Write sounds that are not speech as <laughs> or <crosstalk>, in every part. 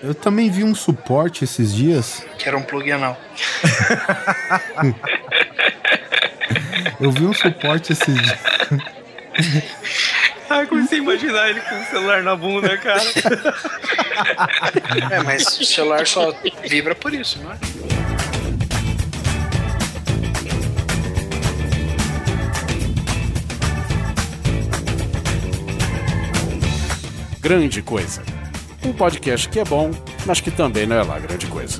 Eu também vi um suporte esses dias. Que era um plug anal. <laughs> Eu vi um suporte esses dias. Ai, comecei a imaginar ele com o celular na bunda, cara. É, mas o celular só vibra por isso, não é? Grande Coisa. Um podcast que é bom, mas que também não é lá grande coisa.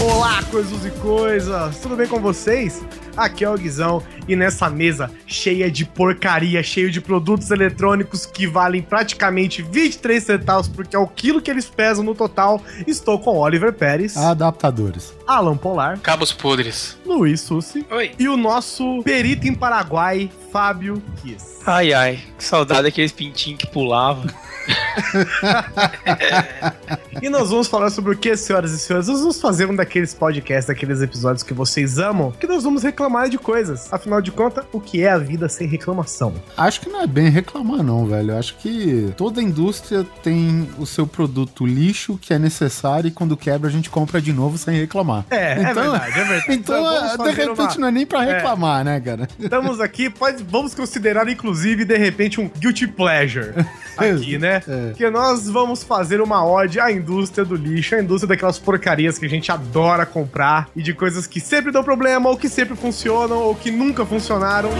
Olá, coisas e coisas! Tudo bem com vocês? Aqui é o Guizão e nessa mesa cheia de porcaria, cheio de produtos eletrônicos que valem praticamente 23 centavos, porque é o quilo que eles pesam no total, estou com Oliver Pérez, Adaptadores. Alan Polar, Cabos podres. Luiz Sussi Oi. e o nosso perito em Paraguai, Fábio Kiss. Ai, ai, que saudade daqueles pintinhos que pulavam. <laughs> E nós vamos falar sobre o que, senhoras e senhores? Nós vamos fazer um daqueles podcasts, daqueles episódios que vocês amam, que nós vamos reclamar de coisas. Afinal de contas, o que é a vida sem reclamação? Acho que não é bem reclamar, não, velho. Acho que toda indústria tem o seu produto lixo que é necessário e quando quebra a gente compra de novo sem reclamar. É, é verdade, é verdade. Então, vamos de repente, uma- não é nem pra É. reclamar, né, cara? Estamos aqui, pode, vamos considerar, inclusive, de repente, um guilty pleasure <laughs> aqui, né? É. Que nós vamos fazer uma ode à indústria do lixo, à indústria daquelas porcarias que a gente adora comprar e de coisas que sempre dão problema, ou que sempre funcionam, ou que nunca funcionaram.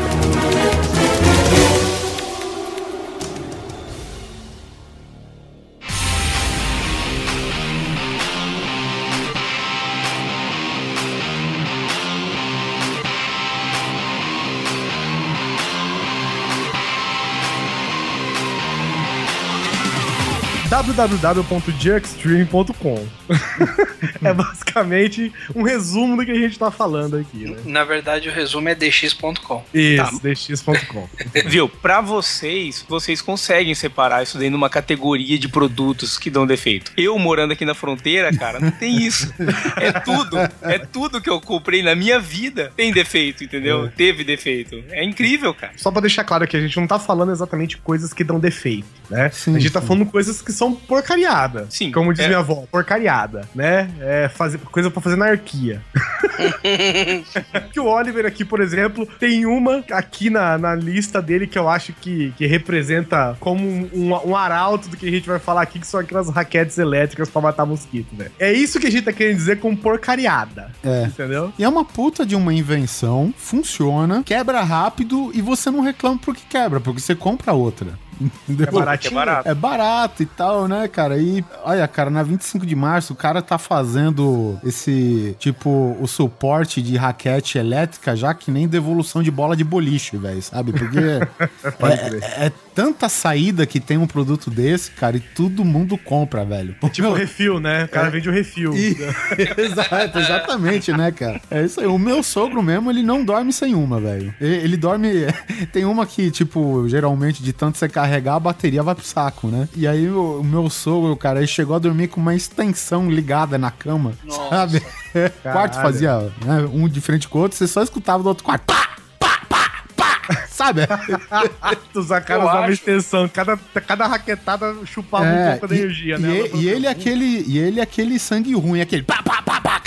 www.jerkstream.com <laughs> É basicamente um resumo do que a gente tá falando aqui, né? Na verdade, o resumo é dx.com. Isso, dx.com. <laughs> Viu? Pra vocês, vocês conseguem separar isso daí numa categoria de produtos que dão defeito. Eu, morando aqui na fronteira, cara, não tem isso. <laughs> É tudo. É tudo que eu comprei na minha vida tem defeito, entendeu? Teve defeito. É incrível, cara. Só pra deixar claro que a gente não tá falando exatamente coisas que dão defeito, né? Sim, a gente tá sim. falando coisas que são porcariada. Sim, Como diz é. minha avó, porcariada, né? É fazer, coisa pra fazer anarquia. <laughs> que o Oliver aqui, por exemplo, tem uma aqui na, na lista dele que eu acho que, que representa como um, um, um arauto do que a gente vai falar aqui, que são aquelas raquetes elétricas pra matar mosquito, né? É isso que a gente tá querendo dizer com porcariada. É. Entendeu? E é uma puta de uma invenção, funciona, quebra rápido e você não reclama porque quebra, porque você compra outra. Entendeu? É baratinho. É barato. É barato e tal, né, cara? E olha, cara, na 25 de março o cara tá fazendo esse, tipo, o suporte de raquete elétrica já que nem devolução de bola de boliche, velho, sabe? Porque <laughs> é, é- é tanta saída que tem um produto desse, cara, e todo mundo compra, velho. Tipo refil, né? O cara vende o refil. E- <laughs> Exato, exatamente, né, cara? É isso aí. O meu sogro mesmo, ele não dorme sem uma, velho. Ele, ele dorme. <laughs> Tem uma que, tipo, geralmente, de tanto você carregar, a bateria vai pro saco, né? E aí o, o meu sogro, cara, ele chegou a dormir com uma extensão ligada na cama, Nossa. sabe? O <laughs> quarto fazia né, um de frente com o outro, você só escutava do outro quarto. Pá! Pá! Pá! Pá! Sabe? <laughs> Eu usavam acho. extensão. Cada, cada raquetada chupava um É, pouco da energia, e, né? e- e ele é aquele e ele é aquele sangue ruim, aquele pá, pá, pá, pá,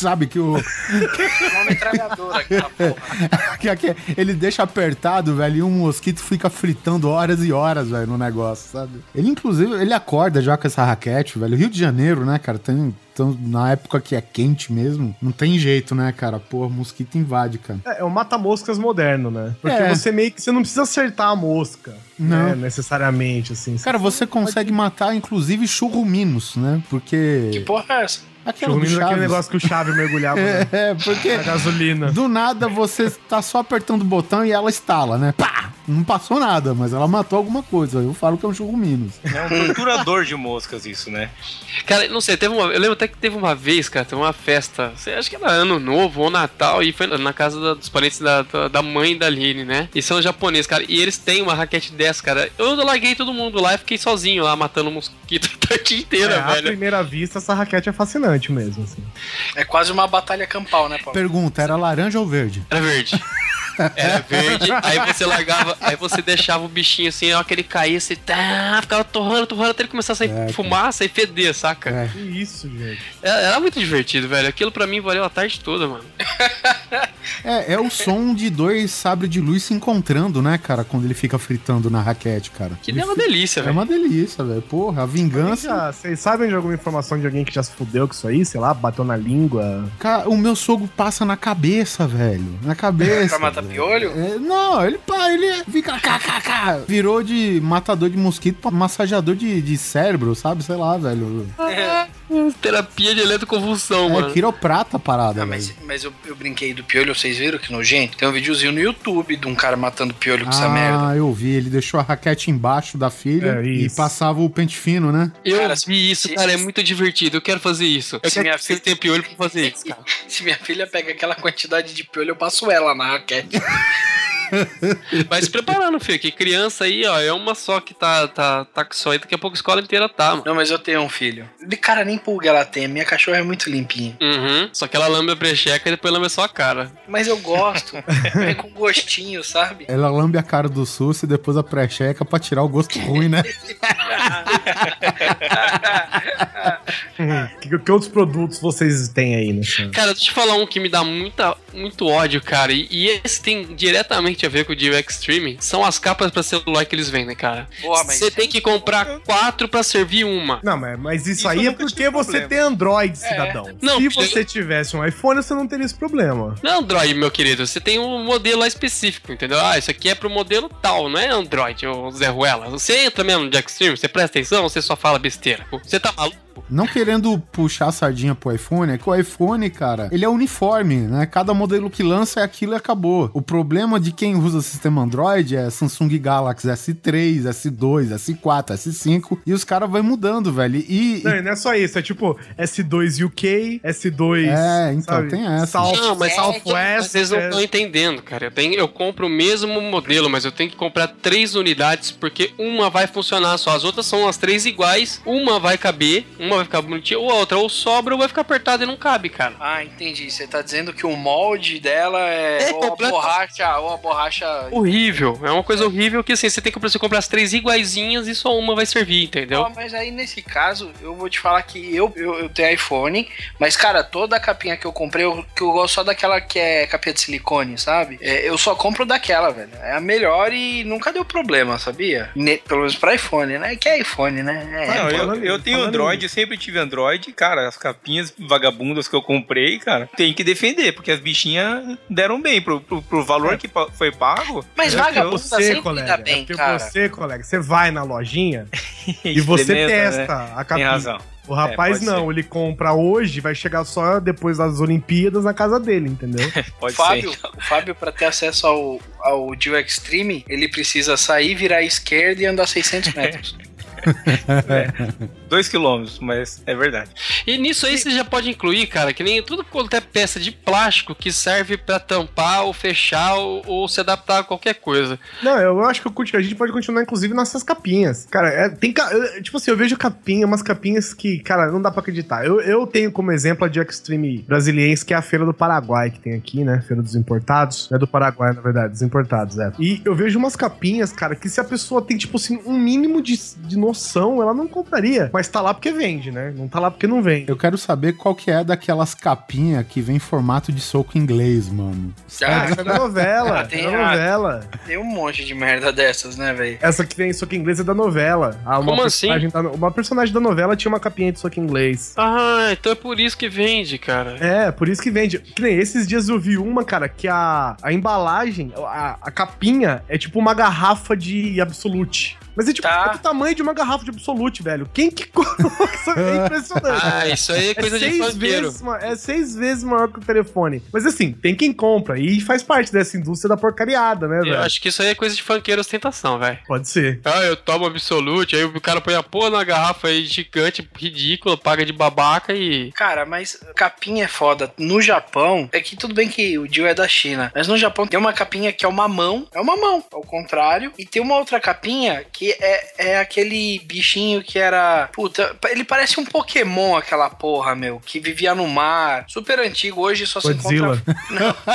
sabe que o Uma metralhadora aquela porra. <laughs> que, que ele deixa apertado, velho, e um mosquito fica fritando horas e horas, velho, no negócio, sabe? Ele inclusive, ele acorda já com essa raquete, velho. Rio de Janeiro, né, cara, tem então, na época que é quente mesmo, não tem jeito, né, cara? Pô, mosquito invade, cara. É, é o mata-moscas moderno, né? Porque É. você meio que você não precisa acertar a mosca, Não. né? Necessariamente, assim. Cara, você consegue matar, inclusive, churruminos, né? Porque. Que porra é essa? Aquela Churrumino é aquele negócio que o Chave mergulhava né? <laughs> É, porque na gasolina. do nada você tá só apertando o botão e ela estala, né? Pá! Não passou nada, mas ela matou alguma coisa. Eu falo que é um churruminos. É um torturador de moscas isso, né? Cara, não sei, teve uma. Eu lembro até que teve uma vez, cara, teve uma festa. sei, Acho que era ano novo ou Natal. E foi na casa da- dos parentes da, da, mãe da Aline, né? E são japoneses, cara. E eles têm uma raquete dessa, cara. Eu larguei todo mundo lá e fiquei sozinho lá matando mosquito <laughs> a tarde inteira, É, à velho. primeira vista, essa raquete é fascinante mesmo, assim. É quase uma batalha campal, né, Paulo? Pergunta, era laranja ou verde? Era verde. <laughs> Era verde, aí você largava, aí você deixava o bichinho assim, ó, que ele caía, você tá, ficava torrando, torrando até ele começar a sair É, fumaça e feder, saca? É. Que isso, gente. Era, era muito divertido, velho. Aquilo pra mim valeu a tarde toda, mano. É, é o som de dois sabres de luz se encontrando, né, cara? Quando ele fica fritando na raquete, cara. Que Ele deu uma delícia, É velho. uma delícia, velho. Porra, a vingança. Vocês sabem de alguma informação de alguém que já se fudeu com isso aí? Sei lá, bateu na língua? Cara, o meu sogro passa na cabeça, velho. Na <laughs> cabeça. Pra matar velho. piolho? É, não, ele, pá, ele fica kkk. Virou de matador de mosquito pra massageador de, de cérebro, sabe? Sei lá, velho. Terapia de eletroconvulsão, É mano. quiroprata a parada, Ah, velho. mas, mas eu, eu brinquei do piolho, vocês viram que nojento? Tem um videozinho no YouTube de um cara matando piolho com essa merda. Ah, eu vi. Ele deixou a raquete embaixo da filha É, e passava o pente fino, né? Eu Cara, vi isso, cara, é muito divertido. Eu quero fazer isso. Eu Se quero minha que filha- tenha piolho pra fazer isso, cara. <laughs> Se minha filha pega aquela quantidade de piolho, eu passo ela na raquete. <laughs> <laughs> Vai se preparando, filho, que criança aí, ó, é uma só que tá, tá, tá com isso aí, daqui a pouco a escola inteira tá, mano. Não, mas eu tenho um filho. De cara, nem pulga ela tem. Minha cachorra é muito limpinha. Uhum. Só que ela lambe a brecheca e depois lambe só a cara. Mas eu gosto. <laughs> Vem com gostinho, sabe? Ela lambe a cara do SUS e depois a pré-checa pra tirar o gosto ruim, né? <laughs> <laughs> Que, que outros produtos vocês têm aí nessa? Cara, deixa eu te falar um que me dá muita, muito ódio, cara. E, e esse tem diretamente a ver com o Dio Extreme. São as capas pra celular que eles vendem, cara. Você tem que comprar quatro pra servir uma. Não, mas, mas isso, Isso aí é porque você problema. tem Android, cidadão. Não, Se porque- você tivesse um iPhone, você não teria esse problema. Não é Android, meu querido. Você tem um modelo lá específico, entendeu? Ah, isso aqui é pro modelo tal, não é Android, ô Zé Ruela. Você entra mesmo no Jack Stream, você presta atenção ou você só fala besteira? Você tá maluco? Não querendo puxar a sardinha pro iPhone, é que o iPhone, cara, ele é uniforme, né? Cada modelo que lança é aquilo e acabou. O problema de quem usa sistema Android é Samsung Galaxy S3, S2, S4, S5 e os caras vão mudando, velho. E, Não, e não é só isso, é tipo S2 UK, S2. É, então, tem essa. South, Não, mas- Southwest. Mas vocês não é- estão entendendo, cara. Eu, tenho- eu compro o mesmo modelo, mas eu tenho que comprar três unidades porque uma vai funcionar só. As outras são as três iguais, uma vai caber, uma vai ficar bonitinha, ou a outra ou sobra ou vai ficar apertada e não cabe, cara. Ah, entendi. Você tá dizendo que o molde dela é, <laughs> É ou a borracha, ou a borracha. Horrível. É uma coisa horrível que assim, você tem que você comprar as três iguaizinhas e só uma vai servir, entendeu? Ah, mas aí nesse caso, eu vou te falar que eu, eu, eu tenho iPhone, mas cara, toda a capinha que eu comprei, eu, que eu gosto só daquela que é capinha de silicone, sabe? É, eu só compro daquela, velho. É a melhor e nunca deu problema, sabia? Ne- pelo menos pra iPhone, né? Que é iPhone, né? É, Não, eu, eu tenho Android, eu sempre tive Android, cara, as capinhas vagabundas que eu comprei, cara, tem que defender, porque as bichinhas deram bem pro, pro, pro valor É. que foi pago. Mas É porque vagabunda você, sempre colega, dá bem, é porque cara. você, colega, você vai na lojinha <laughs> e você Experimenta, testa né? a Tem capinha. razão. O rapaz É, não, ele compra hoje, vai chegar só depois das Olimpíadas na casa dele, entendeu? <laughs> Pode Fábio, ser. o Fábio, pra ter acesso ao, ao Dio Extreme, ele precisa sair, virar à esquerda e andar 600 metros. <laughs> Dois quilômetros, mas é verdade. E nisso aí você já pode incluir, cara, que nem tudo quanto é peça de plástico que serve pra tampar ou fechar ou, ou se adaptar a qualquer coisa. Não, eu acho que a gente pode continuar, inclusive, nessas capinhas. Cara, é, tem. Tipo assim, eu vejo capinha, umas capinhas que, cara, não dá pra acreditar. Eu, eu tenho como exemplo a de Extreme Brasiliense, que é a Feira do Paraguai, que tem aqui, né? Feira dos Importados. É do Paraguai, na verdade, dos importados, é. E eu vejo umas capinhas, cara, que se a pessoa tem, tipo assim, um mínimo de, de noção, ela não compraria. Mas tá lá porque vende, né? Não tá lá porque não vende. Eu quero saber qual que é daquelas capinhas que vem em formato de soco inglês, mano. Ah, Essa é da novela. <laughs> Ah, tem é da novela. Tem um monte de merda dessas, né, velho? Essa que tem soco inglês é da novela. Ah, uma Como assim? personagem da uma personagem da novela tinha uma capinha de soco inglês. Ah, então é por isso que vende, cara. É, por isso que vende. Que nem esses dias eu vi uma, cara, que a, a embalagem, a, a capinha é tipo uma garrafa de Absolute. Mas é tipo Tá. é do tamanho de uma garrafa de Absolute, velho. Quem que <laughs> coloca isso? É impressionante. Ah, isso aí é coisa de seis funkeiro. vezes, ma- é seis vezes maior que o telefone. Mas assim, tem quem compra e faz parte dessa indústria da porcariada, né, Eu velho? acho que isso aí é coisa de funkeiro ostentação, velho. Pode ser. Ah, eu tomo absolute, aí o cara põe a porra na garrafa aí gigante, ridícula, paga de babaca e. Cara, mas capinha é foda. No Japão, é que tudo bem que o Dio é da China, mas no Japão tem uma capinha que é uma mão, é uma mão, ao contrário, e tem uma outra capinha que é, é aquele bichinho que era. Puta, ele parece um Pokémon, aquela porra, meu, que vivia no mar, super antigo, hoje só Godzilla. se encontra. Não. <laughs>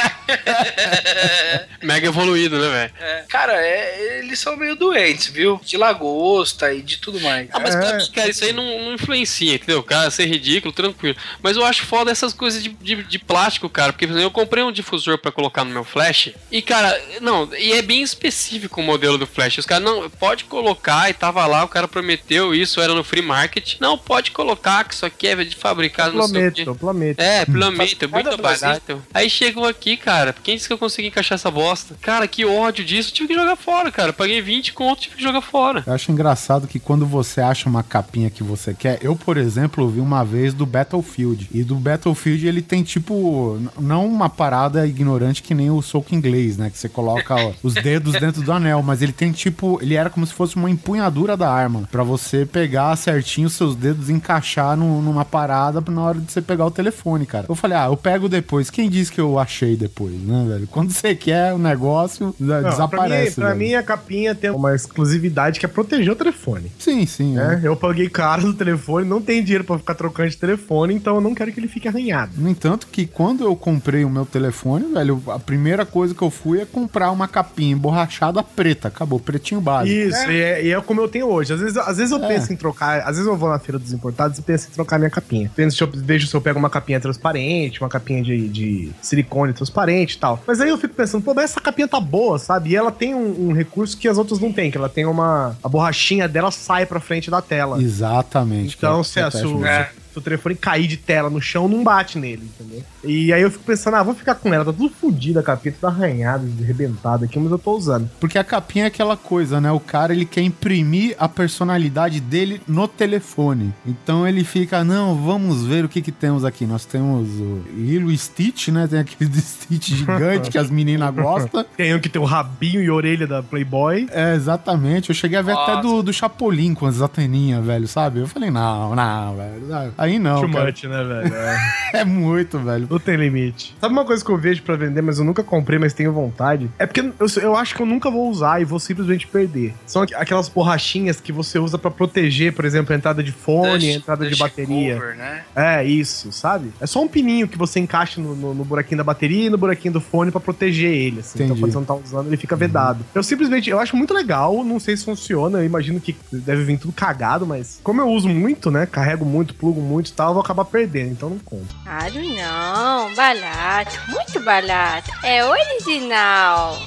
Mega evoluído, né, velho? É, cara, é, eles são meio doentes, viu? De lagosta e de tudo mais. Ah, mas É. pra mim, cara, isso aí não, não influencia, entendeu? Cara, ser ridículo, tranquilo. Mas eu acho foda essas coisas de, de, de plástico, cara. Porque por exemplo, eu comprei um difusor pra colocar no meu flash. E, cara, não, e é bem específico o modelo do flash. Os caras, não, pode colocar, e tava lá, o cara prometeu isso, era no free market. Não, pode colocar, que isso aqui é de fabricado, não sei o quê. Prometo, prometo. É, planeta, muito barato. Aí chegou aqui, cara. Quem disse que eu consegui encaixar essa bosta? Cara, que ódio disso. Tive que jogar fora, cara. Paguei 20 conto, tive que jogar fora. Eu acho engraçado que quando você acha uma capinha que você quer, eu, por exemplo, vi uma vez do Battlefield. E do Battlefield ele tem tipo, não uma parada ignorante que nem o soco inglês, né? Que você coloca ó, os dedos dentro do anel, mas ele tem tipo, ele era como se fosse uma empunhadura da arma. Pra você pegar certinho os seus dedos e encaixar no- numa parada na hora de você pegar o telefone, cara. Eu falei, ah, eu pego depois. Quem disse que eu achei depois, né, velho? <laughs> Quando você quer o negócio, Não, desaparece. Pra mim, pra mim, a capinha tem uma exclusividade que é proteger o telefone. Sim, sim. é. né? Eu paguei caro no telefone, não tem dinheiro pra ficar trocando de telefone, então eu não quero que ele fique arranhado. No entanto, que quando eu comprei o meu telefone, velho, a primeira coisa que eu fui é comprar uma capinha emborrachada preta. Acabou, pretinho básico. Isso, E, é, e é como eu tenho hoje. Às vezes, às vezes eu É. penso em trocar, às vezes eu vou na feira dos importados e penso em trocar minha capinha. Penso se eu vejo se eu pego uma capinha transparente, uma capinha de, de silicone transparente e tal. Mas aí eu fico pensando, pô, mas essa capinha tá boa, sabe? E ela tem um, um recurso que as outras não têm, que ela tem uma. A borrachinha dela sai pra frente da tela. Exatamente. é Então, o se, protege se, o. É. se o telefone cair de tela no chão, não bate nele, entendeu? E aí eu fico pensando, ah, vou ficar com ela, tá tudo fodido a capinha, tudo arranhado, arrebentado aqui, mas eu tô usando. Porque a capinha é aquela coisa, né? O cara, ele quer imprimir a personalidade dele no telefone. Então ele fica, não, vamos ver o que que temos aqui. Nós temos o Lilo Stitch, né? Tem aquele <laughs> Stitch gigante que as meninas <laughs> gostam. Tem um que tem o rabinho e orelha da Playboy. É, exatamente. Eu cheguei a ver até Nossa. do, do Chapolin com as anteninhas, velho, sabe? Eu falei, não, não, velho. Aí não, Too cara. much, né, velho? É. <laughs> É muito, velho. Não tem limite. Sabe uma coisa que eu vejo pra vender, mas eu nunca comprei, mas tenho vontade? É porque eu, eu acho que eu nunca vou usar e vou simplesmente perder. São aqu- aquelas borrachinhas que você usa pra proteger, por exemplo, a entrada de fone, a entrada de bateria. cover, né? É, isso, sabe? É só um pininho que você encaixa no, no- no buraquinho da bateria e no buraquinho do fone pra proteger ele, assim. Então quando você não tá usando, ele fica vedado. Eu simplesmente, eu acho muito legal, não sei se funciona, eu imagino que deve vir tudo cagado, mas como eu uso muito, né, carrego muito, plugo muito e tal, vou acabar perdendo, então não compro. Claro não, barato, muito barato. É original.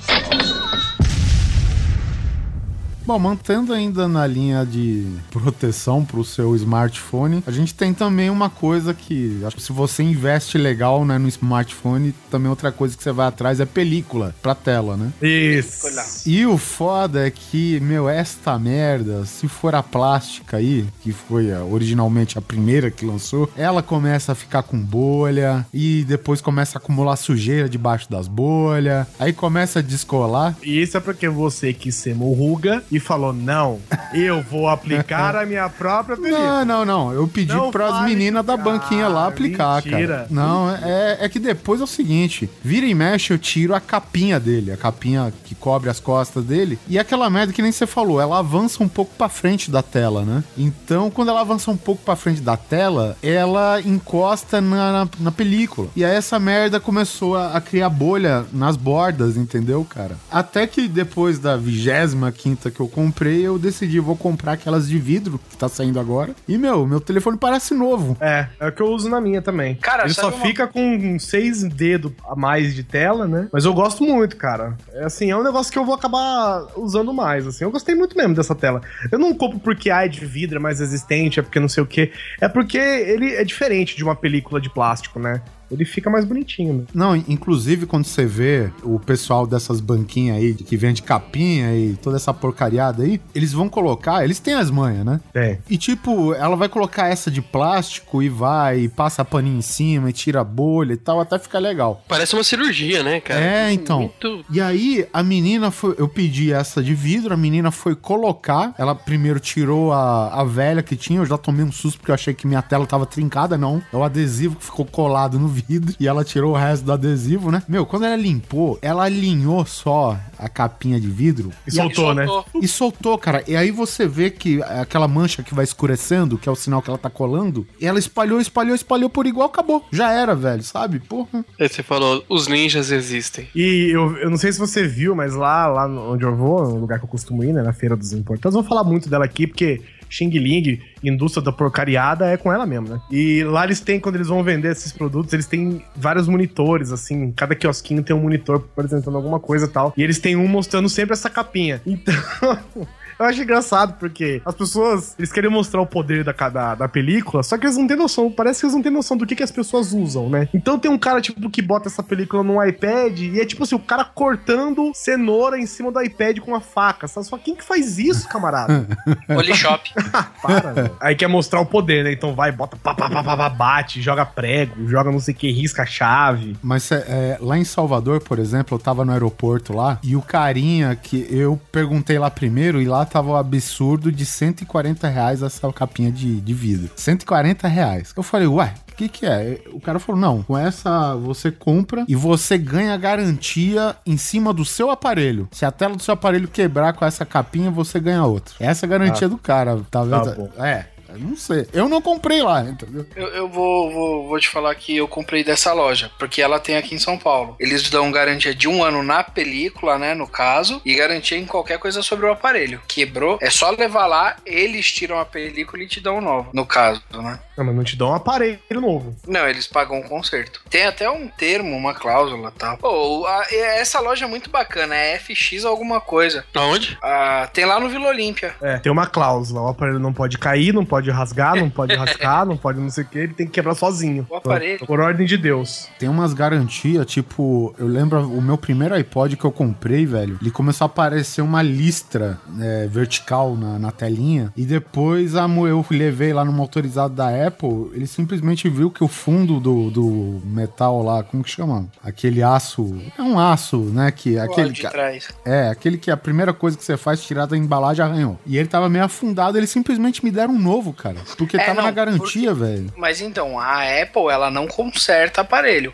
Bom, mantendo ainda na linha de proteção para o seu smartphone, a gente tem também uma coisa que, acho que se você investe legal né, no smartphone, também outra coisa que você vai atrás é película pra tela, né? Isso. E o foda é que, meu, esta merda, se for a plástica aí, que foi originalmente a primeira que lançou, ela começa a ficar com bolha e depois começa a acumular sujeira debaixo das bolhas, aí começa a descolar. E isso é porque você quis ser morruga e falou: não, eu vou aplicar a minha própria película. Não, não, não. Eu pedi pras fale meninas da banquinha lá Ah, aplicar, mentira. cara. Não, é, é que depois é o seguinte: vira e mexe, eu tiro a capinha dele, a capinha que cobre as costas dele. E aquela merda que nem você falou, ela avança um pouco pra frente da tela, né? Então, quando ela avança um pouco pra frente da tela, ela encosta na, na, na película. E aí essa merda começou a, a criar bolha nas bordas, entendeu, cara? Até que depois da vigésima quinta que eu comprei, eu decidi, vou comprar aquelas de vidro que tá saindo agora. E, meu, meu telefone parece novo. É, é o que eu uso na minha também. Cara, Ele só uma- fica com seis dedos a mais de tela, né? Mas eu gosto muito, cara. É assim, é um negócio que eu vou acabar usando mais, assim. Eu gostei muito mesmo dessa tela. Eu não compro porque ah, é de vidro, é mais resistente, é porque não sei o quê. É porque ele é diferente de uma película de plástico, né? Ele fica mais bonitinho, né? Não, inclusive quando você vê o pessoal dessas banquinhas aí, que vende capinha e toda essa porcariada aí, eles vão colocar, eles têm as manhas, né? É. E tipo, ela vai colocar essa de plástico e vai, e passa paninho em cima e tira a bolha e tal, até fica legal. Parece uma cirurgia, né, cara? É, então. Muito... E aí, a menina foi. Eu pedi essa de vidro, a menina foi colocar. Ela primeiro tirou a, a velha que tinha. Eu já tomei um susto porque eu achei que minha tela tava trincada, não. É o adesivo que ficou colado no vidro. E ela tirou o resto do adesivo, né? Meu, quando ela limpou, ela alinhou só a capinha de vidro E soltou, né? e soltou, cara. E aí você vê que aquela mancha que vai escurecendo, que é o sinal que ela tá colando, ela espalhou, espalhou, espalhou por igual, acabou. Já era, velho, sabe? Porra. Aí você falou, os ninjas existem. E eu, eu não sei se você viu, mas lá, lá onde eu vou, no lugar que eu costumo ir, né, na Feira dos Importados, eu vou falar muito dela aqui, porque Xing Ling, indústria da porcariada, é com ela mesmo, né? E lá eles têm, quando eles vão vender esses produtos, eles têm vários monitores, assim, cada quiosquinho tem um monitor apresentando alguma coisa e tal. E eles têm um mostrando sempre essa capinha. Então. <laughs> Eu acho engraçado, porque as pessoas, eles querem mostrar o poder da, da, da película, só que eles não têm noção, parece que eles não têm noção do que, que as pessoas usam, né? Então tem um cara, tipo, que bota essa película no iPad e é tipo assim, o cara cortando cenoura em cima do iPad com uma faca, sabe? Só quem que faz isso, camarada? <laughs> Polishop. <laughs> Para, velho. Aí quer mostrar o poder, né? Então vai, bota, pá, pá, pá, pá, pá, bate, joga prego, joga não sei o que, risca a chave. Mas é, é, lá em Salvador, por exemplo, eu tava no aeroporto lá e o carinha que eu perguntei lá primeiro e lá tava o absurdo de 140 reais essa capinha de, de vidro. 140 reais. Eu falei, ué, o que, que é? O cara falou: não, com essa você compra e você ganha garantia em cima do seu aparelho. Se a tela do seu aparelho quebrar com essa capinha, você ganha outra. Essa é a garantia do cara, tá vendo? bom. é. Não sei. Eu não comprei lá, entendeu? Eu, eu vou, vou, vou te falar que eu comprei dessa loja, porque ela tem aqui em São Paulo. Eles dão garantia de um ano na película, né, no caso, e garantia em qualquer coisa sobre o aparelho. Quebrou, é só levar lá, eles tiram a película e te dão um novo, no caso, né? Não, mas não te dão um aparelho novo. Não, eles pagam um conserto. Tem até um termo, uma cláusula tal. Pô, a- essa loja é muito bacana, é FX alguma coisa. Aonde? Ah, tem lá no Vila Olímpia. É, tem uma cláusula. O aparelho não pode cair, não pode rasgar, não pode rascar, não pode não sei o que, ele tem que quebrar sozinho. O aparelho. Por, por ordem de Deus. Tem umas garantias, tipo, eu lembro o meu primeiro iPod que eu comprei, velho, ele começou a aparecer uma listra é, vertical na, na telinha, e depois a, mo- eu levei lá numa autorizada da Apple, ele simplesmente viu que o fundo do, do metal lá, como que chama? Aquele aço, é um aço, né, que Aquele aquele... de trás. É, aquele que a primeira coisa que você faz tirar da embalagem arranhou. E ele tava meio afundado, eles simplesmente me deram um novo, cara. Porque É, tava não, na garantia, velho. Mas então, a Apple, ela não conserta aparelho.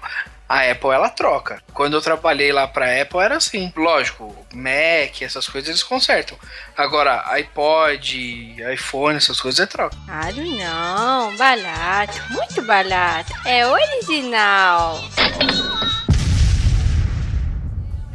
A Apple, ela troca. Quando eu trabalhei lá pra Apple, era assim. Lógico, Mac, essas coisas eles consertam. Agora, iPod, iPhone, essas coisas é troca. Claro não, barato, muito barato. É original.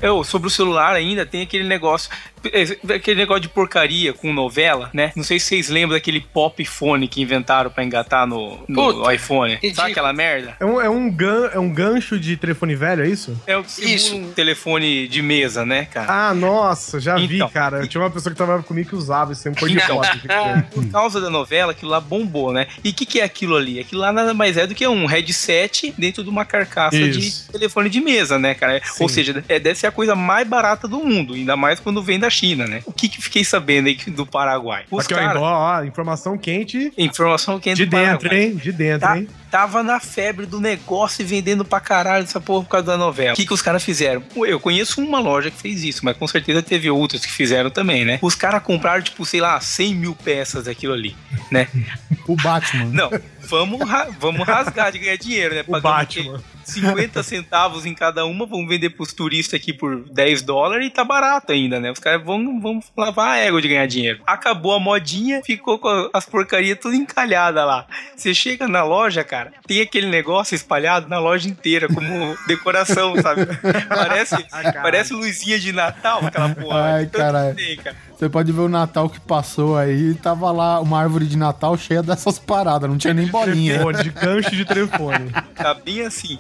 Eu, sobre o celular ainda, tem aquele negócio. É, Aquele negócio de porcaria com novela, né? Não sei se vocês lembram daquele pop phone que inventaram pra engatar no, no Puta, iPhone. ridículo. Sabe aquela merda? É um, é, um gan, é um gancho de telefone velho, é isso? É o Isso. um telefone de mesa, né, cara? Ah, nossa, já Então. vi, cara. Eu tinha uma pessoa que trabalhava comigo que usava isso sempre de foto. <laughs> Por causa da novela, aquilo lá bombou, né? E o que, que é aquilo ali? Aquilo lá nada mais é do que um headset dentro de uma carcaça Isso. de telefone de mesa, né, cara? Sim. Ou seja, é, deve ser a coisa mais barata do mundo, ainda mais quando vem da China, né? O que, que fiquei sabendo aí do Paraguai? Os Aqui, ó, caras. ó, ó, informação quente Informação quente de do dentro, Paraguai. hein? De dentro, Tá, hein? tava na febre do negócio e vendendo pra caralho essa porra por causa da novela. O que, que os caras fizeram? Eu conheço uma loja que fez isso, mas com certeza teve outras que fizeram também, né? Os caras compraram, tipo, sei lá, 100 mil peças daquilo ali, né? <laughs> O Batman. Não, vamos, ra- vamos rasgar de ganhar dinheiro, né? O Batman. o quê? 50 centavos em cada uma, vamos vender pros turistas aqui por 10 dólares e tá barato ainda, né? Os caras vão, vão lavar a égua de ganhar dinheiro. Acabou a modinha, ficou com as porcarias tudo encalhada lá. Você chega na loja, cara, tem aquele negócio espalhado na loja inteira como <laughs> decoração, sabe? <laughs> Parece, caralho. parece luzinha de Natal, aquela porra. Ai, caralho. tem, cara. Você pode ver o Natal que passou aí, tava lá uma árvore de Natal cheia dessas paradas, não tinha nem bolinha. Telefone, <laughs> de gancho de telefone. Tá bem assim.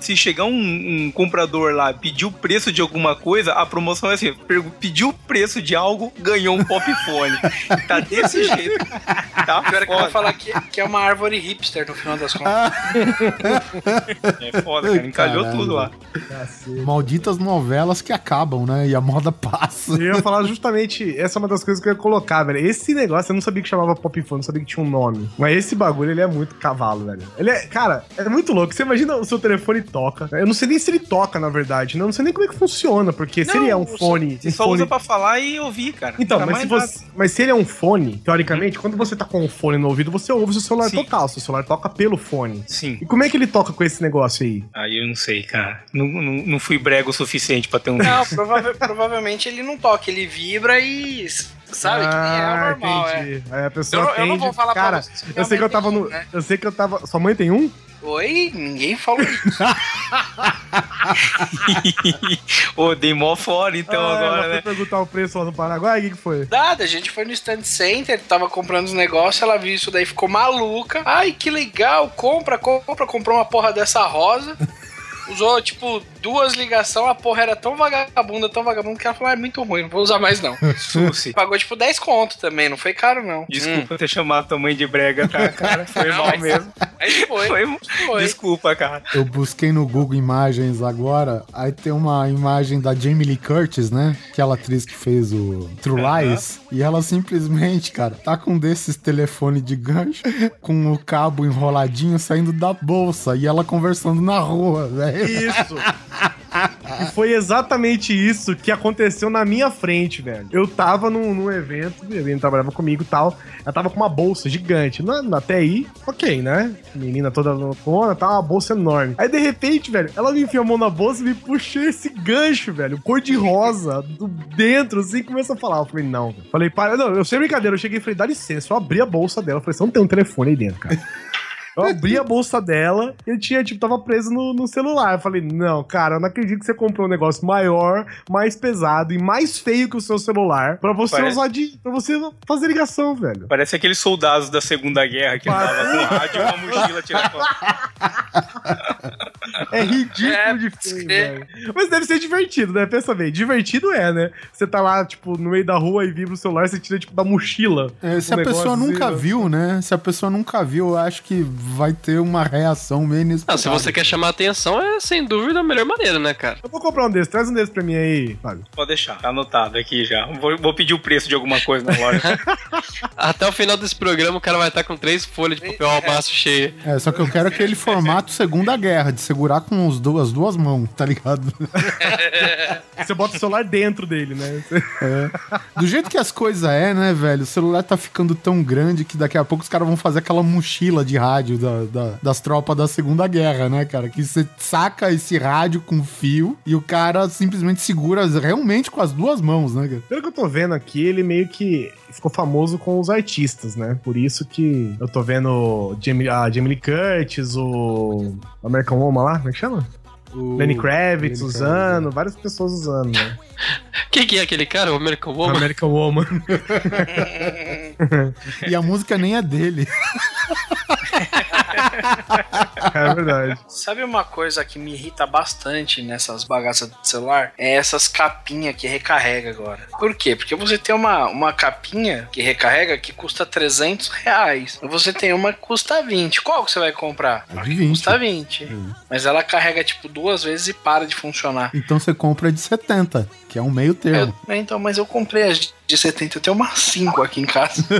Se chegar um, um comprador lá, pedir o preço de alguma coisa, a promoção é assim: pediu o preço de algo, ganhou um pop fone. tá desse <laughs> jeito. Tá Pior é que eu vou falar que, que é uma árvore hipster no final das contas. <laughs> É foda, cara. Encalhou Caralho. tudo lá. Malditas novelas que acabam, né? E a moda passa. Eu ia falar justamente, essa é uma das coisas que eu ia colocar, velho. Esse negócio, eu não sabia que chamava pop phone, não sabia que tinha um nome. Mas esse bagulho, ele é muito cavalo, velho. Ele é, cara, é muito louco. Você imagina o seu telefone toca. Eu não sei nem se ele toca, na verdade. né? Eu não sei nem como é que funciona, porque se Não, ele é um fone. Você um só fone... usa pra falar e ouvir, cara. Então, mas se, você, mas se ele é um fone, teoricamente, quando você tá com o fone no ouvido, você ouve o seu celular Sim. tocar. O seu celular toca pelo fone. Sim. E como é que ele toca com esse negócio aí? Aí eu não sei, cara. Não, não, não fui brego o suficiente pra ter um Não, <laughs> prova- provavelmente ele não toca, ele vibra e. Sabe? que nem é o normal, é. Ah, entendi. Aí a pessoa Eu não- eu não vou falar pra Cara, você se eu sei que eu tava no. né? Eu sei que eu tava. Sua mãe tem um? Oi? Ninguém falou isso. <laughs> Ô, dei mó fora então Ah, agora, né? perguntar o preço lá no Paraguai, o que, que foi? Nada, a gente foi no stand center, tava comprando os negócios, ela viu isso daí, ficou maluca. Ai, que legal, compra, compra, comprou uma porra dessa rosa. Usou, tipo, duas ligações, a porra era tão vagabunda, tão vagabunda, que ela falou, ah, é muito ruim, não vou usar mais não. <laughs> Suci. Pagou, tipo, 10 conto também, não foi caro não. Desculpa ter chamado tua mãe de brega, tá, <laughs> cara? Foi Não, mal mas- mesmo. Aí foi, Foi, foi. Desculpa, cara. Eu busquei no Google Imagens agora, aí tem uma imagem da Jamie Lee Curtis, né? Aquela atriz que fez o True Lies. E ela simplesmente, cara, tá com um desses telefones de gancho, com o cabo enroladinho saindo da bolsa. E ela conversando na rua, velho. Isso! E foi exatamente isso que aconteceu na minha frente, velho. Eu tava num, num evento, a menina trabalhava comigo e tal. Ela tava com uma bolsa gigante. Na, na- até aí, ok, né? Menina toda loucona, tá uma bolsa enorme. Aí, de repente, velho, ela me enfiou a mão na bolsa e me puxou esse gancho, velho. Cor de rosa, do dentro, assim, começou a falar. Eu falei, não. velho. Falei, para. Não, eu sei brincadeira. Eu cheguei e falei, dá licença. Eu abri a bolsa dela. Eu falei, você não tem um telefone aí dentro, cara. Eu abri a bolsa dela e ele tinha, tipo, tava preso no, no celular. Eu falei, não, cara, eu não acredito que você comprou um negócio maior, mais pesado e mais feio que o seu celular pra você Parece- usar de. pra você fazer ligação, velho. Parece aqueles soldados da Segunda Guerra que Parece. andavam com rádio e uma mochila tirando foto. <laughs> É ridículo É, de feio, velho. Mas deve ser divertido, né? Pensa bem. Divertido é, né? Você tá lá, tipo, no meio da rua e vibra o celular, você tira, tipo, da mochila. É, se um a pessoa nunca assim, né? viu, né? Se a pessoa nunca viu, eu acho que vai ter uma reação meio Não, inesperada. se você quer chamar atenção, é sem dúvida a melhor maneira, né, cara? Eu vou comprar um desses. Traz um desses pra mim aí, Fábio. Pode deixar, tá anotado aqui já. Vou, vou pedir o preço de alguma coisa na loja. <laughs> Até o final desse programa, o cara vai estar com três folhas de papel almaço cheia. É, só que eu quero aquele formato Segunda Guerra, de segurar com os as duas mãos, tá ligado? <laughs> Você bota o celular dentro dele, né? Do jeito que as coisas é, né, velho? O celular tá ficando tão grande que daqui a pouco os caras vão fazer aquela mochila de rádio da- da- das tropas da Segunda Guerra, né, cara? Que você saca esse rádio com fio e o cara simplesmente segura realmente com as duas mãos, né, cara? Pelo que eu tô vendo aqui, ele meio que ficou famoso com os artistas, né? Por isso que eu tô vendo Jamie, a Jamie Lee Curtis, o American Woman lá, como é que chama? O- Lenny Kravitz Lenny usando, várias pessoas usando, né? <laughs> Quem que é aquele cara? O American Woman? American Woman. <laughs> E a música nem é dele. <laughs> é verdade. Sabe uma coisa que me irrita bastante nessas bagaças de celular? É essas capinhas que recarrega agora. Por quê? Porque você tem uma, uma capinha que recarrega que custa 300 reais. Você tem uma que custa 20. Qual que você vai comprar? A de 20. Custa 20. Mas ela carrega tipo duas vezes e para de funcionar. Então você compra de 70, que é um meio termo. Eu- então, mas eu comprei as de 70, eu tenho umas 5 aqui em casa. <laughs>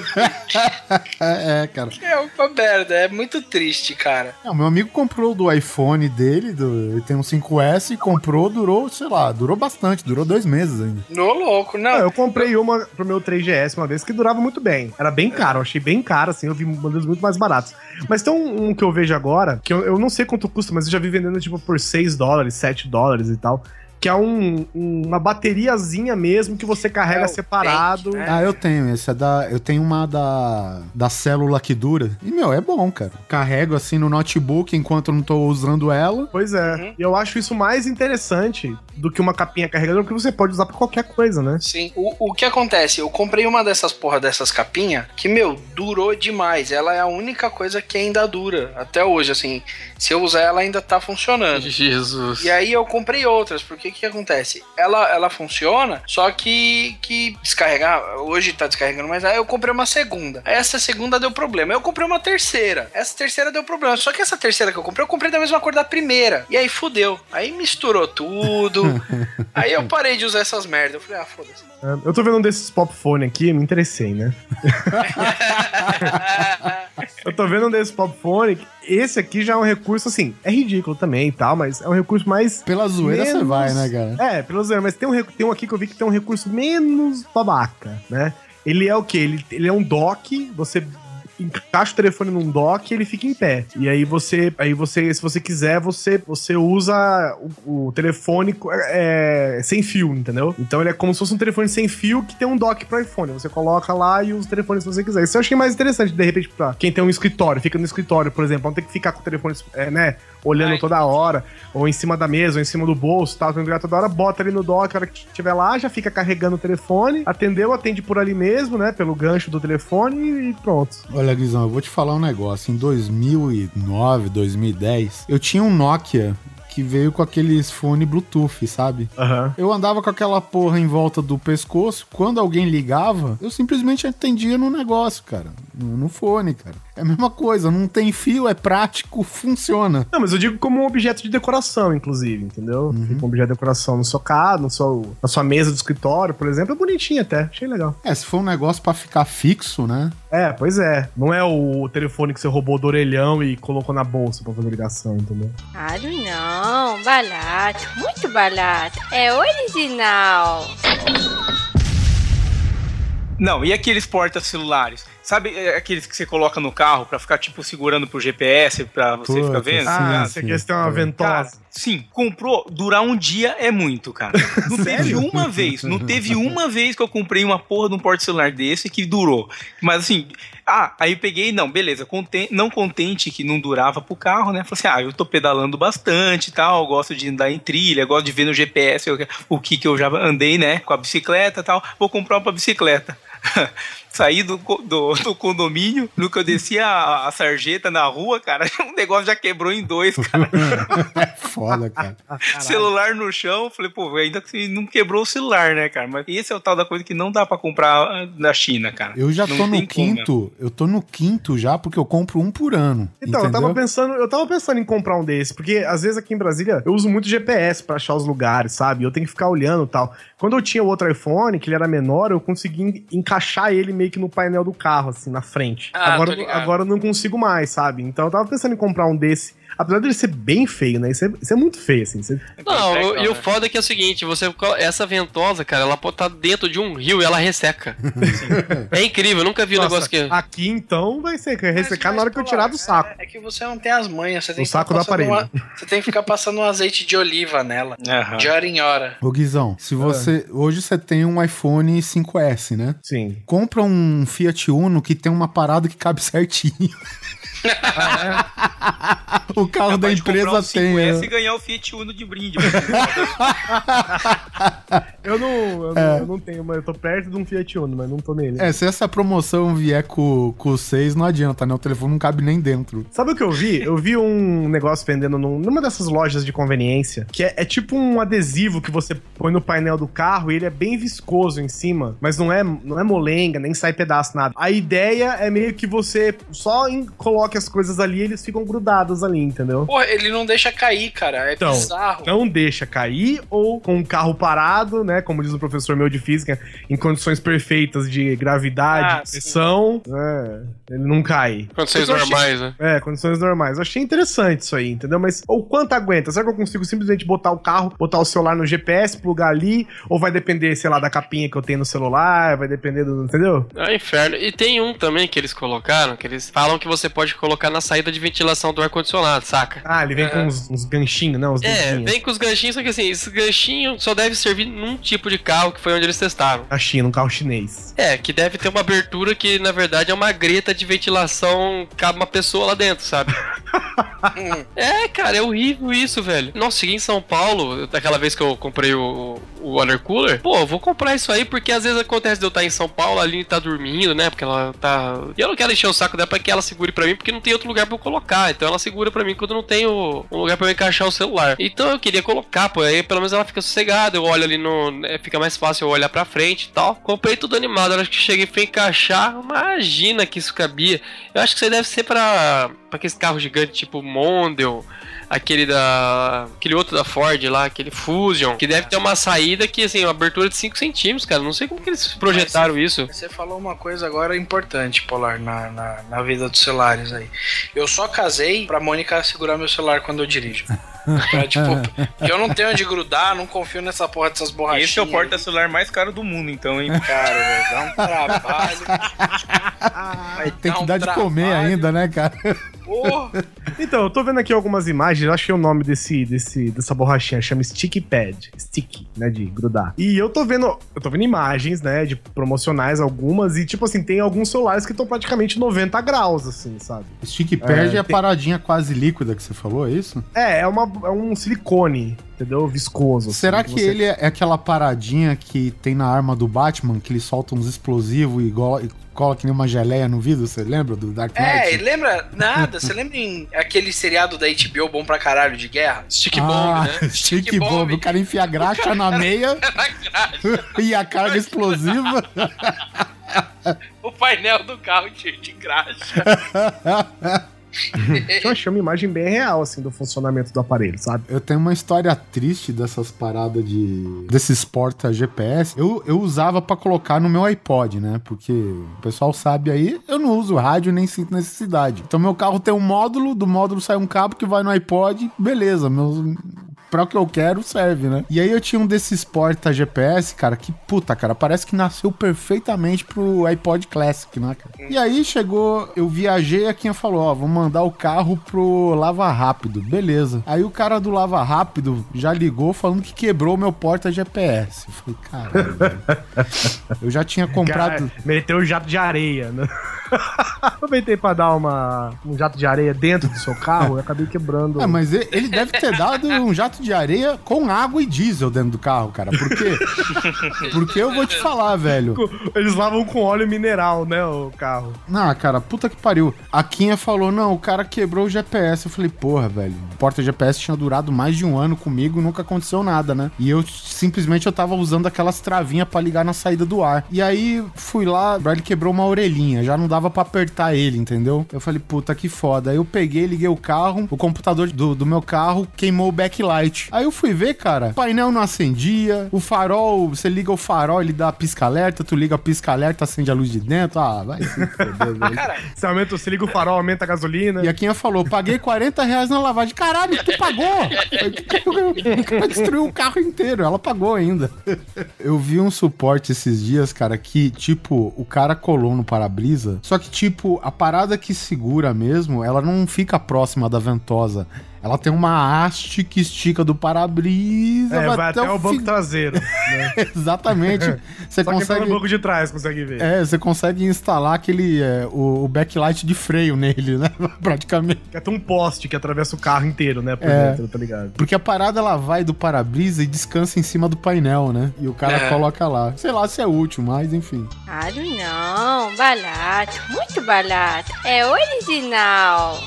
É, cara. é uma merda, é muito triste, cara. É, o meu amigo comprou do iPhone dele, do, ele tem um 5S, e comprou, durou, sei lá, durou bastante, durou dois meses ainda. No louco, não. Eu comprei uma pro meu 3GS uma vez que durava muito bem. Era bem caro, eu achei bem caro, assim, eu vi modelos muito mais baratos. Mas tem um, um que eu vejo agora, que eu, eu não sei quanto custa, mas eu já vi vendendo tipo por 6 dólares, 7 dólares e tal. Que é um, um- uma bateriazinha mesmo que você carrega É separado. Bank, né? Ah, eu tenho, esse é da. Eu tenho uma da. Da célula que dura. E, meu, é bom, cara. Carrego assim no notebook enquanto eu não tô usando ela. Pois é. Uhum. E eu acho isso mais interessante do que uma capinha carregadora, porque você pode usar pra qualquer coisa, né? Sim. O, o que acontece? Eu comprei uma dessas porra dessas capinhas que, meu, durou demais. Ela é a única coisa que ainda dura até hoje, assim. Se eu usar ela ainda tá funcionando. <laughs> Jesus. E aí eu comprei outras, porque o que acontece? Ela, ela funciona, só que, que descarregar, hoje tá descarregando, mas aí eu comprei uma segunda. Aí essa segunda deu problema. Eu comprei uma terceira. Essa terceira deu problema. Só que essa terceira que eu comprei, eu comprei da mesma cor da primeira. E aí fudeu. Aí misturou tudo. <laughs> aí eu parei de usar essas merdas. Eu falei, ah, foda-se. É, Eu tô vendo um desses pop phone aqui, me interessei, né? <laughs> Eu tô vendo um desses pop phone. Esse aqui já é um recurso, assim, é ridículo também e tal, mas é um recurso mais. Pela zoeira você menos- vai, né, cara? É, pela zoeira, mas tem um, tem um aqui que eu vi que tem um recurso menos babaca, né? Ele é o quê? Ele, ele é um dock, você encaixa o telefone num dock e ele fica em pé. E aí você, aí você, se você quiser, você, você usa o, o telefone é, sem fio, entendeu? Então ele é como se fosse um telefone sem fio que tem um dock pro iPhone. Você coloca lá e usa o telefone se você quiser. Isso eu achei mais interessante, de repente, pra quem tem um escritório, fica no escritório, por exemplo, não tem que ficar com o telefone, é, né, olhando Ai. toda hora, ou em cima da mesa, ou em cima do bolso, tal, ligar toda hora, bota ali no dock, a hora que estiver lá, já fica carregando o telefone, atendeu, atende por ali mesmo, né, pelo gancho do telefone e pronto. Olha, Guizão, eu vou te falar um negócio. Em 2009, 2010, eu tinha um Nokia que veio com aqueles fone Bluetooth, sabe? Aham. Eu andava com aquela porra em volta do pescoço. Quando alguém ligava, eu simplesmente atendia no negócio, cara. No fone, cara. É a mesma coisa. Não tem fio, é prático, funciona. Não, mas eu digo como um objeto de decoração, inclusive, entendeu? Fica um objeto de decoração no seu carro, no seu, na sua mesa do escritório, por exemplo, é bonitinho até, achei legal. É, se for um negócio pra ficar fixo, né? É, pois é. Não é o telefone que você roubou do orelhão e colocou na bolsa pra fazer ligação, entendeu? Claro não, barato, muito barato. É original. Não, e aqueles porta-celulares? Sabe é, aqueles que você coloca no carro pra ficar, tipo, segurando pro GPS pra você Puta, ficar vendo? sim. Ah, Sim, você quer ter uma ventosa. Cara, sim, comprou, durar um dia é muito, cara. Não <laughs> teve uma vez, não teve uma vez que eu comprei uma porra de um porta-celular desse que durou. Mas assim, ah, aí eu peguei, não, beleza, conten- não contente que não durava pro carro, né? Falei assim, ah, eu tô pedalando bastante e tal, gosto de andar em trilha, gosto de ver no GPS o, o que que eu já andei, né, com a bicicleta e tal, vou comprar uma bicicleta. <laughs> Saí do, do, do condomínio, no que eu desci a, a sarjeta na rua, cara, <laughs> o negócio já quebrou em dois, cara. É <laughs> foda, cara. celular no chão, falei, pô, ainda que não quebrou o celular, né, cara? Mas esse é o tal da coisa que não dá pra comprar ah, na China, cara. Eu já Não tô no como, quinto. Eu tô no quinto já, porque eu compro um por ano. Então, eu tava pensando, eu tava pensando em comprar um desse, porque às vezes aqui em Brasília eu uso muito GPS pra achar os lugares, sabe? Eu tenho que ficar olhando e tal. Quando eu tinha o outro iPhone, que ele era menor, eu consegui encaixar ele meio que no painel do carro, assim, na frente. Ah, agora, agora eu não consigo mais, sabe? Então eu tava pensando em comprar um desse. Apesar dele ser bem feio, né? Isso é, isso é muito feio, assim. Isso é- Não, Perfeito, e o foda é que é o seguinte, você essa ventosa, cara, ela pode estar dentro de um rio e ela resseca. <laughs> é incrível, eu nunca vi um Nossa, negócio que Aqui então vai ser, vai ressecar Mas- na hora que eu tirar do saco. É, é que você não tem as manhas, você tem O que ficar saco passando aparelho. uma- você tem que ficar passando um azeite de oliva nela. De hora em hora. Ô, Guizão, se você. Hoje você tem um iPhone 5S, né? Sim. Compra um Fiat Uno que tem uma parada que cabe <laughs> certinho. O carro da Capaz de comprar empresa um tem. 5S é. e ganhar o Fiat Uno de brinde. Eu não, eu, É. não, eu não tenho, mas eu tô perto de um Fiat Uno, mas não tô nele. É, se essa promoção vier com, com o 6, não adianta, né? O telefone não cabe nem dentro. Sabe o que eu vi? Eu vi um negócio vendendo num- numa dessas lojas de conveniência, que é, é tipo um adesivo que você põe no painel do carro e ele é bem viscoso em cima, mas não é, não é molenga, nem sai pedaço, nada. A ideia é meio que você só em- coloque as coisas ali eles ficam grudados ali, entendeu? Porra, ele não deixa cair, cara. É Então, bizarro. Não deixa cair ou com o carro parado, né? Como diz o professor meu de física, em condições perfeitas de gravidade, Ah, pressão, é, ele não cai. condições achei- normais, né? É, condições normais. Eu achei interessante isso aí, entendeu? Mas o quanto aguenta? Será que eu consigo simplesmente botar o carro, botar o celular no GPS, plugar ali? Ou vai depender, sei lá, da capinha que eu tenho no celular? Vai depender do. Entendeu? É um inferno. E tem um também que eles colocaram, que eles falam que você pode colocar na saída de ventilação do ar-condicionado, saca? Ah, ele vem com uns, uns ganchinhos, né? Uns É, dedinhos. vem com os ganchinhos, só que assim, esse ganchinho só deve servir num tipo de carro que foi onde eles testaram. Na China, um carro chinês. É, que deve ter uma abertura que na verdade é uma greta de ventilação, cabe uma pessoa lá dentro, sabe? <laughs> é, cara, é horrível isso, velho. Nossa, cheguei em São Paulo, daquela vez que eu comprei o, o water cooler. Pô, vou comprar isso aí porque às vezes acontece de eu estar em São Paulo, a Aline tá dormindo, né? Porque ela tá. E eu não quero encher o saco dela pra que ela segure pra mim, porque não tem outro lugar pra eu colocar. Então ela segura pra mim quando não tenho um lugar pra eu encaixar o celular. Então eu queria colocar, pô, aí pelo menos ela fica sossegada. Eu olho ali no. né, fica mais fácil eu olhar pra frente e tal. Comprei tudo animado. Acho que cheguei fui encaixar. Imagina que isso cabia. Eu acho que isso aí deve ser pra, pra aqueles carros gigantes tipo Mondel. Aquele da. Aquele outro da Ford lá, aquele Fusion. Que deve ter uma saída que, assim, uma abertura de 5 centímetros, cara. Não sei como que eles projetaram isso. Você falou uma coisa agora importante, Polar, na, na, na vida dos celulares aí. Eu só casei pra Mônica segurar meu celular quando eu dirijo. <laughs> Tipo, eu não tenho onde grudar, não confio nessa porra dessas borrachinhas. Esse é o porta-celular mais caro do mundo, então, hein? Cara, velho, dá um trabalho. Vai Tem dar que um dar de comer ainda, né, cara? Porra. Então, eu tô vendo aqui algumas imagens, eu achei o nome desse, desse, dessa borrachinha, chama Sticky Pad. Stick, né, de grudar. E eu tô vendo, eu tô vendo imagens, né, de promocionais algumas, e tipo assim, tem alguns celulares que estão praticamente 90 graus, assim, sabe? Stick pad é, a tem- paradinha quase líquida que você falou, é isso? É, é, uma, é um silicone, entendeu? Viscoso. assim, Será que você- ele é aquela paradinha que tem na arma do Batman, que ele solta uns explosivos e, go- e cola que nem uma geleia no vidro? Você lembra do Dark É, Knight? e lembra nada. Você lembra em aquele seriado da HBO bom pra caralho de guerra? Stick ah, bomb, né? <laughs> Stick Stick bomb. bomb. O cara enfia graxa na <laughs> meia <laughs> e a carga explosiva. O painel do carro de, de graxa. <laughs> Eu achei uma imagem bem real, assim, do funcionamento do aparelho, sabe? Eu tenho uma história triste dessas paradas de. desses porta GPS. Eu, eu usava pra colocar no meu iPod, né? Porque o pessoal sabe aí, eu não uso rádio nem sinto necessidade. Então meu carro tem um módulo, do módulo sai um cabo que vai no iPod, beleza. Meus. Pra o que eu quero, serve, né? E aí eu tinha um desses porta GPS, cara, que puta, cara, parece que nasceu perfeitamente pro iPod Classic, né, cara? E aí chegou, eu viajei, a quem falou, ó, vou mandar o carro pro Lava Rápido, beleza. Aí o cara do Lava Rápido já ligou falando que quebrou o meu porta GPS. Eu falei, caralho. <laughs> Eu já tinha comprado... Cara, meteu um jato de areia, né? <laughs> Aproveitei pra dar uma, um jato de areia dentro do seu carro e acabei quebrando. É, mas ele deve ter dado um jato de areia com água e diesel dentro do carro, cara. Por quê? <laughs> Porque eu vou te falar, velho. Eles lavam com óleo mineral, né, o carro. Não, cara, puta que pariu. A Kinha falou: não, o cara quebrou o GPS. Eu falei, porra, velho. O porta GPS tinha durado mais de um ano comigo, nunca aconteceu nada, né? E eu simplesmente eu tava usando aquelas travinhas pra ligar na saída do ar. E aí fui lá, ele quebrou uma orelhinha, já não dava pra apertar ele, entendeu? Eu falei, puta que foda. Aí eu peguei, liguei o carro, o computador do, do meu carro queimou o backlight. Aí eu fui ver, cara, o painel não acendia, o farol, você liga o farol, ele dá pisca-alerta, tu liga a pisca-alerta, acende a luz de dentro. Ah, vai se foder, velho. Cara, Você aumenta, você liga o farol, aumenta a gasolina. E a Kinha falou: paguei 40 reais na lavagem. Caralho, tu pagou! O cara destruiu o carro inteiro, ela pagou ainda. Eu vi um suporte esses dias, cara, que, tipo, o cara colou no para-brisa. Só que, tipo, a parada que segura mesmo, ela não fica próxima da ventosa. Ela tem uma haste que estica do para-brisa. É, vai até o banco fim. traseiro. <laughs> né? Exatamente. <laughs> Você Só tá consegue. banco de trás consegue ver. É, você consegue instalar aquele. é, o, o backlight de freio nele, né? <laughs> Praticamente. Que tem um poste que atravessa o carro inteiro, né, por É. dentro, tá ligado? Porque a parada ela vai do para-brisa e descansa em cima do painel, né? E o cara É. coloca lá. Sei lá se é útil, mas enfim. Claro não, barato, muito barato. É original.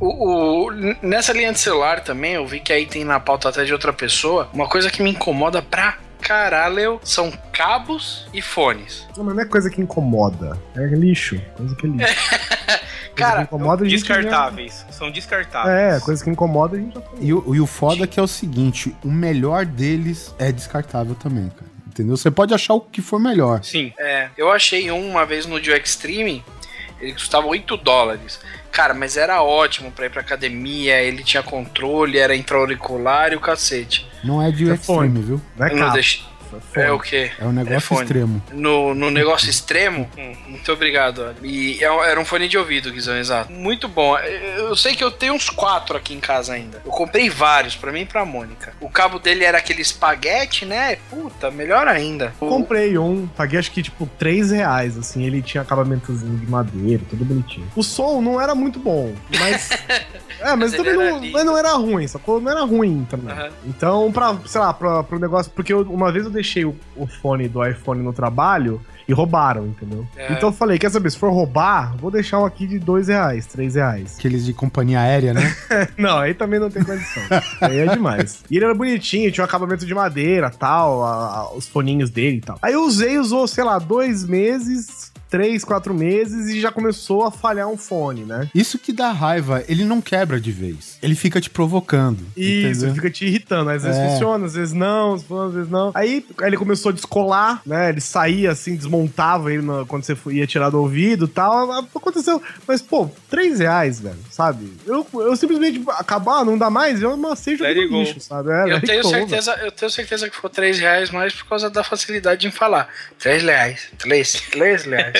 O, o- nessa linha de celular também, eu vi que aí tem na pauta até de outra pessoa. Uma coisa que me incomoda pra caralho são cabos e fones. Não, mas não é coisa que incomoda. É lixo. Coisa que é lixo. <laughs> Cara, incomoda, Descartáveis. São já- descartáveis. É, coisa que incomoda a gente já falou. E, o- e o foda é que é o seguinte: o melhor deles é descartável também, cara. Entendeu? Você pode achar o que for melhor. Sim. É, eu achei um uma vez no Dio Extreme, ele custava 8 dólares. Cara, mas era ótimo pra ir pra academia, ele tinha controle, era intra-auricular e o cacete. Não é de É extreme, fone. viu? Não é Eu não cabo. É o quê? É um negócio fone. extremo. No, no negócio extremo? Hum, muito obrigado, olha. E é era um fone de ouvido, Guizão, exato. Muito bom. Eu eu sei que eu tenho uns quatro aqui em casa ainda. Eu comprei vários, pra mim e pra Mônica. O cabo dele era aquele espaguete, né? Puta, melhor ainda. O- Comprei um, paguei acho que tipo 3 reais, assim, ele tinha acabamentozinho de madeira, tudo bonitinho. O som não era muito bom, mas. <laughs> É, mas, Mas também não, mas não era ruim, sacou? Não era ruim também. Aham. Então, pra, sei lá, pra, pro negócio. Porque eu- uma vez eu deixei o, o fone do iPhone no trabalho e roubaram, entendeu? É. Então eu falei, quer saber, se for roubar, vou deixar um aqui de 2 reais, 3 reais. Aqueles de companhia aérea, né? <laughs> Não, aí também não tem condição. aí é demais. E ele era bonitinho, tinha um acabamento de madeira tal, a- a- os foninhos dele e tal. Aí eu usei, usou, sei lá, dois meses, três, quatro meses e já começou a falhar um fone, né? Isso que dá raiva, ele não quebra de vez. Ele fica te provocando. Isso, entendeu? fica te irritando. Às vezes É. funciona, às vezes não, às vezes não. Aí, ele começou a descolar, né? Ele saía assim, desmontava ele na- quando você ia tirar do ouvido e tal. Aconteceu. Mas, pô, três reais, velho, sabe? Eu, eu simplesmente acabar, não dá mais, eu no go. lixo, sabe? É, Eu tenho certeza, eu tenho certeza que for 3 reais mais por causa da facilidade em falar. 3 reais. 3, 3 reais.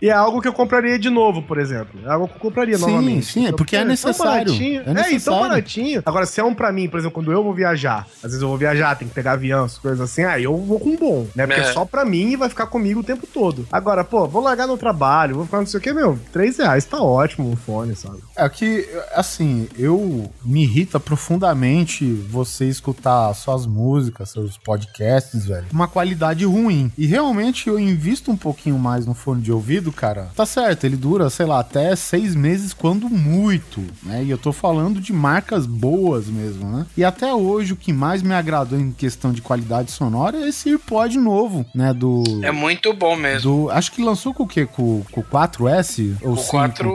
E é algo que eu compraria de novo, por exemplo. É algo que eu compraria Sim, novamente. sim, é porque é tão necessário. baratinho. É É, necessário. então baratinho. Agora, se é um pra mim, por exemplo, quando eu vou viajar, às vezes eu vou viajar, tem que pegar avião, essas coisas assim, aí eu vou com um bom, né? Porque é, É. só pra mim e vai ficar comigo o tempo todo. Agora, pô, vou largar no trabalho, vou ficar não sei o que, meu, 3 reais tá ótimo o fone, sabe? É que, assim, eu me irrita profundamente você escutar suas músicas, seus podcasts, velho. Uma qualidade ruim. E realmente eu invisto um pouquinho mais no fone de ouvido, cara. Tá certo, ele dura, sei lá, até seis meses, quando muito, né? E eu tô falando de marcas boas mesmo, né? E até hoje o que mais me agradou em questão de qualidade sonora é esse AirPod novo, né? Do. É muito bom mesmo. do acho que lançou com o quê? Com, com o 4S? Ou O 5? 4,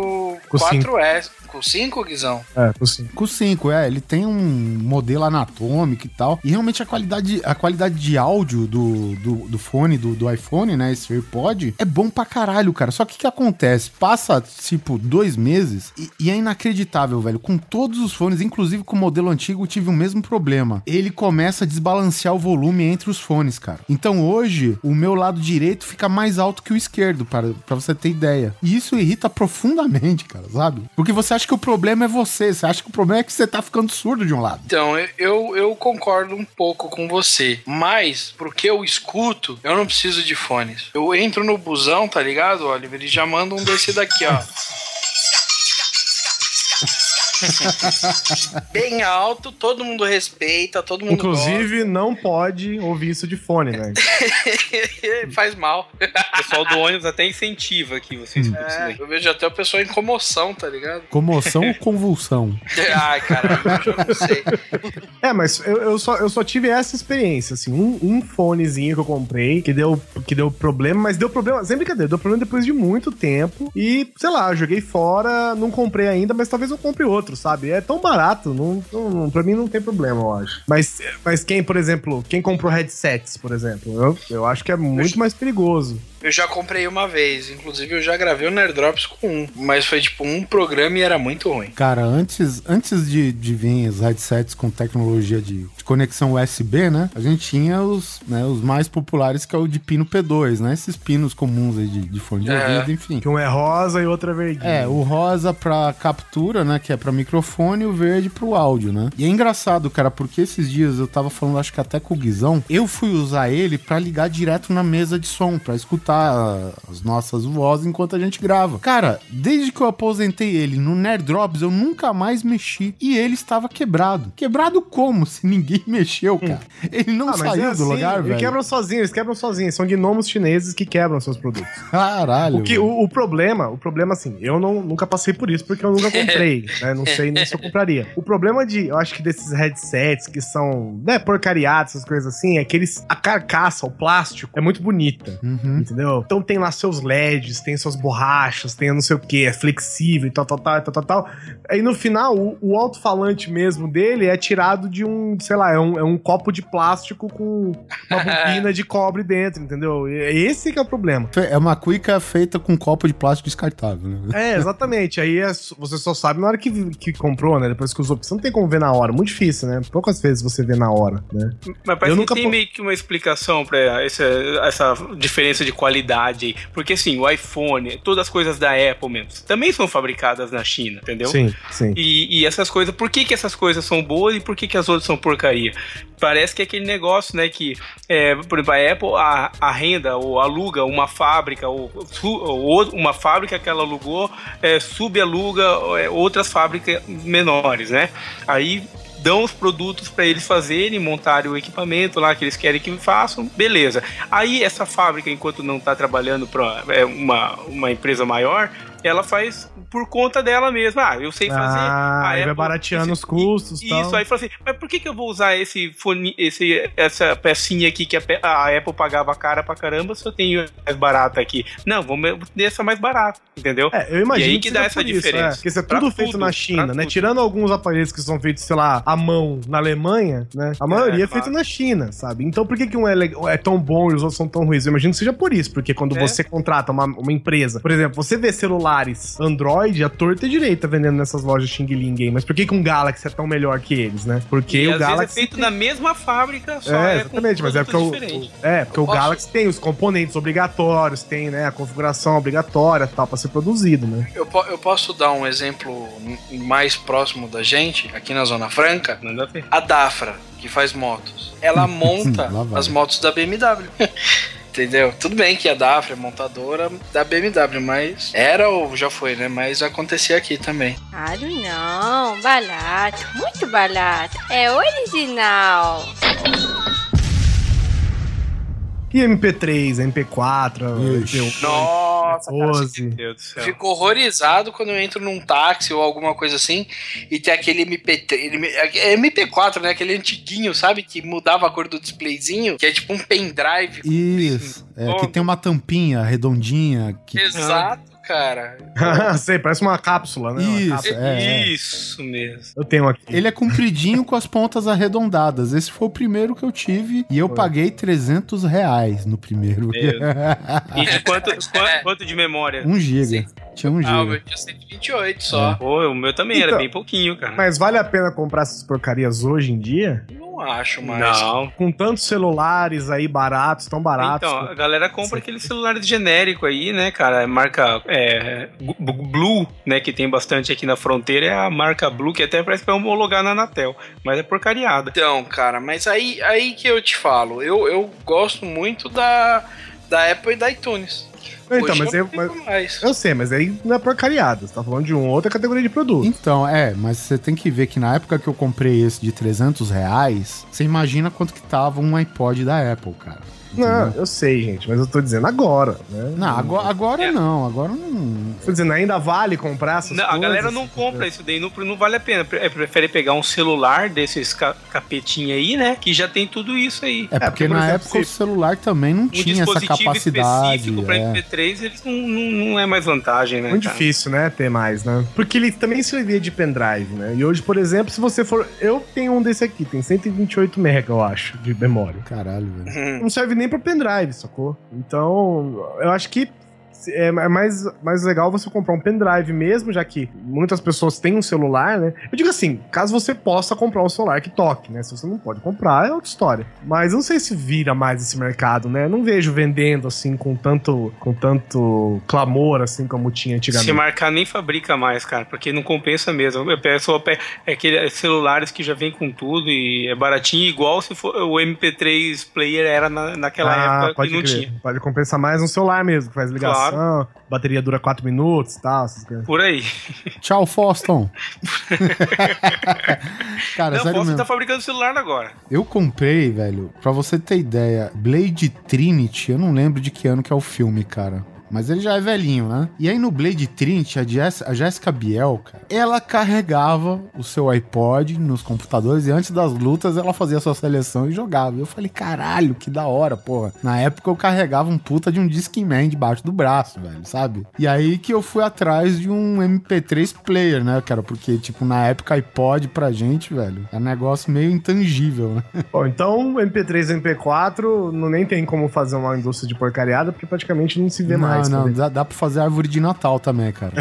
Com 4S. Com 5, Guizão? É. Com o 5, é, ele tem um modelo anatômico e tal. E realmente a qualidade, a qualidade de áudio do, do, do fone, do, do iPhone, né? Esse AirPod, é bom pra caralho, cara. Só que o que acontece? Passa, tipo, dois meses e, e é inacreditável, velho. Com todos os fones, inclusive com o modelo antigo, eu tive o mesmo problema. Ele começa a desbalancear o volume entre os fones, cara. Então hoje, o meu lado direito fica mais alto que o esquerdo, para, pra você ter ideia. E isso irrita profundamente, cara, sabe? Porque você acha que o problema é você, você acha que o problema é que você tá ficando surdo de um lado. Então, eu- eu, concordo um pouco com você. Mas, porque eu escuto, eu não preciso de fones. Eu entro no busão, tá ligado, Oliver? E já manda um desse daqui, ó. <laughs> <laughs> Bem alto, todo mundo respeita, todo mundo Inclusive, não pode ouvir isso de fone, né? gosta. <laughs> faz mal. O pessoal do ônibus até incentiva que vocês isso É, eu vejo até o pessoal em comoção, tá ligado? Comoção ou convulsão? <laughs> Ai, cara, eu já não sei. É, mas eu, eu, só, eu só tive essa experiência, assim, um, um fonezinho que eu comprei, que deu, que deu problema, mas deu problema, sem brincadeira, deu problema depois de muito tempo, e, sei lá, eu joguei fora, não comprei ainda, mas talvez eu compre outro, sabe? É tão barato, não, não, pra mim não tem problema, eu acho. Mas, mas quem, por exemplo, quem comprou headsets, por exemplo, eu, eu acho que é muito mais perigoso. Eu já comprei uma vez, inclusive eu já gravei o Nerd Drops com um, mas foi tipo um programa e era muito ruim. Cara, antes, antes de, de vir os headsets com tecnologia de, de conexão USB, né? A gente tinha os, né, os mais populares, que é o de pino P2, né? Esses pinos comuns aí de, de fone de É. ouvido, enfim. Que um é rosa e outro é verdinho. É, o rosa pra captura, né? Que é pra microfone, e o verde pro áudio, né? E é engraçado, cara, porque esses dias eu tava falando, acho que até com o Guizão, eu fui usar ele pra ligar direto na mesa de som, pra escutar ah, as nossas vozes enquanto a gente grava. Cara, desde que eu aposentei ele no Nerd Drops, eu nunca mais mexi. E ele estava quebrado. Quebrado como? Se ninguém <laughs> mexeu, cara. Ele não Ah, saiu é do assim, lugar, Eles velho. quebram sozinhos, eles quebram sozinhos. São gnomos chineses que quebram seus produtos. <laughs> Caralho. O, que, o, o problema, o problema, assim, eu não, nunca passei por isso porque eu nunca comprei, <laughs> né? Não sei nem se eu compraria. O problema de, eu acho que desses headsets que são, né, porcariados, essas coisas assim, é que eles, a carcaça, o plástico, é muito bonita. Uhum. Entendeu? Então tem lá seus LEDs, tem suas borrachas, tem não sei o que, é flexível e tal, tal, tal, tal, tal, tal. Aí no final, o, o alto-falante mesmo dele é tirado de um, sei lá, é um, é um copo de plástico com uma <laughs> bobina de cobre dentro, entendeu? E Esse que é o problema. É uma cuica feita com copo de plástico descartável, né? É, exatamente. Aí é- você só sabe na hora que, que comprou, né? Depois que usou. Você não tem como ver na hora. Muito difícil, né? Poucas vezes você vê na hora, né? Mas parece Eu que nunca tem po- meio que uma explicação pra essa, essa diferença de qualidade aí. Porque assim, o iPhone, todas as coisas da Apple mesmo, também são fabricadas na China, entendeu? Sim, sim. E, e essas coisas, por que, que essas coisas são boas e por que, que as outras são porcaria? Parece que é aquele negócio, né, que, é, por exemplo, a Apple a, arrenda ou aluga uma fábrica, ou, ou uma fábrica que ela alugou, é, subaluga é, outras fábricas menores, né? Aí dão os produtos para eles fazerem, montarem o equipamento lá que eles querem que façam, beleza. Aí essa fábrica, enquanto não está trabalhando para uma, uma empresa maior, ela faz por conta dela mesma. Ah, eu sei fazer. Ah, aí vai Apple- barateando os custos e Isso, tal. aí fala assim, mas por que, que eu vou usar esse fone, esse, essa pecinha aqui que a, a Apple pagava cara pra caramba se eu tenho mais barata aqui? Não, vamos essa mais barata, entendeu? É, eu imagino E aí que dá seja essa isso, diferença. é. Porque isso é Pra tudo feito tudo, na pra China, né? tudo. Tirando alguns aparelhos que são feitos, sei lá, à mão na Alemanha, né? A maioria é, claro. feito na China, sabe? Então por que, que um é, é tão bom e os outros são tão ruins? Eu imagino que seja por isso, porque quando É. você contrata uma, uma empresa, por exemplo, você vê celulares Android, a torta e direita vendendo nessas lojas Xing Ling Game, mas por que, que um Galaxy é tão melhor que eles, né? Porque e o às vezes é Galaxy. feito na mesma fábrica, só É, é, exatamente, com mas é porque, o, diferentes. é, porque o Posso- Galaxy tem os componentes obrigatórios, tem né, a configuração obrigatória tal, pra ser produzido, né? Eu, po- eu posso dar um exemplo mais próximo da gente, aqui na Zona Franca? A Dafra, que faz motos. Ela <laughs> monta as motos da BMW. Entendeu? Tudo bem que a Dafra é montadora da BMW, mas era ou já foi, né? Mas acontecia aqui também. Claro não, barato, muito barato. É original. E MP3, MP4, Ixi. MP1, Nossa, cara, MP12. Meu Deus do céu. Eu fico horrorizado quando eu entro num táxi ou alguma coisa assim e tem aquele MP3, ele- é MP4, né? Aquele antiguinho, sabe? Que mudava a cor do displayzinho, que é tipo um pendrive. Isso. É, que tem uma tampinha redondinha. Que... Exato, cara. <laughs> Sei, parece uma cápsula, né? Uma Isso, cápsula. é. é. Isso mesmo. Eu tenho aqui. Ele é compridinho com as pontas arredondadas. Esse foi o primeiro que eu tive e eu Foi. paguei 300 reais no primeiro. <laughs> E de quanto, quanto, quanto de memória? 1 giga. Tinha 1 Ah, o giga. meu tinha 128 só. Pô, o meu também Então, era bem pouquinho, cara. Mas vale a pena comprar essas porcarias hoje em dia? Não acho mais. Não. Com tantos celulares aí baratos, tão baratos. Então, a galera compra aqueles celulares genéricos aí, né, cara? Marca é, Gu- Gu- Blue, né, que tem bastante aqui na fronteira, é a marca Blue, que até parece que vai homologar na Anatel. Mas é porcariada. Então, cara, mas aí, aí que eu te falo, eu, eu gosto muito da, da Apple e da iTunes. Não, então, mas eu mas- eu sei, mas aí não é porcariada. Você tá falando de uma outra categoria de produto. Então, é, mas você tem que ver que na época que eu comprei esse de 300 reais, você imagina quanto que tava um iPod da Apple, cara. Não, Entendeu? eu sei, gente, mas eu tô dizendo agora, né? Não, agora, agora É. não, agora não. Tô dizendo, ainda vale comprar essas Não, a coisas? galera não compra isso daí, não, não vale a pena. É, Prefere pegar um celular desses ca capetinha aí, né? Que já tem tudo isso aí. É porque, porque, por na exemplo, época o celular também não Um tinha essa dispositivo capacidade. específico pra é. MP3, eles não, não, não é mais vantagem, né? Muito cara? difícil, né, ter mais, né? Porque ele também servia de pendrive, né? E hoje, por exemplo, se você for... Eu tenho um desse aqui, tem 128 MB, eu acho, de memória. Caralho, velho. Hum. Não serve nem pra pendrive, sacou? Então, eu acho que é mais, mais legal você comprar um pendrive mesmo, já que muitas pessoas têm um celular, né? Eu digo assim, caso você possa comprar um celular que toque, né? Se você não pode comprar, é outra história. Mas eu não sei se vira mais esse mercado, né? Eu não vejo vendendo assim com tanto, com tanto clamor assim como tinha Se antigamente. marcar, nem fabrica mais, cara, porque não compensa mesmo. Eu peço é aqueles celulares que já vem com tudo e é baratinho, igual se for o MP3 player era na, naquela Ah, época que não crer. tinha. Pode compensar mais um celular mesmo, que faz ligação, bateria dura 4 minutos e tal. Por aí. Tchau, Foston. <laughs> Cara, não, sério mesmo. estar fabricando celular agora. Eu comprei, velho, pra você ter ideia, Blade Trinity, eu não lembro de que ano que é o filme, cara. Mas ele já é velhinho, né? E aí no Blade Trinity, a, Jess, a Jessica Biel, cara, ela carregava o seu iPod nos computadores e antes das lutas ela fazia a sua seleção e jogava. E eu falei, caralho, que da hora, porra. Na época eu carregava um puta de um Discman debaixo do braço, velho, sabe? E aí que eu fui atrás de um MP3 player, né, cara? Porque, tipo, na época iPod pra gente, velho, é um negócio meio intangível, né? <laughs> Bom, então MP3 e MP4 não nem tem como fazer uma indústria de porcariada, porque praticamente não se vê não, mais. Não, né? dá, dá pra fazer árvore de Natal também, cara.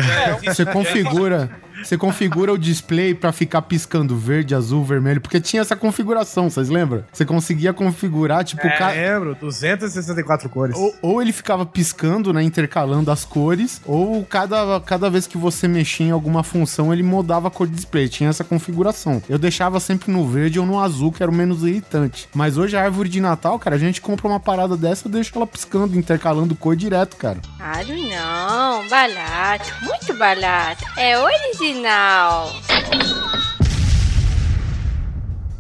Você configura, você configura o display pra ficar piscando verde, azul, vermelho, porque tinha essa configuração, vocês lembram? Você conseguia configurar, tipo, É, ca- lembro, 264 cores. ou, ou ele ficava piscando, né, intercalando as cores, ou cada, cada vez que você mexia em alguma função, ele mudava a cor de display. Tinha essa configuração. Eu deixava sempre no verde ou no azul, que era o menos irritante. Mas hoje a árvore de Natal, cara, a gente compra uma parada dessa, eu deixo ela piscando, intercalando cor direto, cara. Claro não, barato, muito barato. É original.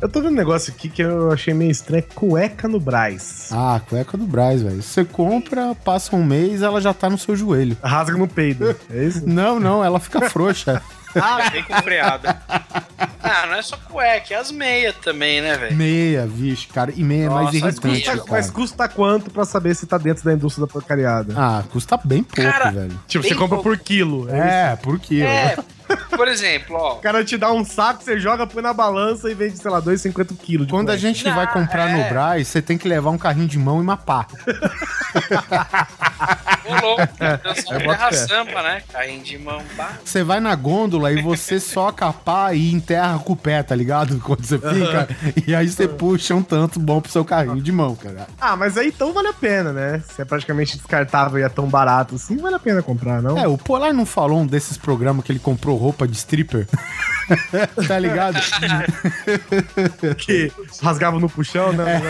Eu tô vendo um negócio aqui que eu achei meio estranho, é cueca no Braz. Ah, cueca do Braz, velho. Você compra, passa um mês, ela já tá no seu joelho. Rasga no peido, <laughs> é isso? Não, não, ela fica frouxa. <laughs> Bem com freada. Ah, não é só cueca, é as meias também, né, velho? meia, vixe, cara. E meia é mais Nossa, irritante, meia. cara. Mas custa quanto pra saber se tá dentro da indústria da porcariada? Ah, custa bem pouco, Cara, velho. tipo, você compra pouco. por quilo. É. É, por quilo. É, <laughs> por exemplo, ó. O cara te dá um saco, você joga, põe na balança e vende, sei lá, 2,50 quilos. Quando a gente vai comprar no é. Braz, você tem que levar um carrinho de mão e uma pá. Ô, louco, boto terra sampa, né? Carrinho de mão, pá. Você vai na gôndola e você soca a pá e enterra com o pé, tá ligado? <laughs> Quando você fica. E aí você puxa um tanto bom pro seu carrinho de mão, cara. Ah, mas aí então vale a pena, né? Se é praticamente descartável e é tão barato assim, vale a pena comprar, não? É, o Polar não falou um desses programas que ele comprou roupa de stripper? <laughs> tá ligado? <laughs> que rasgava no puxão, né? <laughs>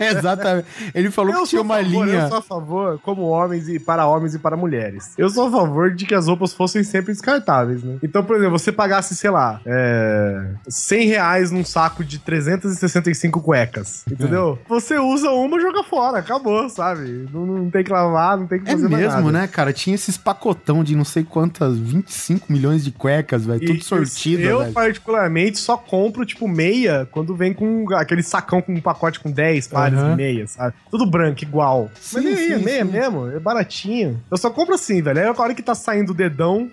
É. Exatamente. Ele falou que tinha uma favor, linha. Eu sou a favor, como homens e para homens e para mulheres. Eu sou a favor de que as roupas fossem sempre descartáveis, né? Então, por exemplo, você pagasse, sei lá, é, 100 reais num saco de 365 cuecas, entendeu? É. Você usa uma e joga fora, acabou, sabe? Não, não tem que lavar, não tem que É fazer mais mesmo, nada. né, cara? Tinha esses pacotão de não sei quantas, 25 milhões de cuecas, velho. Tudo sortido, Eu, velho. particularmente, só compro, tipo, meia quando vem com aquele sacão com um pacote com 10 pares Aham. de meias, sabe? Tudo branco, igual. Sim, Mas é sim, meia sim. mesmo, é baratinho. Eu só compro assim, velho. Aí a hora que tá saindo o dedão.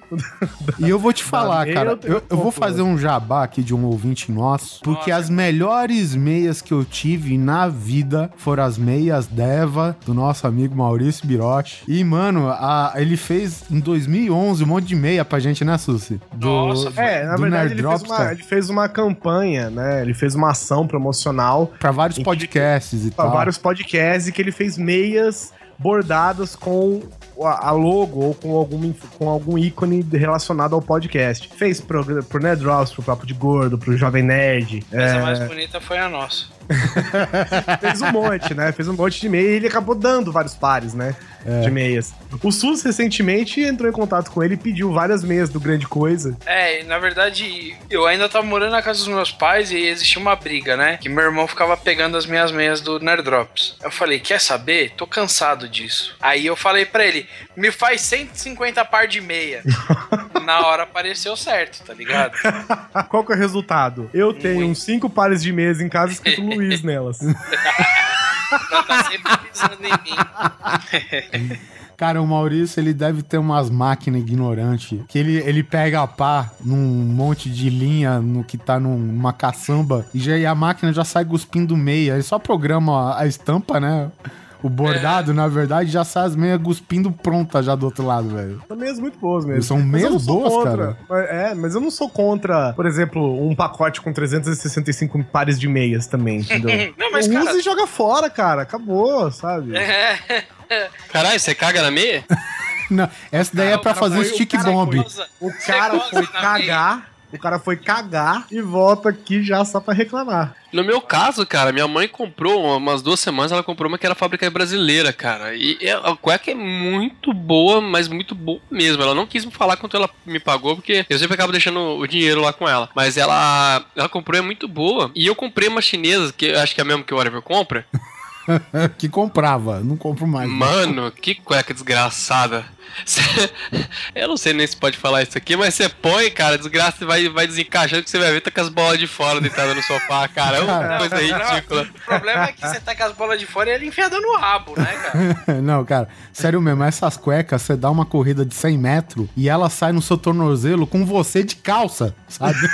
E eu vou <laughs> te falar, meia cara, eu eu, eu vou fazer um jabá aqui de um ouvinte nosso, porque as melhores meias que eu tive na vida foram as meias Deva, do nosso amigo Maurício Biroche. E, mano, a- ele fez em 2011 um monte de meia pra gente, né, Susi? Do, Nossa, É, na do verdade, ele fez, Nerd uma, ele fez uma campanha, né? Ele fez uma ação promocional Pra vários Em que- podcasts e para tal. vários podcasts e que ele fez meias bordadas com a logo ou com algum, com algum ícone relacionado ao podcast. Fez pro, pro Nerd Drops, pro Papo de Gordo, pro Jovem Nerd. Mas é, a mais bonita foi a nossa. <laughs> fez um monte, né? Fez um monte de meia e ele acabou dando vários pares, né? É. De meias. O SUS recentemente entrou em contato com ele e pediu várias meias do Grande Coisa. É, na verdade, eu ainda tava morando na casa dos meus pais e existia uma briga, né? Que meu irmão ficava pegando as minhas meias do Nerd Drops. Eu falei, quer saber? Tô cansado disso. Aí eu falei pra ele, me faz 150 par de meia. <laughs> na hora apareceu certo, tá ligado? <laughs> Qual que é o resultado? Eu tenho Muito. uns cinco pares de meias em casa escrito Luiz <laughs> nelas. Ela tá sempre pensando em mim. <laughs> Cara, o Maurício, ele deve ter umas máquinas ignorantes. Que ele, ele pega a pá num monte de linha no que tá num- numa caçamba e, já, e a máquina já sai cuspindo meia. Ele só programa a, a estampa, né? O bordado, na verdade, já sai as meias cuspindo pronta já do outro lado, velho. São meias muito boas mesmo. São meias não boas, contra. É, mas eu não sou contra, por exemplo, um pacote com 365 pares de meias também, entendeu? <laughs> Não, mas, Usa cara- e joga fora, cara. Acabou, sabe? É, Caralho, você caga na meia? <laughs> Não, essa daí é pra o cara fazer foi- stick o cara bomb. foi- O cara foi cagar. O cara foi cagar e volta aqui já só pra reclamar. No meu caso, cara, minha mãe comprou umas duas semanas, ela comprou uma que era fábrica brasileira, cara. E é- a cueca é muito boa, mas muito boa mesmo. Ela não quis me falar quanto ela me pagou, porque eu sempre acabo deixando o dinheiro lá com ela. Mas ela, ela comprou, é muito boa. E eu comprei uma chinesa, que eu acho que é a mesma que o Oliver compra. <laughs> que comprava, não compro mais. né? Mano, que cueca desgraçada. Cê- <laughs> Eu não sei nem se pode falar isso aqui, mas você põe, cara, desgraça, vai, vai desencaixando que você vai ver, tá com as bolas de fora deitadas no sofá, cara. É uma coisa ridícula. O problema é que você tá com as bolas de fora e ele enfiada no rabo, né, cara? <laughs> Não, cara, sério mesmo, essas cuecas, você dá uma corrida de 100 metros e ela sai no seu tornozelo com você de calça, sabe? <laughs>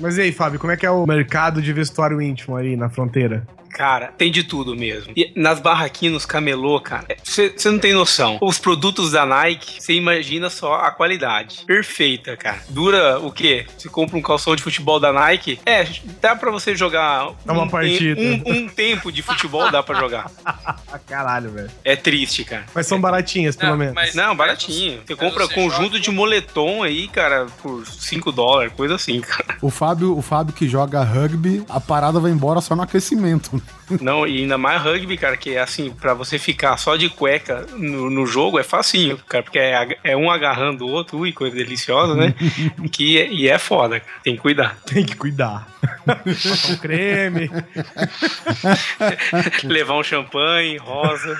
Mas e aí, Fábio, como é que é o mercado de vestuário íntimo aí na fronteira? Cara, tem de tudo mesmo. E nas barraquinhas, nos camelô, cara, você não tem noção. Os produtos da Nike, você imagina só a qualidade. Perfeita, cara. Dura o quê? Você compra um calção de futebol da Nike, é, dá pra você jogar Dá uma um, partida. Um, um tempo de futebol dá pra jogar. <laughs> Caralho, velho. É triste, cara. Mas são baratinhas, pelo Não, menos. mas- Não, baratinho. Você compra você conjunto joga- de moletom aí, cara, por 5 dólares, coisa assim, <laughs> cara. O Fábio, o Fábio que joga rugby, a parada vai embora só no aquecimento. Não, e ainda mais rugby, cara, que é assim, pra você ficar só de cueca no, no jogo é facinho, cara, porque é, é um agarrando o outro, ui, coisa deliciosa, né? <laughs> que, é- e é foda, cara, tem que cuidar. Tem que cuidar. Passar um creme. <laughs> Levar um champanhe, rosas.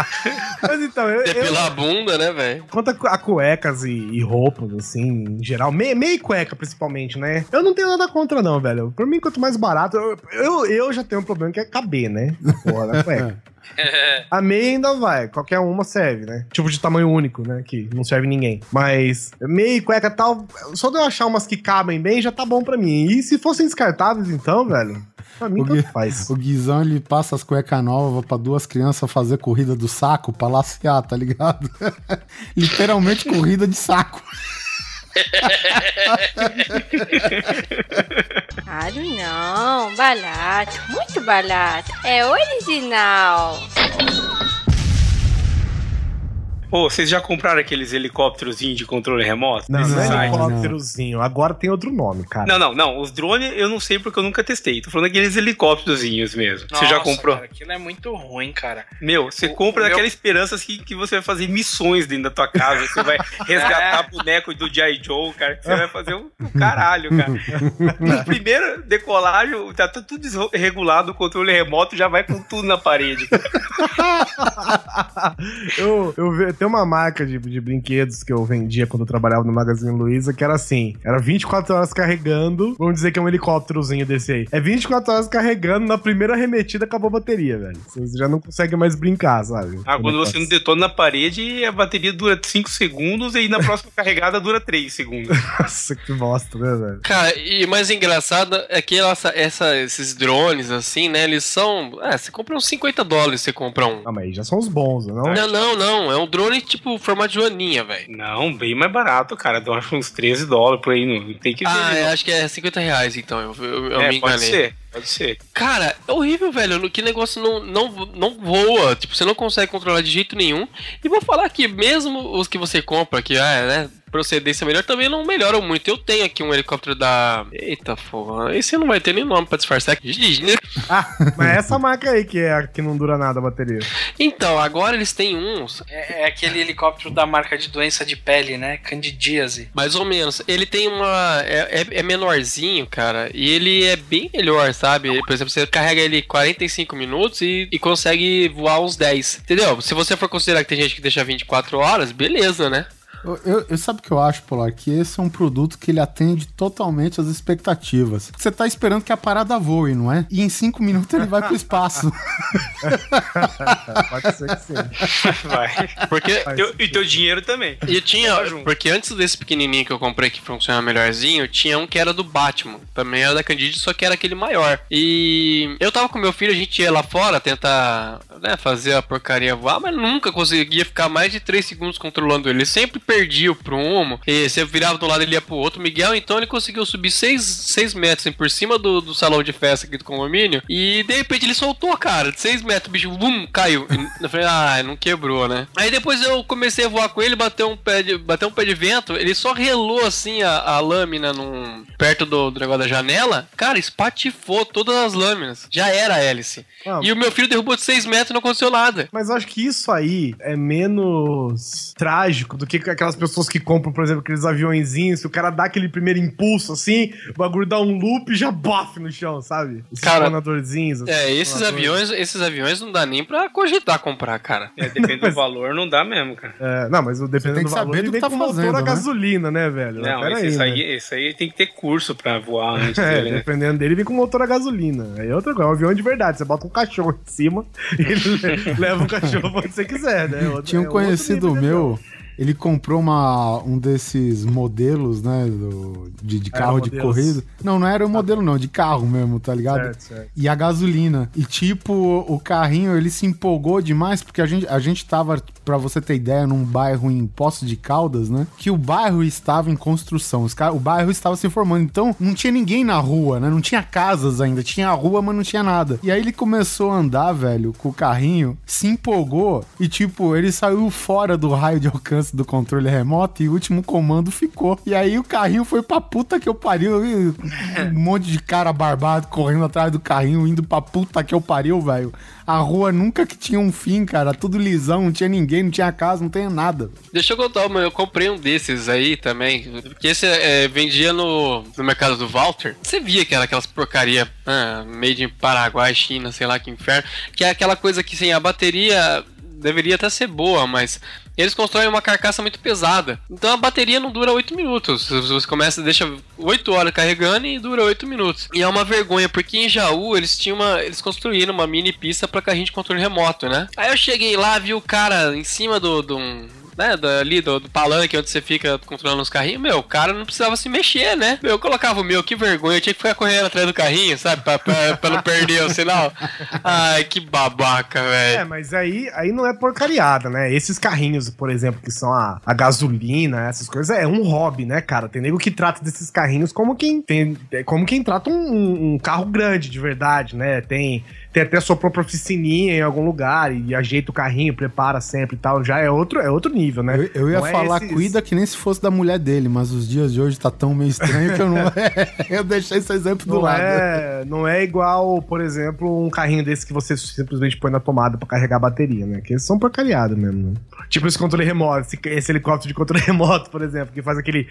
<laughs> Mas então, eu, eu, Depilar a bunda, né, velho? quanto a cuecas e, e roupas, assim, em geral, meia, meia cueca principalmente, né? Eu não tenho nada contra, não, velho. Pra mim, quanto mais barato, eu, eu, eu já tenho um problema que é caber, né? Porra, cueca. <laughs> A meia ainda vai, qualquer uma serve, né? Tipo de tamanho único, né? Que não serve ninguém. Mas meia e cueca tal, só de eu achar umas que cabem bem já tá bom pra mim. E se fossem descartáveis, então, velho, pra mim O tanto Gui- faz. O Guizão, ele passa as cuecas novas pra duas crianças fazer corrida do saco pra lacear, tá ligado? <laughs> Literalmente corrida de saco. <laughs> Claro não, barato, muito barato. É original. Pô, vocês já compraram aqueles helicópterozinhos de controle remoto? Não, não é helicópterozinho. Agora tem outro nome, cara. Não, não, não. Os drones eu não sei porque eu nunca testei. Tô falando daqueles helicópterozinhos mesmo. você já Nossa, comprou? Cara, aquilo é muito ruim, cara. Meu, você O- compra o meu- daquela esperança que, que você vai fazer missões dentro da tua casa. Você vai <laughs> resgatar boneco do G.I. Joe, cara. Que você vai fazer um, um caralho, cara. No <laughs> primeiro decolagem, tá, tá tudo desregulado, o controle remoto já vai com tudo na parede. <laughs> eu, eu tem uma marca de, de brinquedos que eu vendia quando eu trabalhava no Magazine Luiza que era assim: era 24 horas carregando. Vamos dizer que é um helicópterozinho desse aí. É 24 horas carregando, na primeira arremetida acabou a bateria, velho. Você já não consegue mais brincar, sabe? Ah, quando você não detona na parede, a bateria dura 5 segundos e na próxima <laughs> carregada dura 3 segundos. Nossa, que bosta, né, velho? Cara, e mais engraçado é que essa, essa- esses drones, assim, né, eles são... É, você compra uns 50 dólares, você compra um. Ah, mas aí já são os bons, não? Não, não, não, é um drone tipo formato de joaninha, velho. Não, bem mais barato, cara. Eu acho uns 13 dólares por aí. Não tem que ver. Ah, eu acho que é 50 reais, então, eu, eu, eu é, me pode enganei. ser, pode ser. Cara, é horrível, velho. Que negócio não, não, não voa. Tipo, você não consegue controlar de jeito nenhum. E vou falar que mesmo os que você compra, que é, né? Procedência melhor, também não melhoram muito. Eu tenho aqui um helicóptero da. Eita porra, esse não vai ter nem nome pra disfarçar. Ah, mas é essa marca aí que é a que não dura nada a bateria. Então, agora eles têm uns, É, é aquele helicóptero da marca de doença de pele, né? Candidíase. mais ou menos. Ele tem uma. É, é- é menorzinho, cara. E ele é bem melhor, sabe? Por exemplo, você carrega ele 45 minutos e, e consegue voar uns 10. Entendeu? Se você for considerar que tem gente que deixa 24 horas, beleza, né? Eu, eu, eu- sabe o que eu acho, Polar? Que esse é um produto que ele atende totalmente às expectativas. Você tá esperando que a parada voe, não é? E em cinco minutos ele vai pro espaço. <laughs> Pode ser que sim. Vai. Porque Teu- e teu dinheiro também. E tinha, Tá junto. porque antes desse pequenininho que eu comprei que funciona melhorzinho, tinha um que era do Batman. Também era da Candide, só que era aquele maior. E eu tava com meu filho, a gente ia lá fora tentar né, fazer a porcaria voar, mas nunca conseguia ficar mais de 3 segundos controlando ele. Ele sempre perdia o prumo, e você virava de um lado ele ia pro outro. Miguel, então, ele conseguiu subir 6, metros por cima do, do salão de festa aqui do condomínio, e de repente ele soltou, cara, de 6 metros, o bicho, bum, caiu. E eu falei, ah, não quebrou, né? Aí depois eu comecei a voar com ele, bateu um pé de, bateu um pé de vento, ele só relou assim a, a lâmina num, perto do, do negócio da janela, cara, espatifou todas as lâminas. Já era a hélice. Ah, E o meu filho derrubou de 6 metros não aconteceu nada. Mas eu acho que isso aí é menos trágico do que aquelas pessoas que compram, por exemplo, aqueles aviõezinhos, que o cara dá aquele primeiro impulso assim, o bagulho dá um loop e já bofe no chão, sabe? Esses Cara, planadorzinhos. assim, É, esses aviões, esses aviões não dá nem pra cogitar comprar, cara. É, depende do <laughs> valor, não dá mesmo, cara. É, não, mas dependendo tem do valor, saber ele do vem que tá com motor fazendo, a né? gasolina, né, velho? Não, Pera esse, aí, aí, né? esse aí tem que ter curso pra voar <laughs> antes É, dele, né? dependendo dele, vem com motor a gasolina. Aí é outra coisa, é um avião de verdade. Você bota um cachorro em cima <laughs> e ele leva o cachorro pra onde você quiser, né? Outro- Tinha um é conhecido nível meu, ele comprou uma, um desses modelos, né, do- de, de carro de corrida. Não, não era um modelo não, de carro mesmo, tá ligado? Certo, certo. E a gasolina. E tipo, o carrinho, ele se empolgou demais, porque a gente, a gente tava, pra você ter ideia, num bairro em Poços de Caldas, né? Que o bairro estava em construção. Os ca- o bairro estava se formando. Então, não tinha ninguém na rua, né? Não tinha casas ainda. Tinha a rua, mas não tinha nada. E aí ele começou a andar, velho, com o carrinho, se empolgou e, tipo, ele saiu fora do raio de alcance do controle remoto e o último comando ficou. E aí o carrinho foi pra puta que eu pariu. Um <laughs> monte de cara barbado correndo atrás do carrinho, indo pra puta que eu pariu, velho. A rua nunca que tinha um fim, cara. Tudo lisão, não tinha ninguém, não tinha casa, não tinha nada. Deixa eu contar, mano, eu comprei um desses aí também. Porque esse é, vendia no, no mercado do Walter. Você via que era aquelas porcaria ah, made em Paraguai, China, sei lá que inferno. Que é aquela coisa que, assim, a bateria deveria até ser boa, mas eles constroem uma carcaça muito pesada. Então a bateria não dura 8 minutos. Você começa, deixa 8 horas carregando e dura 8 minutos. E é uma vergonha, porque em Jaú eles tinham uma. Eles construíram uma mini pista para carrinho de controle remoto, né? Aí eu cheguei lá, vi o cara em cima do. do né, dali do, do palanque onde você fica controlando os carrinhos, meu, o cara não precisava se mexer, né? Eu colocava o meu, que vergonha, eu tinha que ficar correndo atrás do carrinho, sabe? Pra, pra, <laughs> pra não perder o sinal. Ai, que babaca, É, velho. mas aí, aí não é porcariada, né? Esses carrinhos, por exemplo, que são a, a gasolina, essas coisas, é um hobby, né, cara? Tem nego que trata desses carrinhos como quem tem, é como quem trata um, um carro grande de verdade, né? Tem, tem até sua própria oficininha em algum lugar e ajeita o carrinho, prepara sempre e tal. Já é outro, é outro nível, né? Eu, eu ia Não é falar, esses- cuida que nem se fosse da mulher dele, mas os dias de hoje tá tão meio estranho que eu não. <laughs> <laughs> eu deixei esse exemplo do Não lado. é, não é igual, por exemplo, um carrinho desse que você simplesmente põe na tomada pra carregar a bateria, né? Que eles são porcariados mesmo, né? Tipo esse controle remoto, esse, esse helicóptero de controle <laughs> remoto, por exemplo, que faz aquele.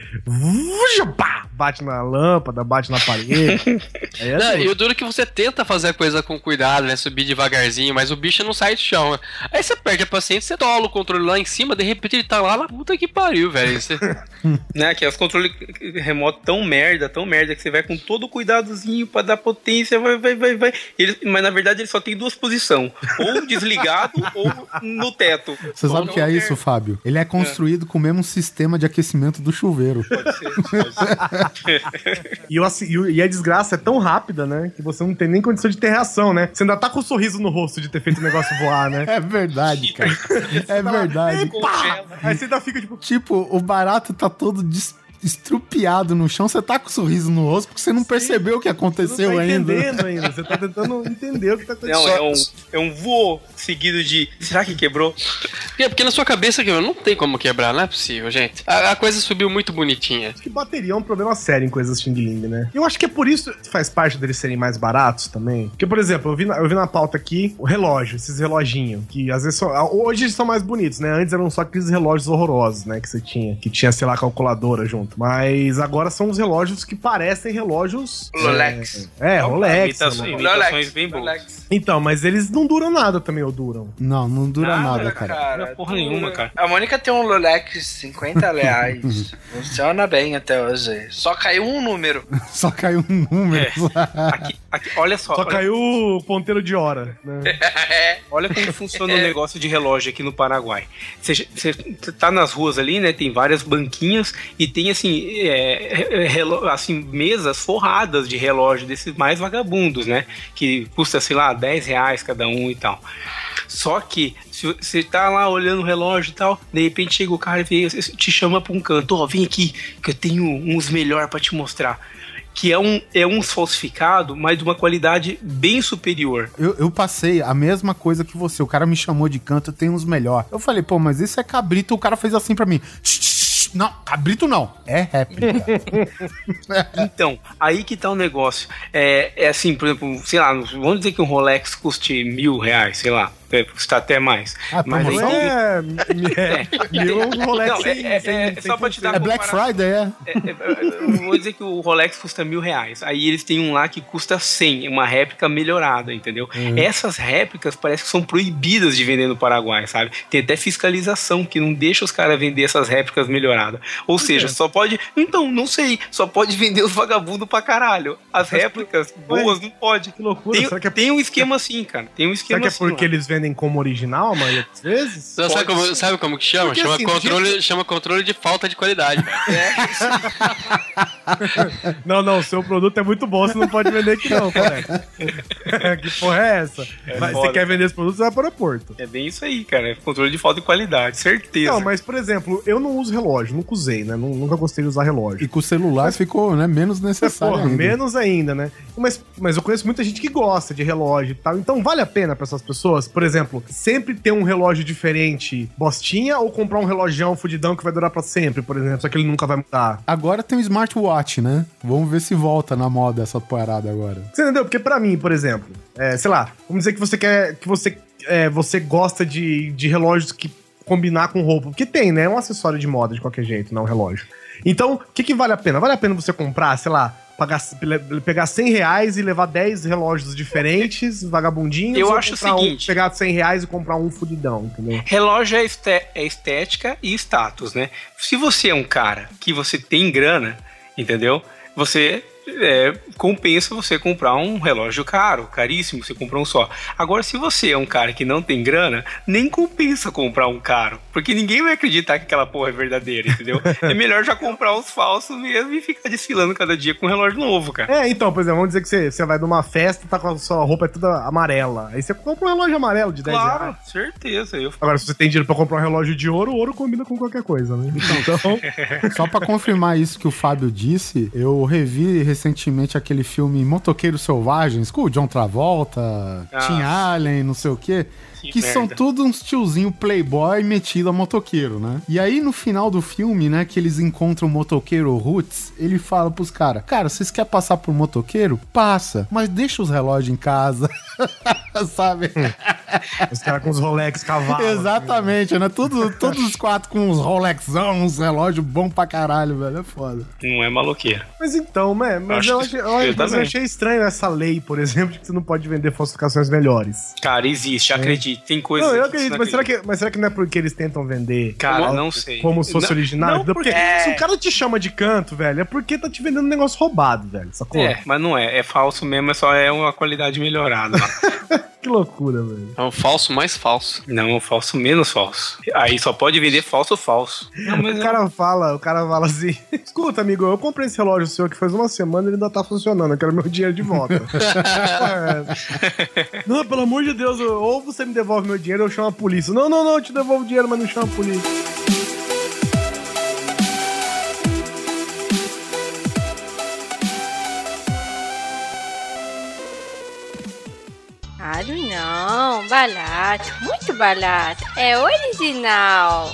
pá, Bate na lâmpada, bate na parede. É Não, e o duro é que você tenta fazer a coisa com cuidado, né? Subir devagarzinho, mas o bicho não sai do chão. né? Aí você perde a paciência, você tola o controle lá em cima, de repente ele tá lá na puta que pariu, velho. Você- <laughs> Né, que é os controles remotos tão merda, tão merda, que você vai com todo o cuidadozinho pra dar potência, vai, vai, vai, vai. Ele- mas na verdade ele só tem duas posições: ou desligado <laughs> ou no teto. Você sabe o que é Ou- isso, Fábio? Ele é construído com o mesmo sistema de aquecimento do chuveiro. Pode ser, pode ser. <laughs> E, e o- e a desgraça é tão rápida, né? Que você não tem nem condição de ter reação, né? Você ainda tá com um sorriso no rosto de ter feito o negócio voar, né? É verdade, cara. <laughs> É verdade. Aí você ainda fica tipo. Tipo, o barato tá todo des- estrupiado no chão, você tá com um sorriso no rosto porque você não percebeu o que Você não aconteceu tá ainda. entendendo ainda. Você tá tentando entender o que tá acontecendo. Não, é um, é um voo seguido de. Será que quebrou? Porque, porque na sua cabeça que não tem como quebrar, não é possível, gente. A, a coisa subiu muito bonitinha. Acho que bateria é um problema sério em coisas Xing Ling, né? Eu acho que é por isso que faz parte deles serem mais baratos também. Porque, por exemplo, eu vi na, eu vi na pauta aqui o relógio, esses reloginhos, que às vezes são, hoje eles são mais bonitos, né? Antes eram só aqueles relógios horrorosos, né? Que você tinha, que tinha, sei lá, calculadora junto. Mas agora são os relógios que parecem relógios. Rolex. É, Rolex. Imitações, relógio. imitações bem boas. Rolex. Então, mas eles não duram nada também, ou duram? Não, não dura nada, Nada, cara. Não é porra nenhuma, cara. A Mônica tem um Rolex 50 reais. <laughs> Funciona bem até hoje. Só caiu um número. <laughs> Só caiu um número. Aqui, aqui, olha só. Só olha, caiu o ponteiro de hora, né? <laughs> olha como funciona o negócio de relógio aqui no Paraguai. Você, você tá nas ruas ali, né? Tem várias banquinhas e tem assim, é, relo- assim, mesas forradas de relógio desses mais vagabundos, né? Que custa, sei lá, 10 reais cada um e tal. Só que se você tá lá olhando o relógio e tal, de repente chega o cara e vem, te chama pra um canto, ó, vem aqui, que eu tenho uns melhor pra te mostrar. Que é um, é um falsificado, mas de uma qualidade bem superior. Eu, eu passei a mesma coisa que você. O cara me chamou de canto, tem uns melhor. Eu falei, pô, mas isso é cabrito. O cara fez assim pra mim. "Shh, shh, shh." Não, cabrito não. É réplica. <laughs> Então, aí que tá o negócio. É, é assim, por exemplo, sei lá, vamos dizer que um Rolex custe mil reais, sei lá. Até, custa até mais. Ah, Mas promoção? É, é, mil é um Rolex Não, é- sem- é- sem- é sem só pra te dar É Black Friday, é? É, é, é, eu vou dizer que o Rolex custa mil reais. Aí eles têm um lá que custa 100, uma réplica melhorada, entendeu? Essas réplicas parece que são proibidas de vender no Paraguai, sabe? Tem até fiscalização que não deixa os caras vender essas réplicas melhoradas. Ou seja, só pode. Então, não sei, só pode vender os vagabundos pra caralho. As réplicas boas não pode. Que loucura. Tem, será que é, tem um esquema assim, cara. Tem um será esquema que é assim. porque eles vendem como original, a maioria das vezes? Sabe, como, sabe como que chama? Porque, chama, assim, controle, chama controle de falta de qualidade. <laughs> Não, não, o seu produto é muito bom, você não pode vender aqui não, colega. <laughs> que porra é essa? Mas foda. você quer vender esse produto, você vai para o aeroporto. É bem isso aí, cara. É controle de falta de qualidade, certeza. Não, mas, por exemplo, eu não uso relógio, nunca usei, né? Nu- Nunca gostei de usar relógio. E com o celular ficou né, menos É, necessário porra, ainda. menos ainda, né? Mas, mas eu conheço muita gente que gosta de relógio e tal. Então vale a pena pra essas pessoas, por exemplo, sempre ter um relógio diferente, bostinha, ou comprar um relógio fudidão que vai durar pra sempre, por exemplo, só que ele nunca vai mudar. Agora tem o smartwatch, né? Vamos ver se volta na moda essa parada agora. Você entendeu? Porque pra mim, por exemplo, é, sei lá, vamos dizer que você quer. que você, é, você gosta de, de relógios que combinar com roupa. Porque tem, né? É um acessório de moda de qualquer jeito, não um relógio. Então, o que, que vale a pena? Vale a pena você comprar, sei lá, pagar, pe- pegar 100 reais e levar 10 relógios diferentes, vagabundinhos? Eu acho o comprar um- seguinte. pegar 100 reais e comprar um fudidão, entendeu? Relógio é, é estética e status, né? Se você é um cara que você tem grana, entendeu? Você é, compensa você comprar um relógio caro, caríssimo, você comprar um só. Agora, se você é um cara que não tem grana, nem compensa comprar um caro, porque ninguém vai acreditar que aquela porra é verdadeira, entendeu? <laughs> é melhor já comprar uns falsos mesmo e ficar desfilando cada dia com um relógio novo, cara. É, então, por exemplo, vamos dizer que você, você vai numa festa, tá com a sua roupa é toda amarela. Aí você compra um relógio amarelo de 10 reais. Claro, certeza. Eu Agora, se você tem dinheiro pra comprar um relógio de ouro, ouro combina com qualquer coisa, né? Então, <laughs> Só pra confirmar isso que o Fábio disse, eu revi recentemente aquele filme Motoqueiros Selvagens com o John Travolta, Ah. Tim Allen, não sei o quê. Que Que são todos uns tiozinho playboy metido a motoqueiro, né? E aí no final do filme, né, que eles encontram o motoqueiro Roots, ele fala pros caras: Cara, vocês querem passar por motoqueiro? Passa, mas deixa os relógios em casa. <laughs> Sabe? <laughs> os caras com os Rolex cavalos. Exatamente, né? Tudo, todos os quatro com uns Rolexão, uns relógios bom pra caralho, velho. É foda. não é maloqueiro. Mas então, né? Mas Acho eu, achei, eu, eu mas eu também. achei estranho essa lei, por exemplo, de que você não pode vender falsificações melhores. Cara, existe, Tem coisas. não, eu acredito, mas será, que, mas será que não é porque eles tentam vender Cara, como- não sei. como se fosse Não- original? não, porque porque- se o cara te chama de canto, velho, é porque tá te vendendo um negócio roubado, velho, sacou? É, mas não é. É falso mesmo, é só é uma qualidade melhorada. <laughs> Que loucura, velho. É o falso mais falso. não, falso menos falso. Aí só pode vender falso falso. Não, mas O cara fala, o cara fala assim: <laughs> escuta, amigo, eu comprei esse relógio seu que faz uma semana e ele ainda tá funcionando. Eu quero meu dinheiro de volta. É. <laughs> não, pelo amor de Deus, ou você me devolve meu dinheiro ou eu chamo a polícia. Não, não, não, eu te devolvo o dinheiro, mas não chama a polícia. Não, barato, muito barato. É original.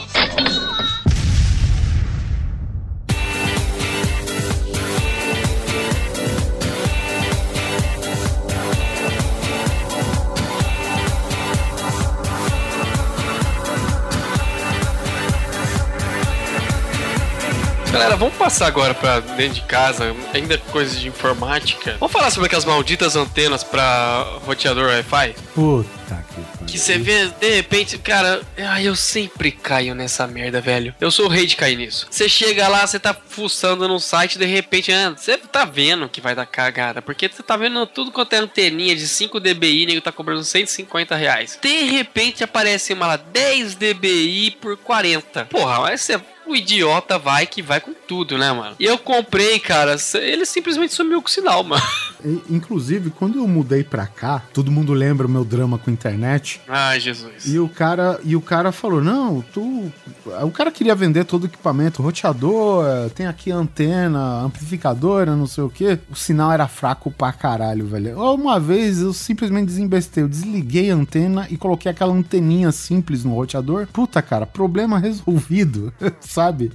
Galera, vamos passar agora pra dentro de casa, ainda coisas de informática. Vamos falar sobre aquelas malditas antenas pra roteador Wi-Fi? Puta que. Que você vê, de repente, cara, ai, eu sempre caio nessa merda, velho. Eu sou o rei de cair nisso. Você chega lá, você tá fuçando no site, de repente, ah, você tá vendo que vai dar cagada. Porque você tá vendo tudo quanto é anteninha de 5 dBi, nego tá cobrando 150 reais. De repente aparece uma lá, 10 dBi por 40. Porra, mas você. O idiota vai que vai com tudo, né, mano? E eu comprei, cara, ele simplesmente sumiu com o sinal, mano. <laughs> Inclusive, quando eu mudei pra cá, todo mundo lembra o meu drama com a internet. Ai, Jesus. E o cara, e o cara falou: "Não, tu, o cara queria vender todo o equipamento, roteador, tem aqui antena, amplificadora, não sei o quê. O sinal era fraco pra caralho, velho. Uma vez eu simplesmente desembestei, eu desliguei a antena e coloquei aquela anteninha simples no roteador. Puta, cara, problema resolvido. <laughs> sabe?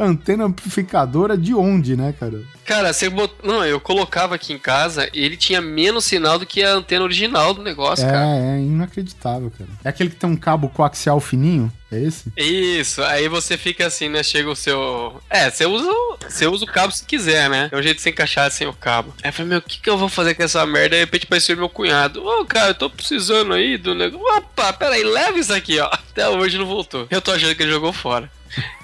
Antena amplificadora de onde, né, cara? Cara, você bot... Não, eu colocava aqui em casa, ele tinha menos sinal do que a antena original do negócio, é, cara. é inacreditável, cara. É aquele que tem um cabo coaxial fininho? É esse? Isso, aí você fica assim, né? Chega o seu. É, você usa, o- você usa o cabo se quiser, né? É um jeito de você encaixar sem o cabo. Aí eu falei, meu, o que, que eu vou fazer com essa merda? Aí de repente apareceu meu cunhado. Ô, cara, eu tô precisando aí do negócio. Opa, peraí, leva isso aqui, ó. <laughs> Até hoje não voltou. Eu tô achando que ele jogou fora.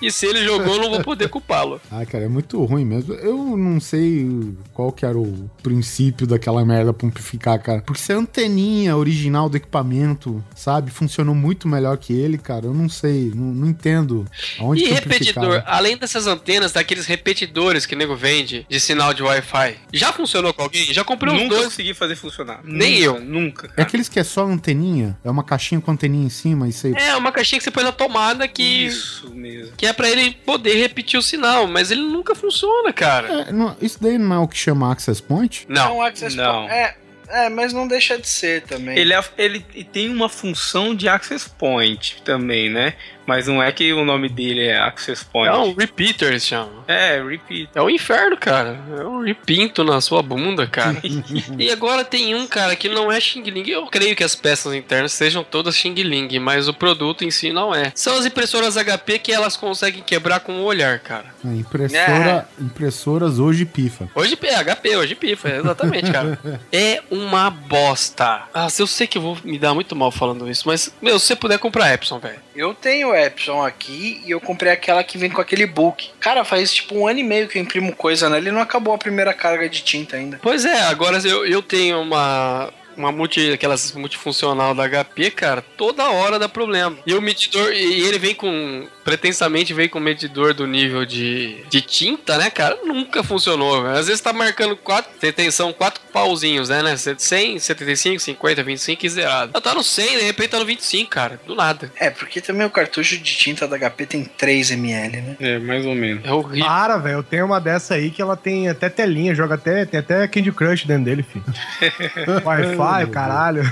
E se ele jogou, eu não vou poder culpá-lo. <laughs> Ah, cara, é muito ruim mesmo. Eu não sei qual que era o princípio daquela merda pra amplificar, cara. Porque se a anteninha original do equipamento, sabe, funcionou muito melhor que ele, cara, eu não sei, não, não entendo aonde E que repetidor, além dessas antenas, daqueles repetidores que o nego vende de sinal de Wi-Fi. Já funcionou com alguém? Já comprei uns Nunca dois. consegui fazer funcionar. Nem Nunca, eu. Nunca. É aqueles que é só anteninha? É uma caixinha com anteninha em cima e você... É, uma caixinha que você põe na tomada que. Isso mesmo. Que é pra ele poder repetir o sinal, mas ele nunca funciona, cara. É, não- isso daí não é o que chama Access Point? É Não. um access não. point. É, é, mas não deixa de ser também. Ele, é- ele tem uma função de access point também, né? Mas não é que o nome dele é access point. É um repeater, eles chamam. É, repeat. É um inferno, cara. É um repinto na sua bunda, cara. <laughs> e agora tem um, cara, que não é Xing Ling. Eu creio que as peças internas sejam todas Xing Ling, mas o produto em si não é. São as impressoras HP que elas conseguem quebrar com o olhar, cara. É, impressora, impressoras hoje pifa. Hoje é HP, hoje pifa, exatamente, cara. <laughs> É uma bosta. Ah, eu sei que eu vou me dar muito mal falando isso, mas, meu, se você puder comprar Epson, velho. Eu tenho Epson aqui e eu comprei aquela que vem com aquele book. Cara, faz tipo um ano e meio que eu imprimo coisa nela e não acabou a primeira carga de tinta ainda. Pois é, agora eu, eu tenho uma. Uma multi, aquelas multifuncional da HP, cara, toda hora dá problema. E o medidor, e ele vem com. Pretensamente vem com medidor do nível de, de tinta, né, cara? Nunca funcionou, velho. Às vezes tá marcando quatro. Tem, quatro pauzinhos, né, né? 100, 75, 50, 25 e zerado. Ela tá no 100, de repente tá no 25, cara. Do nada. É, porque também o cartucho de tinta da HP tem 3ml, né? É, mais ou menos. É horrível. Para, velho. Eu tenho uma dessa aí que ela tem até telinha, joga até, tem até Candy Crush dentro dele, filho. <laughs> Wi-Fi, o caralho.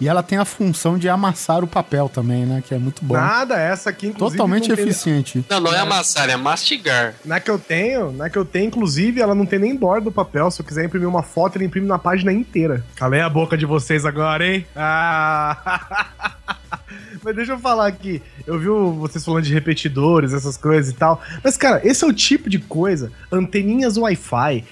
E ela tem a função de amassar o papel também, né? Que é muito bom. Nada, essa aqui, inclusive. Totalmente não tem- eficiente. Não, não é amassar, é mastigar. Na que eu tenho, na que eu tenho, inclusive, ela não tem nem borda do papel. Se eu quiser imprimir uma foto, ele imprime na página inteira. Calei a boca de vocês agora, hein? Ah! <laughs> <laughs> Mas deixa eu falar aqui. Eu vi vocês falando de repetidores, essas coisas e tal. Mas, cara, esse é o tipo de coisa. Anteninhas Wi-Fi.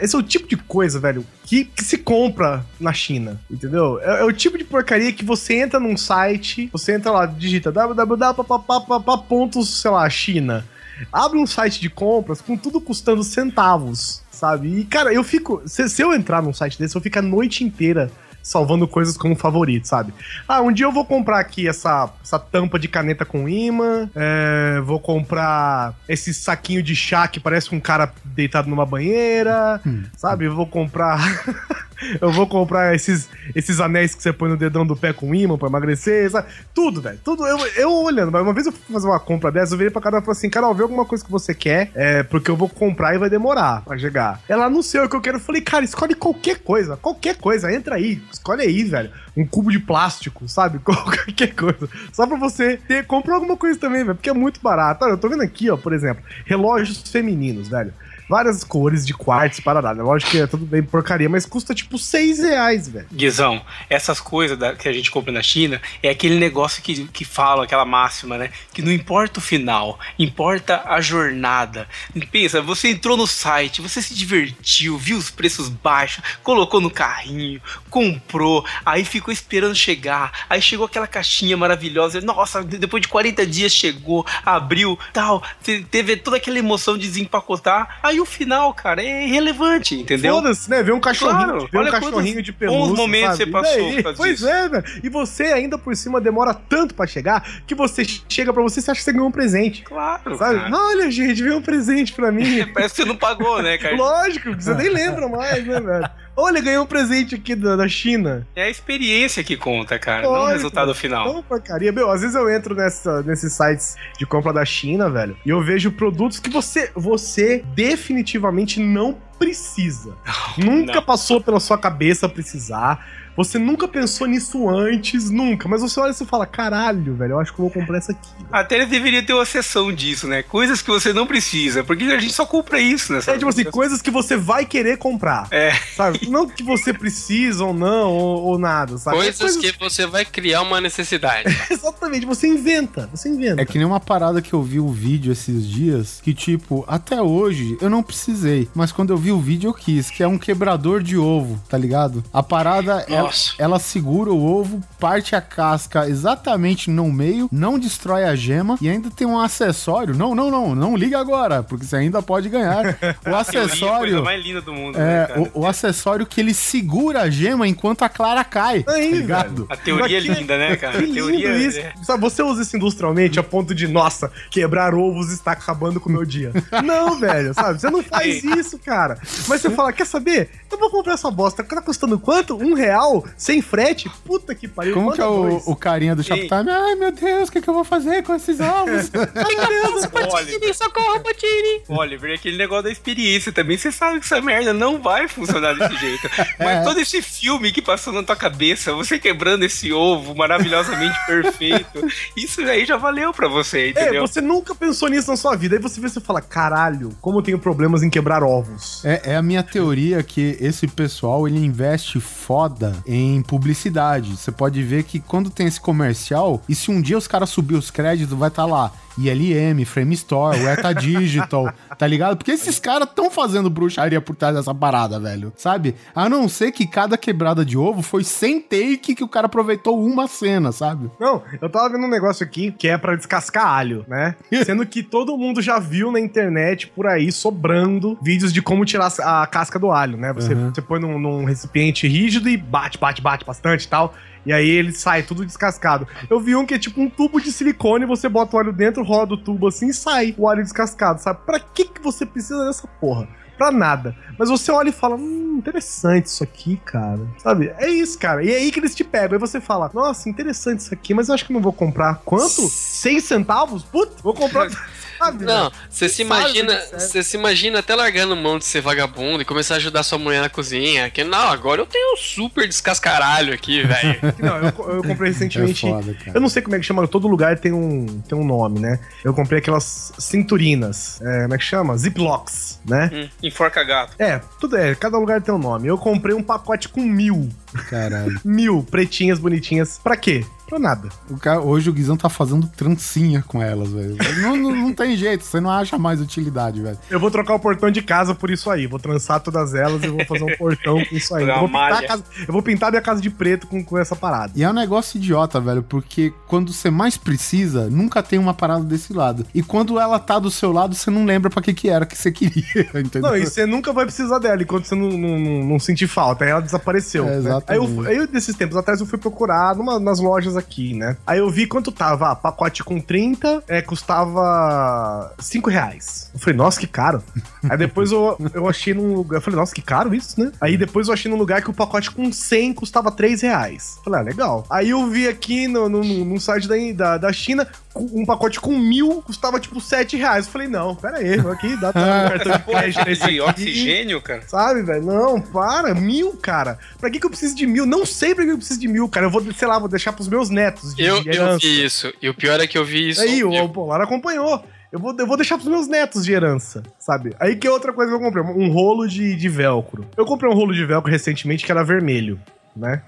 Esse é o tipo de coisa, velho, que, que se compra na China. Entendeu? É, é o tipo de porcaria que você entra num site, você entra lá, digita www, sei lá, China abre um site de compras com tudo custando centavos, sabe? E, cara, eu fico. Se, se eu entrar num site desse, eu fico a noite inteira salvando coisas como favorito, sabe? Ah, um dia eu vou comprar aqui essa, essa tampa de caneta com imã, é, vou comprar esse saquinho de chá que parece um cara deitado numa banheira, sabe? Eu vou comprar. <laughs> Eu vou comprar esses, esses anéis que você põe no dedão do pé com imã pra emagrecer, sabe? Tudo, velho. Tudo. Eu, eu olhando, mas uma vez eu fui fazer uma compra dessa, eu virei pra cara e falei assim: Carol, vê alguma coisa que você quer, é, porque eu vou comprar e vai demorar pra chegar. Ela não sei o que eu quero. Eu falei, cara, escolhe qualquer coisa, qualquer coisa, entra aí, escolhe aí, velho. Um cubo de plástico, sabe? <laughs> Qualquer coisa. Só pra você ter. Compra alguma coisa também, velho, porque é muito barato. Olha, eu tô vendo aqui, ó, por exemplo, relógios femininos, velho várias cores de quartzo para nada. Lógico que é tudo bem porcaria, mas custa tipo 6 reais, velho. Guizão, essas coisas da- que a gente compra na China é aquele negócio que, que fala, aquela máxima, né? Que não importa o final, importa a jornada. Pensa, você entrou no site, você se divertiu, viu os preços baixos, colocou no carrinho, comprou, aí ficou esperando chegar, aí chegou aquela caixinha maravilhosa, nossa, de- depois de 40 dias chegou, abriu, tal, te- teve toda aquela emoção de desempacotar, aí o final, cara, é irrelevante, entendeu? Foda-se, né? Ver um cachorrinho, Claro, ver um cachorrinho de pelúcia, bons momentos sabe? você passou Pois disso. é, velho. E você ainda por cima demora tanto pra chegar que você chega pra você e acha que você ganhou um presente. Claro, Sabe? cara. Olha, gente, veio um presente pra mim. <laughs> Parece que você não pagou, né, cara? Lógico, você nem lembra mais, né, velho? Olha, ganhei um presente aqui da, da China. É a experiência que conta, cara, não o Lógico. resultado final. Não, porcaria. Meu, às vezes eu entro nessa, nesses sites de compra da China, velho, e eu vejo produtos que você, você definitivamente não precisa. Nunca não. passou pela sua cabeça precisar. Você nunca pensou nisso antes, nunca. Mas você olha e você fala, caralho, velho, eu acho que eu vou comprar essa aqui. Até eles deveriam ter uma sessão disso, né? Coisas que você não precisa, porque a gente só compra isso, né? É tipo assim, coisas que você vai querer comprar. É. Sabe? Não que você precisa ou não, ou, ou nada, sabe? Coisas que você vai criar uma necessidade. <laughs> Exatamente, você inventa, você inventa. É que nem uma parada que eu vi o vídeo esses dias, que tipo, até hoje eu não precisei, mas quando eu vi o vídeo eu quis, que é um quebrador de ovo, tá ligado? A parada, ela, ela segura o ovo, parte a casca exatamente no meio, não destrói a gema e ainda tem um acessório. Não, não, não, não liga agora, porque você ainda pode ganhar. <laughs> O Teoria, a coisa acessório. mais linda do mundo, né, É, cara? o, o acessório que ele segura a gema enquanto a Clara cai. Aí, tá ligado? velho. A teoria é linda, né, cara? Que a lindo teoria isso. é- Sabe, você usa isso industrialmente a ponto de, nossa, quebrar ovos está acabando com o meu dia. <laughs> Não, velho, sabe? Você não faz isso, cara. Mas você fala, quer saber? Eu vou comprar essa bosta. Tá custando quanto? Um real? Sem frete? Puta que pariu. Como que é o, o carinha do Shoptime? Ai, meu Deus, o que, que eu vou fazer com esses ovos? <laughs> <laughs> Oliver, socorro, Patini! Oliver, aquele negócio da experiência também. Você sabe que essa merda não vai funcionar desse jeito. <laughs> Mas É. todo esse filme que passou na tua cabeça, você quebrando esse ovo maravilhosamente perfeito, isso aí já valeu pra você, É, entendeu? você nunca pensou nisso na sua vida. Aí você vê e você fala, caralho, como eu tenho problemas em quebrar ovos. É, é a minha teoria que esse pessoal ele investe foda em publicidade. Você pode ver que quando tem esse comercial, e se um dia os caras subir os créditos, vai estar lá ILM, Frame Store, Weta <laughs> Digital, tá ligado? Porque esses caras estão fazendo bruxaria por trás dessa parada, velho. Sabe? A não ser que cada quebrada de ovo foi sem take que o cara aproveitou uma cena, sabe? Não, eu tava vendo um negócio aqui que é pra descascar alho, né? <laughs> Sendo que todo mundo já viu na internet por aí sobrando vídeos de como tirar a casca do alho, né? Você, Uhum. você põe num, num recipiente rígido e bate, bate, bate bastante e tal. E aí ele sai tudo descascado. Eu vi um que é tipo um tubo de silicone, você bota o alho dentro, roda o tubo assim e sai o alho descascado, sabe? Pra que, que você precisa dessa porra? Pra nada. Mas você olha e fala, hum, interessante isso aqui, cara. Sabe? É isso, cara. E é aí que eles te pegam. Aí você fala, nossa, interessante isso aqui, mas eu acho que não vou comprar. Quanto? Seis centavos? Putz, vou comprar. <laughs> Sabe? Não, velho? você se imagina, serve. você se imagina até largando mão de ser vagabundo e começar a ajudar sua mulher na cozinha. Que não, agora eu tenho um super descascaralho aqui, <laughs> velho. Não, eu, eu comprei É recentemente. foda, cara. Eu não sei como é que chama, todo lugar tem um, tem um nome, né? Eu comprei aquelas cinturinas, é, como é que chama? Ziplocs, né? Hum, enforca gato. É, tudo é, cada lugar tem um nome. Eu comprei um pacote com mil, Caralho. <laughs> mil pretinhas, bonitinhas. Pra quê? Pra nada. O cara, hoje o Guizão tá fazendo trancinha com elas, velho. Não, não, não tem jeito, você não acha mais utilidade, velho. Eu vou trocar o portão de casa por isso aí. Vou trançar todas elas e vou fazer um portão com isso aí. Eu vou, pintar casa- eu vou pintar minha casa de preto com, com essa parada. E é um negócio idiota, velho, porque quando você mais precisa, nunca tem uma parada desse lado. E quando ela tá do seu lado, você não lembra pra que que era que você queria, <laughs> entendeu? Não, e você nunca vai precisar dela enquanto você não, não, não- não sentir falta. Aí ela desapareceu. É, né? Exatamente. Aí, eu, aí, eu, desses tempos atrás, eu fui procurar numa, nas lojas aqui, né? Aí eu vi quanto tava. Ah, pacote com 30 é, custava 5 reais. Eu falei, nossa, que caro. <laughs> Aí depois eu, eu achei num lugar. Eu falei, nossa, que caro isso, né? Aí depois eu achei num lugar que o pacote com 100 custava 3 reais. Eu falei, ah, legal. Aí eu vi aqui no, no, num site da, da, da China, um pacote com mil custava tipo 7 reais. Eu falei, não, pera aí, aqui dá tá, <laughs> cartão de crédito nesse De aqui. oxigênio, cara. Sabe, velho? Não, para. Mil, cara. Pra que, que eu preciso de mil? Não sei pra que eu preciso de mil, cara. Eu vou, sei lá, vou deixar pros meus netos. De, Eu, de eu herança. vi isso. E o pior é que eu vi isso. Aí, eu- o Polar acompanhou. Eu vou, eu vou deixar pros meus netos de herança, sabe? Aí que é outra coisa que eu comprei, um rolo de, de velcro. Eu comprei um rolo de velcro recentemente que era vermelho, né?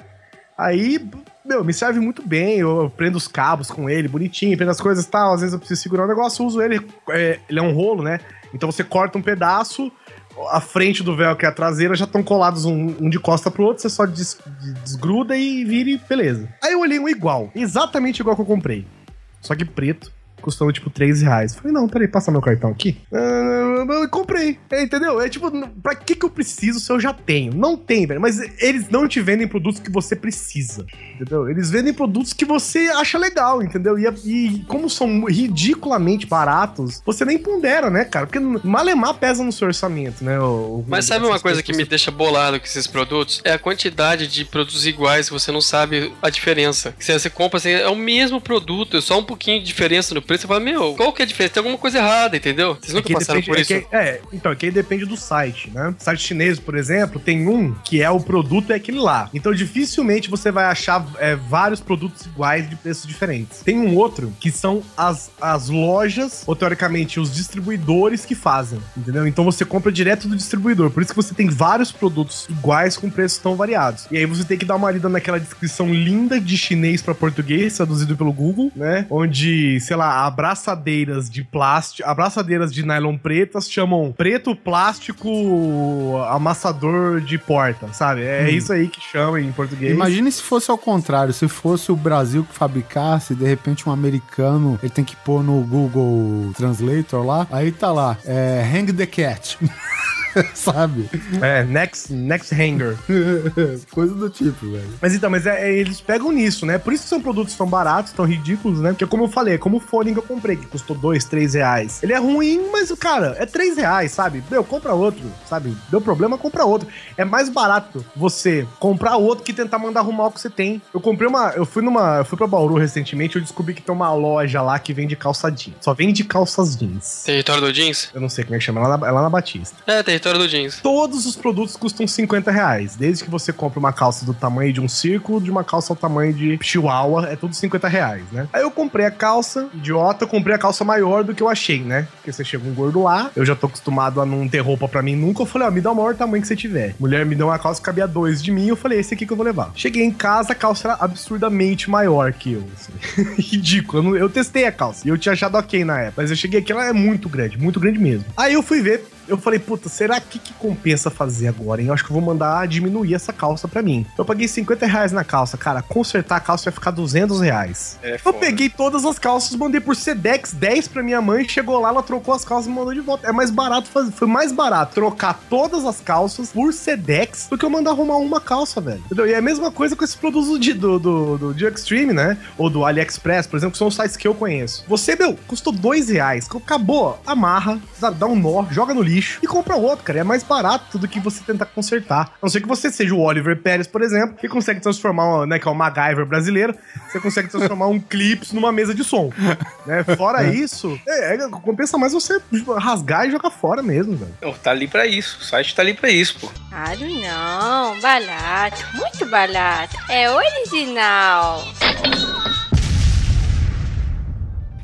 Aí, meu, me serve muito bem, eu prendo os cabos com ele, bonitinho, prendo as coisas e tal, às vezes eu preciso segurar um negócio, uso ele, é, ele é um rolo, né? Então você corta um pedaço, a frente do velcro e a traseira já estão colados um, um de costa pro outro, você só des- desgruda e vira e beleza. Aí eu olhei um igual, exatamente igual que eu comprei. Só que preto, custando tipo 3 reais. Falei, não, peraí, passa meu cartão aqui. Ah, eu comprei. É, entendeu? É tipo, pra que que eu preciso se eu já tenho? Não tem, velho. Mas eles não te vendem produtos que você precisa. Entendeu? Eles vendem produtos que você acha legal, entendeu? E, e como são ridiculamente baratos, você nem pondera, né, cara? Porque malemar pesa no seu orçamento, né? o- Mas sabe uma coisa que me deixa bolado com esses produtos? É a quantidade de produtos iguais que você não sabe a diferença. Se você compra, assim, é o mesmo produto, é só um pouquinho de diferença no preço. Você fala, meu, qual que é a diferença? Tem alguma coisa errada, entendeu? Vocês É nunca que passaram depende, por é Isso. que- é, então, é que aí depende do site, né? Site chinês, por exemplo, tem um que é o produto é aquele lá. Então, dificilmente você vai achar é, vários produtos iguais de preços diferentes. Tem um outro que são as, as lojas, ou teoricamente os distribuidores que fazem, entendeu? Então você compra direto do distribuidor. Por isso que você tem vários produtos iguais com preços tão variados. E aí você tem que dar uma lida naquela descrição linda de chinês para português, traduzido pelo Google, né? Onde, sei lá, abraçadeiras de plástico, abraçadeiras de nylon pretas chamam preto plástico amassador de porta, sabe? É isso aí que chama em português. Imagine se fosse ao contrário, se fosse o Brasil que fabricasse, de repente um americano, ele tem que pôr no Google Translator lá, aí tá lá, é, hang the cat. <laughs> <laughs> Sabe? É, next, next hanger. <laughs> Coisa do tipo, velho. Mas então, mas é, é, eles pegam nisso, né? Por isso que são produtos tão baratos, tão ridículos, né? Porque como eu falei, é como o fone que eu comprei, que custou dois, três reais. Ele é ruim, mas, cara, é três reais, sabe? Meu, compra outro, sabe? Deu problema, compra outro. É mais barato você comprar outro que tentar mandar arrumar o que você tem. Eu comprei uma... Eu fui numa... Eu fui pra Bauru recentemente, eu descobri que tem uma loja lá que vende calça jeans. Só vende calças jeans. Território do jeans? Eu não sei como é que chama, é lá na, é lá na Batista. É, território do jeans. Todos os produtos custam 50 reais. Desde que você compre uma calça do tamanho de um círculo, de uma calça ao tamanho de chihuahua, é tudo 50 reais, né? Aí eu comprei a calça, idiota, eu comprei a calça maior do que eu achei, né? Porque você chega um gordo lá, eu já tô acostumado a não ter roupa pra mim nunca. Eu falei, ó, me dá o maior tamanho que você tiver. Mulher me deu uma calça que cabia dois de mim, eu falei, esse aqui que eu vou levar. Cheguei em casa, a calça era absurdamente maior que eu, assim. <laughs> Ridículo. Eu, não- eu testei a calça e eu tinha achado ok na época, mas eu cheguei aqui, ela é muito grande, muito grande mesmo. Aí eu fui ver, eu falei, puta, será que que compensa fazer agora, hein? Eu acho que eu vou mandar diminuir essa calça pra mim. Eu paguei 50 reais na calça, cara. Consertar a calça vai ficar 200 reais. É eu foda. peguei todas as calças, mandei por Sedex 10 pra minha mãe, chegou lá, ela trocou as calças e mandou de volta. É mais barato fazer, foi mais barato trocar todas as calças por Sedex do que eu mandar arrumar uma calça, velho. Entendeu? E é a mesma coisa com esses produtos de, do, do, do, de Extreme, né? Ou do AliExpress, por exemplo, que são os sites que eu conheço. Você, meu, custou 2 reais. Acabou, amarra, dá um nó, joga no lixo e compra outro, cara. É mais barato do que você tentar consertar. A não ser que você seja o Oliver Pérez, por exemplo, que consegue transformar, né, que é o MacGyver brasileiro, você consegue transformar um clips numa mesa de som. <laughs> Né? Fora isso, é, é, compensa mais você rasgar e jogar fora mesmo, velho. Tá ali pra isso. O site tá ali pra isso, pô. Claro não, barato, muito barato. É original.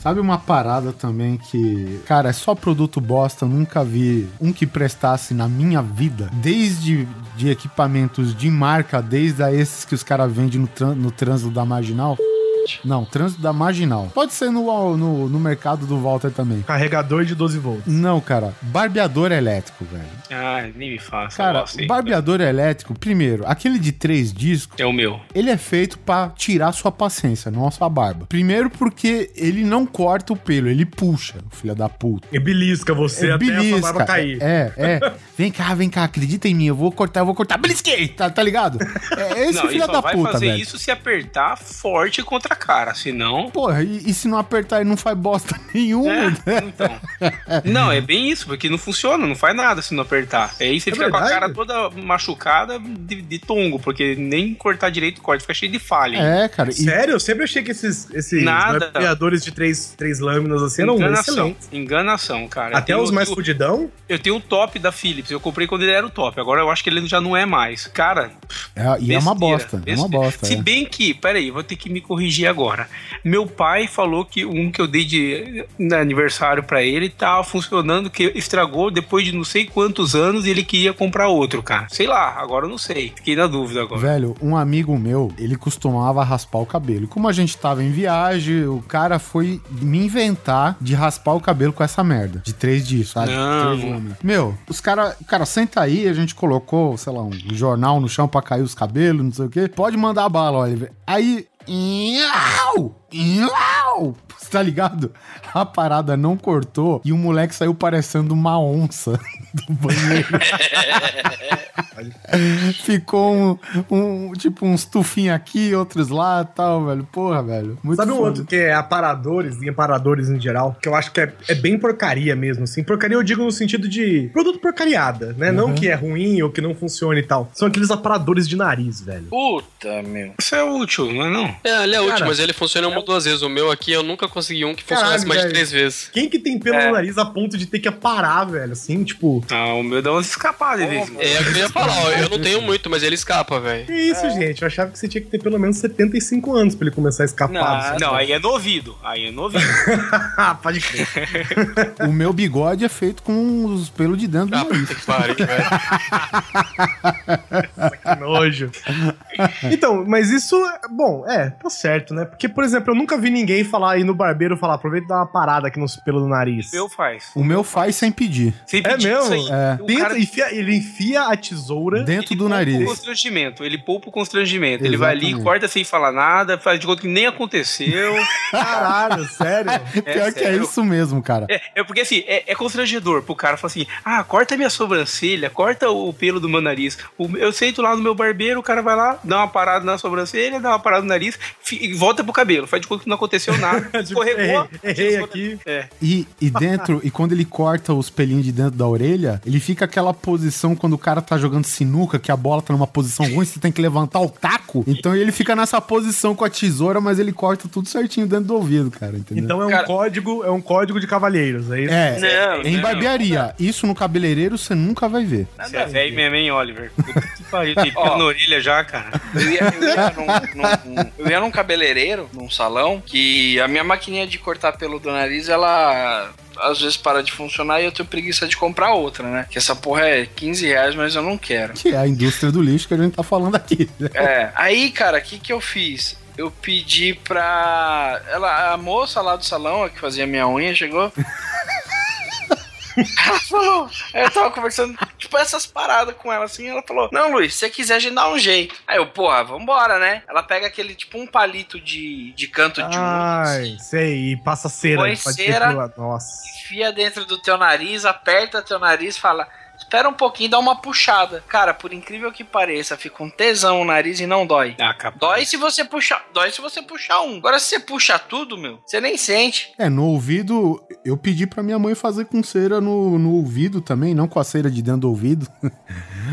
Sabe uma parada também que, cara, é só produto bosta, nunca vi um que prestasse na minha vida, desde de equipamentos de marca, desde a esses que os caras vendem no trânsito da Marginal. Não, trânsito da Marginal. Pode ser no, no, no mercado do Walter também. Carregador de 12 volts. Não, cara, barbeador elétrico, velho. Ah, nem me faça. Cara, barbeador elétrico, primeiro, aquele de três discos, É o meu. ele é feito pra tirar sua paciência, não a sua barba. Primeiro porque ele não corta o pelo, ele puxa, filho da puta. E belisca você É até a sua belisca. barba cair. É, é. Vem cá, vem cá, acredita em mim, eu vou cortar, eu vou cortar. Belisquei, tá, tá ligado? É esse não, ele filho só da vai puta, fazer velho. isso se apertar forte contra a cara, senão... Porra, e, e se não apertar, ele não faz bosta <laughs> nenhuma, É, né? então. Não, é bem isso, porque não funciona, não faz nada se não apertar. Aí você É fica com a verdade? cara toda machucada de, de tongo, porque nem cortar direito corta, fica cheio de falha. É, cara. E, Sério? Eu sempre achei que esses, esses Nada. de três, três lâminas assim eram enganação, excelentes. enganação, cara. Até os mais fudidão? eu tenho o top da Philips, eu comprei quando ele era o top, agora eu acho que ele já não é mais. Cara, é, e é uma besteira, bosta, é uma besteira. bosta. Se é. bem que, peraí, vou ter que me corrigir agora. Meu pai falou que um que eu dei de de aniversário pra ele tava funcionando, que estragou depois de não sei quantos anos e ele queria comprar outro, cara. Sei lá, agora eu não sei. Fiquei na dúvida agora. Velho, um amigo meu, ele costumava raspar o cabelo. E como a gente tava em viagem, o cara foi me inventar de raspar o cabelo com essa merda. De três discos, sabe? Não. Três. Meu, os cara, cara, senta aí, a gente colocou, sei lá, um jornal no chão pra cair os cabelos, não sei o quê. Pode mandar bala, Oliver. Aí. Iau! Iau! Tá ligado? A parada não cortou e o moleque saiu parecendo uma onça <laughs> do banheiro. <laughs> <laughs> Ficou um, um- tipo uns tufinhos aqui, outros lá tal, velho. Porra, velho. Muito Sabe um outro que é aparadores e aparadores em geral, que eu acho que é, é bem porcaria mesmo, assim. Porcaria eu digo no sentido de produto porcariada, né? Não que é ruim ou que não funcione e tal. São aqueles aparadores de nariz, velho. Puta, meu. Isso é útil, não é não? É, ele é útil, Cara, mas ele funciona uma ou duas vezes. O meu aqui eu nunca consegui um que funcionasse Caralho, mais de velho. três vezes. Quem que tem pelo É. no nariz a ponto de ter que aparar, velho? Assim, tipo. Ah, o meu dá umas escapadas de quando. É, eu ia falar, ó, eu não tenho muito, mas ele escapa, velho. Que isso, gente? Eu achava que você tinha que ter pelo menos 75 anos pra ele começar a escapar. Não, Não, aí é no ouvido. Aí é no ouvido. <laughs> Ah, pode crer. <laughs> O meu bigode é feito com os pelos de dentro do Ah, nariz. puta que pariu, velho. <laughs> Que nojo. Então, mas isso, é- bom, é, tá certo, né? Porque, por exemplo, eu nunca vi ninguém falar aí no barbeiro falar, aproveita e dá uma parada aqui nos pelos do nariz. O meu faz. O meu faz sem pedir. Sem É pedir mesmo? É. O Tenta- cara- enfia- ele enfia a tesoura. Dentro Ele do nariz. constrangimento. Ele poupa o constrangimento. Ele vai ali, Exatamente. corta sem falar nada, faz de conta que nem aconteceu. <laughs> Caralho, sério. <laughs> Pior que é sério. isso mesmo, cara. É, é porque assim, é, é constrangedor pro cara falar assim: ah, corta minha sobrancelha, corta o pelo do meu nariz. O- eu sento lá no meu barbeiro, o cara vai lá, dá uma parada na sobrancelha, dá uma parada no nariz e volta pro cabelo. Faz de conta que não aconteceu nada. <laughs> Tipo, escorregou. errei, aqui. É. E, e dentro, e quando ele corta os pelinhos de dentro da orelha, ele fica aquela posição quando o cara tá jogando sinuca, que a bola tá numa posição ruim, você tem que levantar o taco. Então ele fica nessa posição com a tesoura, mas ele corta tudo certinho dentro do ouvido, cara, entendeu? Então é um Cara- código, é um código de cavalheiros, é isso? é, Não, em não. barbearia. Isso no cabeleireiro você nunca vai ver. Você é velho mesmo, hein, Oliver? Puta que pariu, <laughs> tem na orelha já, cara. Eu ia, eu, ia num, num- eu ia num cabeleireiro, num salão, que a minha maquininha de cortar pelo do nariz, ela às vezes para de funcionar e eu tenho preguiça de comprar outra, né? Que essa porra é 15 reais, mas eu não quero. Que é a indústria do lixo que a gente tá falando aqui. É, aí, cara, o que que eu fiz? Eu pedi pra. Ela, a moça lá do salão, a que fazia minha unha, chegou. Ela falou, eu tava conversando, tipo, essas paradas com ela assim. Ela falou: Não, Luiz, se você quiser, a gente dá um jeito. Aí eu, porra, vambora, né? Ela pega aquele, tipo, um palito de, de canto de unha, Ai, assim, sei, e passa cera. Põe cera. Nossa. enfia dentro do teu nariz, aperta teu nariz fala. Espera um pouquinho, dá uma puxada. Cara, por incrível que pareça, fica um tesão o nariz e não dói. Ah, capaz. Dói se você puxar, dói se você puxar um. Agora se você puxa tudo, meu, você nem sente. É, no ouvido, eu pedi pra minha mãe fazer com cera no, no ouvido também, não com a cera de dentro do ouvido. <laughs>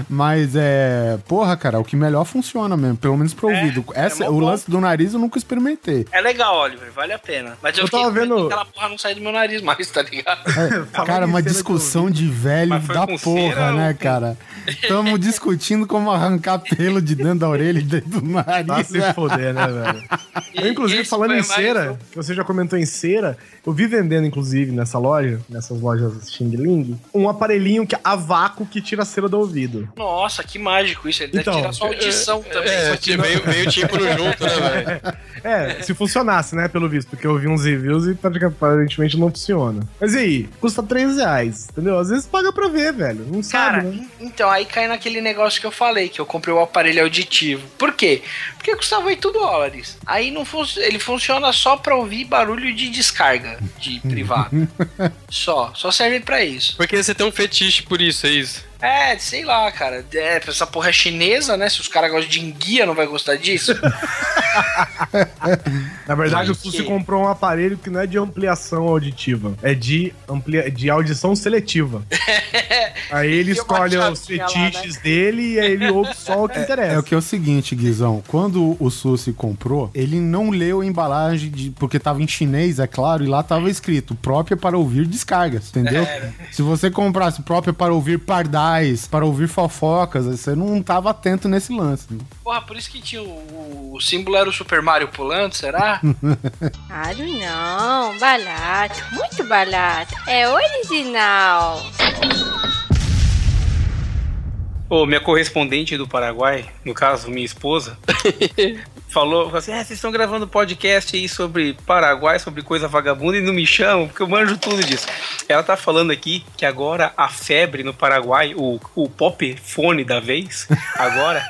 Mas é. Porra, cara, o que melhor funciona mesmo, pelo menos pro É, ouvido. Essa, é o bom. lance do nariz eu nunca experimentei. É legal, Oliver, vale a pena. Mas eu, Eu tava vendo- que aquela porra não sai do meu nariz mais, tá ligado? É, <laughs> cara, uma discussão de velho da com porra, né, cara? Estamos <laughs> discutindo como arrancar pelo de dentro da orelha e dentro do Tá nariz. se foder, né, velho? Eu, inclusive, Esse falando em mais cera, que você já comentou em cera, eu vi vendendo, inclusive, nessa loja, nessas lojas Xing Ling, um aparelhinho que, a vácuo que tira a cera do ouvido. Nossa, que mágico isso. Ele Então, deve tirar sua audição também. É, só tinha meio, meio tímpano junto, né, velho? <laughs> É, se funcionasse, né, pelo visto, porque eu vi uns reviews e pratica- aparentemente não funciona. Mas e aí? Custa 3 reais, entendeu? Às vezes paga pra ver, velho. Não Cara, sabe, né? en- então, aí cai naquele negócio que eu falei, que eu comprei o aparelho auditivo. Por quê? Porque custava 8 dólares. Aí não fun ele funciona só pra ouvir barulho de descarga de privado. <laughs> só, só serve pra isso. Porque você tem um fetiche por isso, é isso. É, sei lá, cara. É, essa porra é chinesa, né? Se os caras gostam de enguia, não vai gostar disso. <laughs> Na verdade, o Susi comprou um aparelho que não é de ampliação auditiva, é de, amplia... de audição seletiva. <laughs> aí ele escolhe os lá, fetiches dele e aí ele ouve só o que interessa. É o que é o seguinte, Guizão. Quando o Susi comprou, ele não leu a embalagem de, porque tava em chinês, é claro, e lá tava escrito própria para ouvir descargas, entendeu? Se você comprasse própria para ouvir para ouvir fofocas, você não tava atento nesse lance. né? Porra, por isso que tinha o, o símbolo era o Super Mario pulando, será? <laughs> Claro não, barato, muito barato. É original. Ô, minha correspondente do Paraguai, no caso, minha esposa, <laughs> falou, falou assim: é, vocês estão gravando podcast aí sobre Paraguai, sobre coisa vagabunda e não me chamam, porque eu manjo tudo disso. Ela tá falando aqui que agora a febre no Paraguai, o, o pop fone da vez, <laughs> agora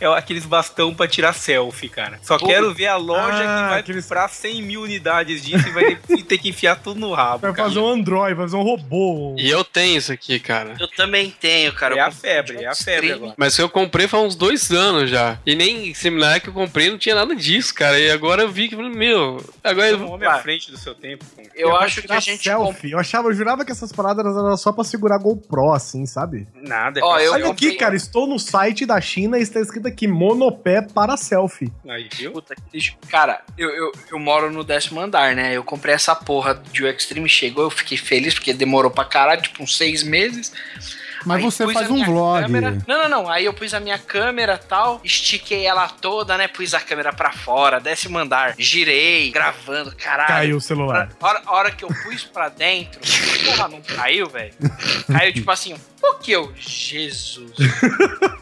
é, aqueles bastão pra tirar selfie, cara. Só quero ver a loja Ah, que vai aqueles- comprar 100 mil unidades disso e vai ter, ter que enfiar tudo no rabo. Vai cara. fazer um Android, vai fazer um robô. E eu tenho isso aqui, cara. Eu também tenho, cara. É a febre, é a febre agora. Mas eu comprei faz uns dois anos já. E nem seminário que eu comprei não tinha nada disso, cara. E agora eu vi que, meu, agora é eu um vou. homem à frente do seu tempo. cara. Eu pra acho que a gente. selfie. Eu achava, eu jurava que essas paradas eram só pra segurar GoPro, assim, sabe? Nada, é Ó, eu Olha comprei- aqui, cara, estou no site da China e está escrito aqui monopé para selfie. Aí, viu? Puta que lixo. Cara, eu, eu, eu moro no décimo andar, né? Eu comprei essa porra de o Extreme, chegou, eu fiquei feliz porque demorou pra caralho, tipo uns seis meses. Mas Aí você faz um vlog. câmera- Não, não, não. Aí eu pus a minha câmera tal, estiquei ela toda, né? Pus a câmera pra fora, décimo andar, girei, gravando, caralho. Caiu o celular. A hora, a hora que eu pus pra dentro, porra, não caiu, velho? Caiu tipo assim, o que eu? Jesus. <laughs>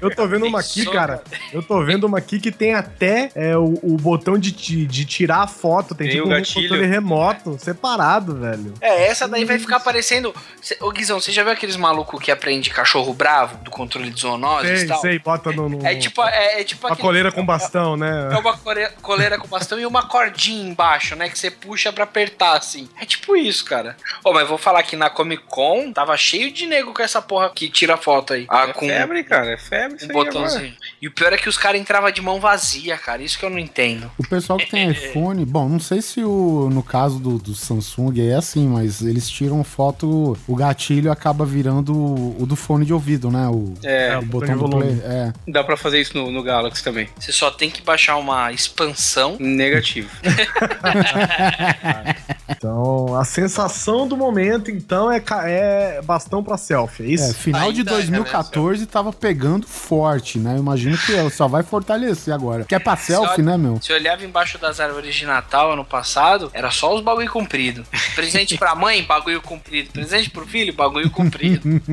Eu tô vendo uma aqui, cara. Eu tô vendo uma aqui que tem até é, o, o botão de, de tirar a foto. Tem, Tem tipo um gatilho. controle remoto, separado, velho. É, essa daí vai ficar parecendo. Cê- Ô Guizão, você já viu aqueles malucos que aprende cachorro bravo do controle de zoonoses e Sei, tal? sei, bota no. no É tipo, é, é tipo uma aquele- coleira com bastão, né? É uma coleira com bastão e uma cordinha embaixo, né? Que você puxa pra apertar, assim. É tipo isso, cara. Ô, mas vou falar que na Comic Con tava cheio de nego com essa porra que tira foto aí. Ah, É com febre, cara, é febre isso um botãozinho. E o pior é que os caras entravam de mão vazia, cara. Isso que eu não entendo. O pessoal que tem iPhone, bom, não sei se o, no caso do, do Samsung é assim, mas eles tiram foto, o gatilho acaba virando o, o do fone de ouvido, né? O, É, o botão do volume. play. É. dá pra fazer isso no, no Galaxy também. Você só tem que baixar uma expansão. Negativo. <laughs> Então, a sensação do momento, então, é, é bastão pra selfie, é isso? É, final de Ainda é, né, 2014 tava pegando forte, né? Eu imagino que só vai fortalecer agora. Que é pra selfie, né, meu? Você olhava embaixo das árvores de Natal ano passado, era só os bagulho comprido. Presente pra mãe, bagulho comprido. Presente pro filho, bagulho comprido. <laughs>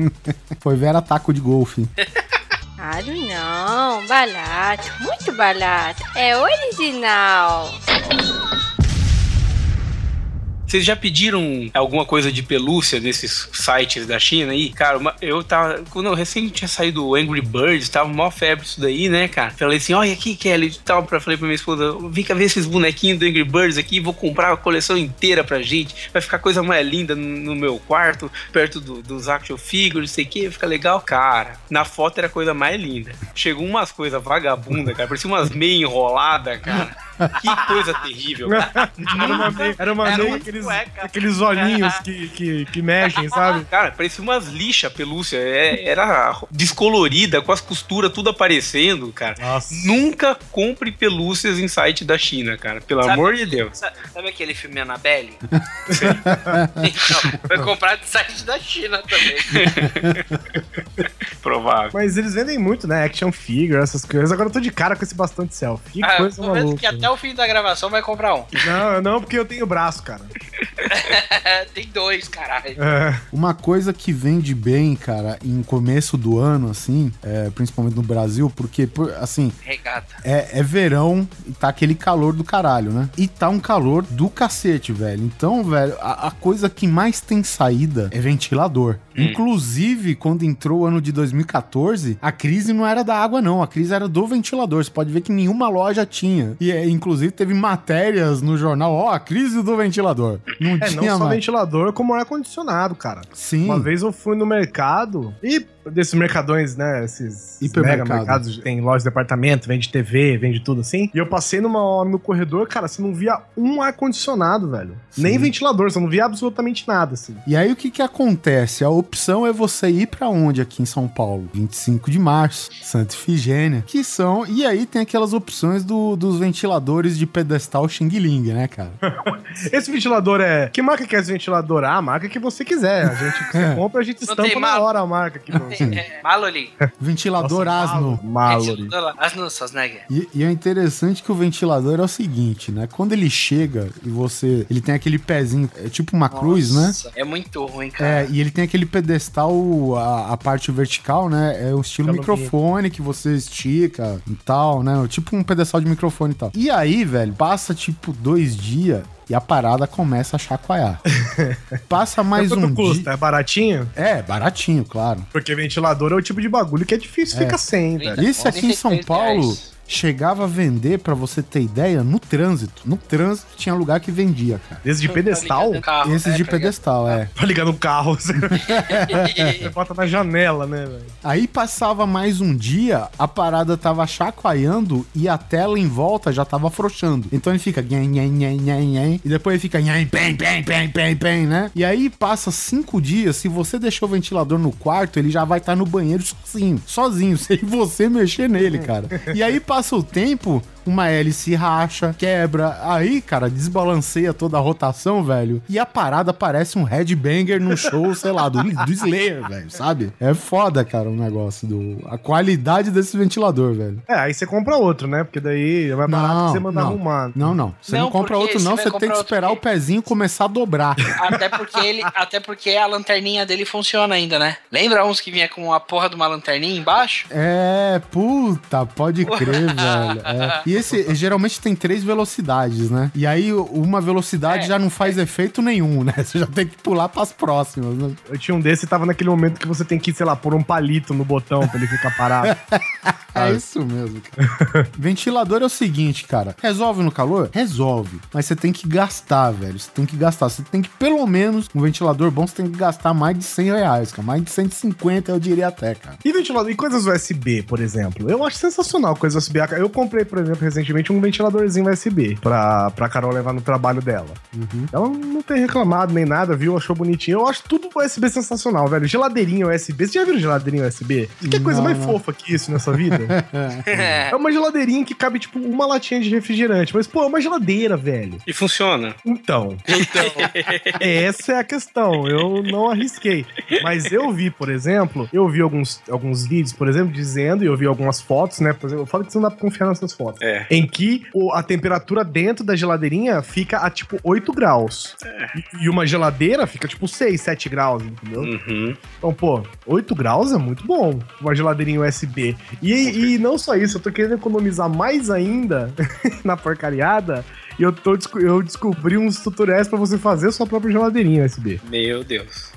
Foi Vera taco de golfe. Claro não, barato, muito barato. É original. Vocês já pediram alguma coisa de pelúcia nesses sites da China aí? Cara, uma- eu tava. Quando eu recém tinha saído o Angry Birds, tava mó febre isso daí, né, cara? Falei assim: olha aqui, Kelly, e tal. Pra, falei pra minha esposa: vem cá ver esses bonequinhos do Angry Birds aqui, vou comprar a coleção inteira pra gente. Vai ficar coisa mais linda no, no meu quarto, perto do- dos action figures, não sei o que, fica legal. Cara, na foto era a coisa mais linda. Chegou umas coisas vagabundas, cara, parecia umas meia enroladas, cara. Que coisa terrível, cara. <laughs> Era uma meia, era uma Era meia uma aqueles, cueca. aqueles olhinhos que, que, que mexem, sabe? <laughs> Cara, parecia umas lixas pelúcia. É- era descolorida, com as costuras tudo aparecendo, cara. Nossa. Nunca compre pelúcias em site da China, cara. Pelo Sabe- amor de Deus. Sa- Sabe aquele filme Annabelle? <laughs> então, foi comprado do site da China também. <laughs> Provável. Mas eles vendem muito, né? Action figure, essas coisas. Agora eu tô de cara com esse bastão de selfie. Que Ah, coisa maluca. que até o fim da gravação vai comprar um. Não, não, porque eu tenho braço, cara. <laughs> Tem dois, caralho. É. Uma coisa que vende bem, cara, em começo do ano, assim, é, principalmente no Brasil, porque, por- assim, Regata. é, é verão e tá aquele calor do caralho, né? E tá um calor do cacete, velho. Então, velho, a, a coisa que mais tem saída é ventilador. Inclusive, quando entrou o ano de 2014, a crise não era da água, não. A crise era do ventilador. Você pode ver que nenhuma loja tinha. E, é, inclusive, teve matérias no jornal, ó, a crise do ventilador. Não É, não tinha só mais. ventilador, como ar-condicionado, cara. Sim. Uma vez eu fui no mercado e desses mercadões, né? Esses Hipermercado. mega mercados, tem loja de departamento, vende TV, vende tudo assim. E eu passei numa hora no corredor, cara, você não via um ar-condicionado, velho. Nem ventilador, você não via absolutamente nada, assim. E aí o que que acontece? A opção é você ir pra onde aqui em São Paulo? 25 de março, Santa Ifigênia, que são... E aí tem aquelas opções do- dos ventiladores de pedestal Xing Ling, né, cara? <laughs> Esse ventilador é. Que marca que é esse ventilador? Ah, a marca que você quiser. A gente você É. compra, a gente Não estampa na hora a marca aqui no, É, Mallory. <laughs> Ventilador asno. Mallory. Asno Sosnegger. E, e é interessante que o ventilador é o seguinte, né? Quando ele chega e você. Ele tem aquele pezinho, é tipo uma cruz, né? Nossa, É muito ruim, cara. É, e ele tem aquele pedestal, a, a parte vertical, né? É o estilo microfone que você estica e tal, né? Tipo um pedestal de microfone e tal. E aí, velho, passa tipo dois dias e a parada começa a chacoalhar. <laughs> Passa mais Quanto um custa? dia. É baratinho? É, baratinho, claro. Porque ventilador é o tipo de bagulho que é difícil ficar sem, velho. Esse aqui em São 33 Paulo reais. Chegava a vender, pra você ter ideia, no trânsito. No trânsito tinha lugar que vendia, cara. Esse de pedestal? Tá carro, Esses é, de tá ligado? pedestal, é. Pra ligar no carro. Você <laughs> você bota na janela, né, velho? Aí passava mais um dia, a parada tava chacoalhando e a tela em volta já tava afrouxando. Então ele fica nhen, nhen, nhen, nhen, nhen, e depois ele fica nhen, né? E aí passa cinco dias, se você deixou o ventilador no quarto, ele já vai estar no banheiro sozinho, sozinho, <laughs> sem você mexer nele, cara. E aí passa o tempo, uma hélice racha, quebra, aí, cara, desbalanceia toda a rotação, velho, e a parada parece um headbanger num show, <laughs> sei lá, do, do Slayer, velho, sabe? É foda, cara, o negócio do... a qualidade desse ventilador, velho. É, aí você compra outro, né? Porque daí é mais barato que você mandar arrumar. Não, não. Você não, Não, compra outro, não. vai Você tem que esperar o pezinho começar a dobrar. Até porque ele, até porque a lanterninha dele funciona ainda, né? Lembra uns que vinha com a porra de uma lanterninha embaixo? É, puta, pode crer, <laughs> velho. É. E esse geralmente tem três velocidades, né? E aí uma velocidade É, já não faz efeito nenhum, né? <laughs> Você já tem que pular pras próximas, né? Eu tinha um desse e tava naquele momento que você tem que, sei lá, pôr um palito no botão pra ele ficar parado. <laughs> É isso mesmo, cara. <laughs> Ventilador é o seguinte, cara. Resolve no calor? Resolve. Mas você tem que gastar, velho. Você tem que gastar. Você tem que, pelo menos, um ventilador bom, você tem que gastar mais de 100 reais, cara. Mais de 150, eu diria até, cara. E ventilador, e coisas USB, por exemplo? Eu acho sensacional coisas USB. Eu comprei, por exemplo, recentemente um ventiladorzinho USB pra, pra Carol levar no trabalho dela. Ela não tem reclamado nem nada, viu? Achou bonitinho. Eu acho tudo USB sensacional, velho. Geladeirinha USB. Você já viu geladeirinha USB? Que coisa Não, mais não. fofa que isso nessa vida? <laughs> é uma geladeirinha que cabe, tipo, uma latinha de refrigerante. Mas, pô, é uma geladeira, velho. E funciona. Então, <laughs> essa é a questão. Eu não arrisquei. Mas eu vi, por exemplo, eu vi alguns, alguns vídeos, por exemplo, dizendo, e eu vi algumas fotos, né? Por exemplo, eu falo que você não dá pra confiar nessas fotos. É. Em que o- a temperatura dentro da geladeirinha fica a tipo 8 graus. E, e uma geladeira fica tipo 6, 7 graus, entendeu? Uhum. Então, pô, 8 graus é muito bom. Uma geladeirinha USB. E, e não só isso, eu tô querendo economizar mais ainda <laughs> na porcariada. E eu, tô, eu descobri uns tutoriais pra você fazer sua própria geladeirinha USB. Meu Deus.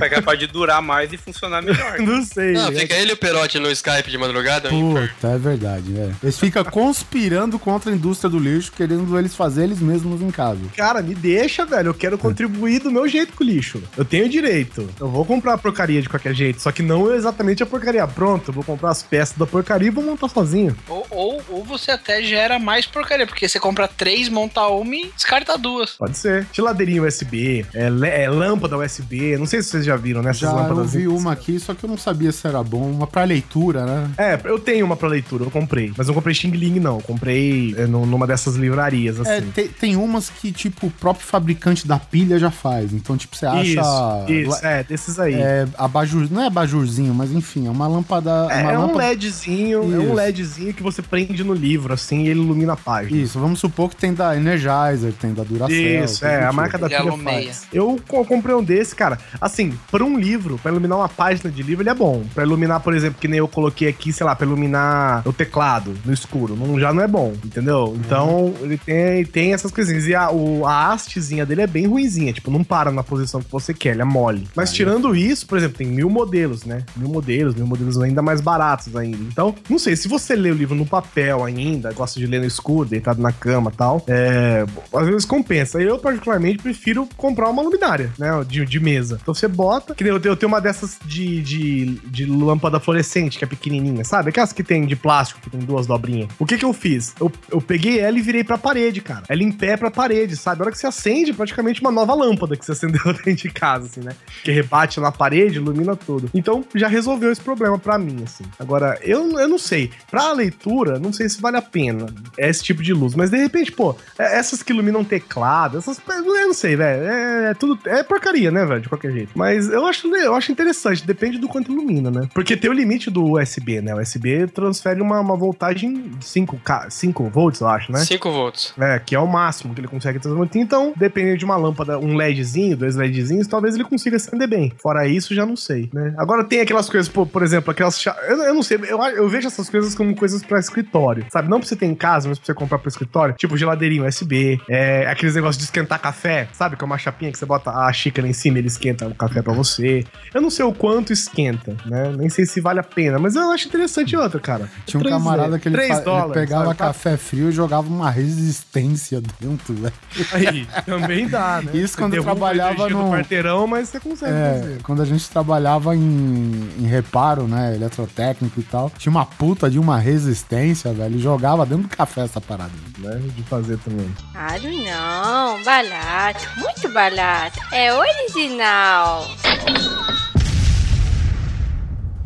É capaz de durar mais e funcionar melhor. Não sei. Não, é- fica ele e o Perote no Skype de madrugada. Puta, é verdade, é. Eles ficam conspirando contra a indústria do lixo, querendo eles fazer eles mesmos em casa. Cara, me deixa, velho. Eu quero contribuir do meu jeito com o lixo. Eu tenho direito. Eu vou comprar a porcaria de qualquer jeito. Só que não exatamente a porcaria. Pronto, eu vou comprar as peças da porcaria e vou montar sozinho. Ou, ou, ou você até gera mais porcaria, porque você compra três, monta uma e descarta duas. Pode ser. Geladeirinha USB, é, é lâmpada USB. Não sei se vocês já viram, né? Essas Já eu lâmpadas. vi uma aqui, só que eu não sabia se era bom. Uma pra leitura, né? É, eu tenho uma pra leitura, eu comprei. Mas eu comprei Xing Ling, não. Eu comprei é, num- numa dessas livrarias, É, assim. tem, tem umas que, tipo, o próprio fabricante da pilha já faz. Então, tipo, você acha. isso, isso, é, desses aí. É, abajur, não é abajurzinho, mas enfim, é uma lâmpada. É, uma é um lâmpada- LEDzinho, é um Isso. LEDzinho que você prende no livro, assim, e ele ilumina a página. Isso, vamos supor que tem da Energizer, tem da Duracell. Isso, é, a marca da pilha faz. Eu co- comprei um desse, cara. Assim, pra um livro, pra iluminar uma página de livro, ele é bom. Pra iluminar, por exemplo, que nem eu coloquei aqui, sei lá, pra iluminar o teclado no escuro, não, já não é bom, entendeu? Então, ele tem, tem essas coisinhas. E a, o, a hastezinha dele é bem ruinzinha, tipo, não para na posição que você quer, ele é mole. Mas tirando isso, por exemplo, tem mil modelos, né? Mil modelos, mil modelos ainda mais baratos ainda. Então, não sei, se você lê o livro no papel ainda, gosta de ler no escuro, deitado na cama e tal, é, às vezes compensa. Eu, particularmente, prefiro comprar uma luminária, né? De, de mesa. Então você bota, que eu tenho, eu tenho uma dessas de, de, de lâmpada fluorescente, que é pequenininha, sabe? Aquelas que tem de plástico, que tem duas dobrinhas. O que que eu fiz? Eu, eu peguei ela e virei pra parede, cara. Ela em pé pra parede, sabe? A hora que você acende, praticamente uma nova lâmpada que você <laughs> acendeu dentro de casa, assim, né? Que rebate na parede, ilumina tudo. Então, já resolveu esse problema pra mim, assim. Agora, eu, eu não sei. Pra leitura, não sei se vale a pena esse tipo de luz. Mas, de repente, pô, é- essas que iluminam teclado, essas... Eu não sei, velho. É, é tudo... É porcaria, né, velho? De qualquer jeito. Jeito. Mas eu acho, eu acho interessante, depende do quanto ilumina, né? Porque tem o limite do USB, né? O USB transfere uma, uma voltagem de 5, 5 volts, eu acho, né? 5 volts. É, que é o máximo que ele consegue transmitir. Então, dependendo de uma lâmpada, um LEDzinho, dois LEDzinhos, talvez ele consiga acender bem. Fora isso, já não sei, né? Agora tem aquelas coisas, por, por exemplo, aquelas. Eu, eu não sei, eu, eu vejo essas coisas como coisas pra escritório, sabe? Não pra você ter em casa, mas pra você comprar pro escritório. Tipo geladeirinho USB, é, aqueles negócios de esquentar café, sabe? Que é uma chapinha que você bota a xícara em cima e ele esquenta o café pra você. Eu não sei o quanto esquenta, né? Nem sei se vale a pena, mas eu acho interessante outra, cara. Tinha um Três, camarada que ele, fa- ele dólares, pegava sabe? café frio e jogava uma resistência dentro, velho. Aí, também dá, né? <laughs> Isso quando Você eu trabalhava do no- quarteirão, mas você consegue É, fazer. quando a gente trabalhava em, em reparo, né, eletrotécnico e tal, tinha uma puta de uma resistência, velho, e jogava dentro do café essa parada. Né? De fazer também. Claro não, barato, muito barato. É original.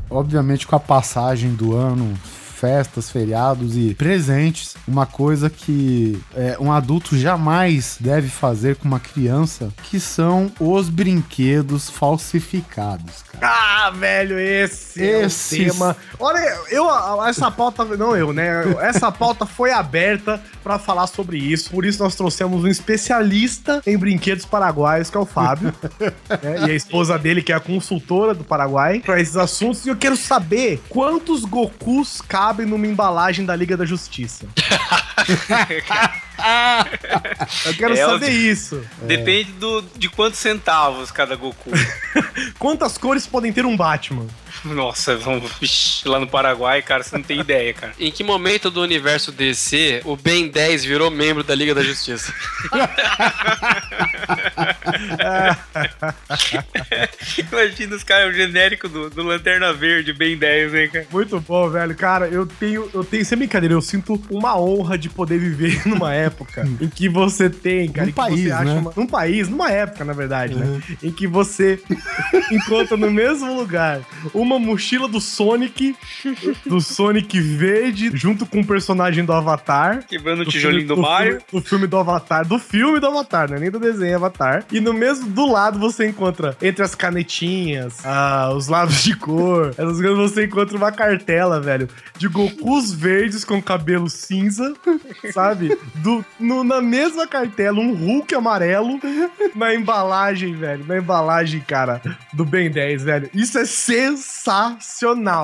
Obviamente com a passagem do ano, festas, feriados e presentes, uma coisa que é, um adulto jamais deve fazer com uma criança, que são os brinquedos falsificados, cara. Ah, velho, esse Esses- é o tema. Olha, eu, essa pauta, não eu, né? Essa pauta foi aberta pra falar sobre isso. Por isso nós trouxemos um especialista em brinquedos paraguaios, que é o Fábio. <laughs> né? E a esposa dele, que é a consultora do Paraguai, pra esses assuntos. E eu quero saber quantos Gokus cabem numa embalagem da Liga da Justiça. <laughs> eu quero É, saber isso. Depende do, de quantos centavos cada Goku. <laughs> Quantas cores podem ter um Batman? Nossa, vamos lá no Paraguai, cara, você não tem ideia, cara. Em que momento do universo DC o Ben 10 virou membro da Liga da Justiça? <laughs> Imagina os caras, o genérico do, do Lanterna Verde, bem 10, hein, cara. Muito bom, velho. Cara, eu tenho, eu tenho, sem brincadeira, eu sinto uma honra de poder viver <laughs> numa época em que você tem, cara, que país, você acha né? uma, num país, numa época, na verdade, né? Em que você <laughs> encontra no mesmo lugar uma mochila do Sonic, do Sonic verde, junto com o personagem do Avatar. Quebrando o Do tijolinho filme- do Mario. Do filme do Avatar, do filme do Avatar, não é nem do desenho Avatar. E no mesmo do lado você encontra, entre as canetinhas, ah, os lábios de cor, essas coisas, você encontra uma cartela, velho, de Gokus verdes com cabelo cinza, sabe? Do, no- na mesma cartela, um Hulk amarelo na embalagem, velho. Na embalagem, cara, do Ben 10, velho. Isso é sensacional.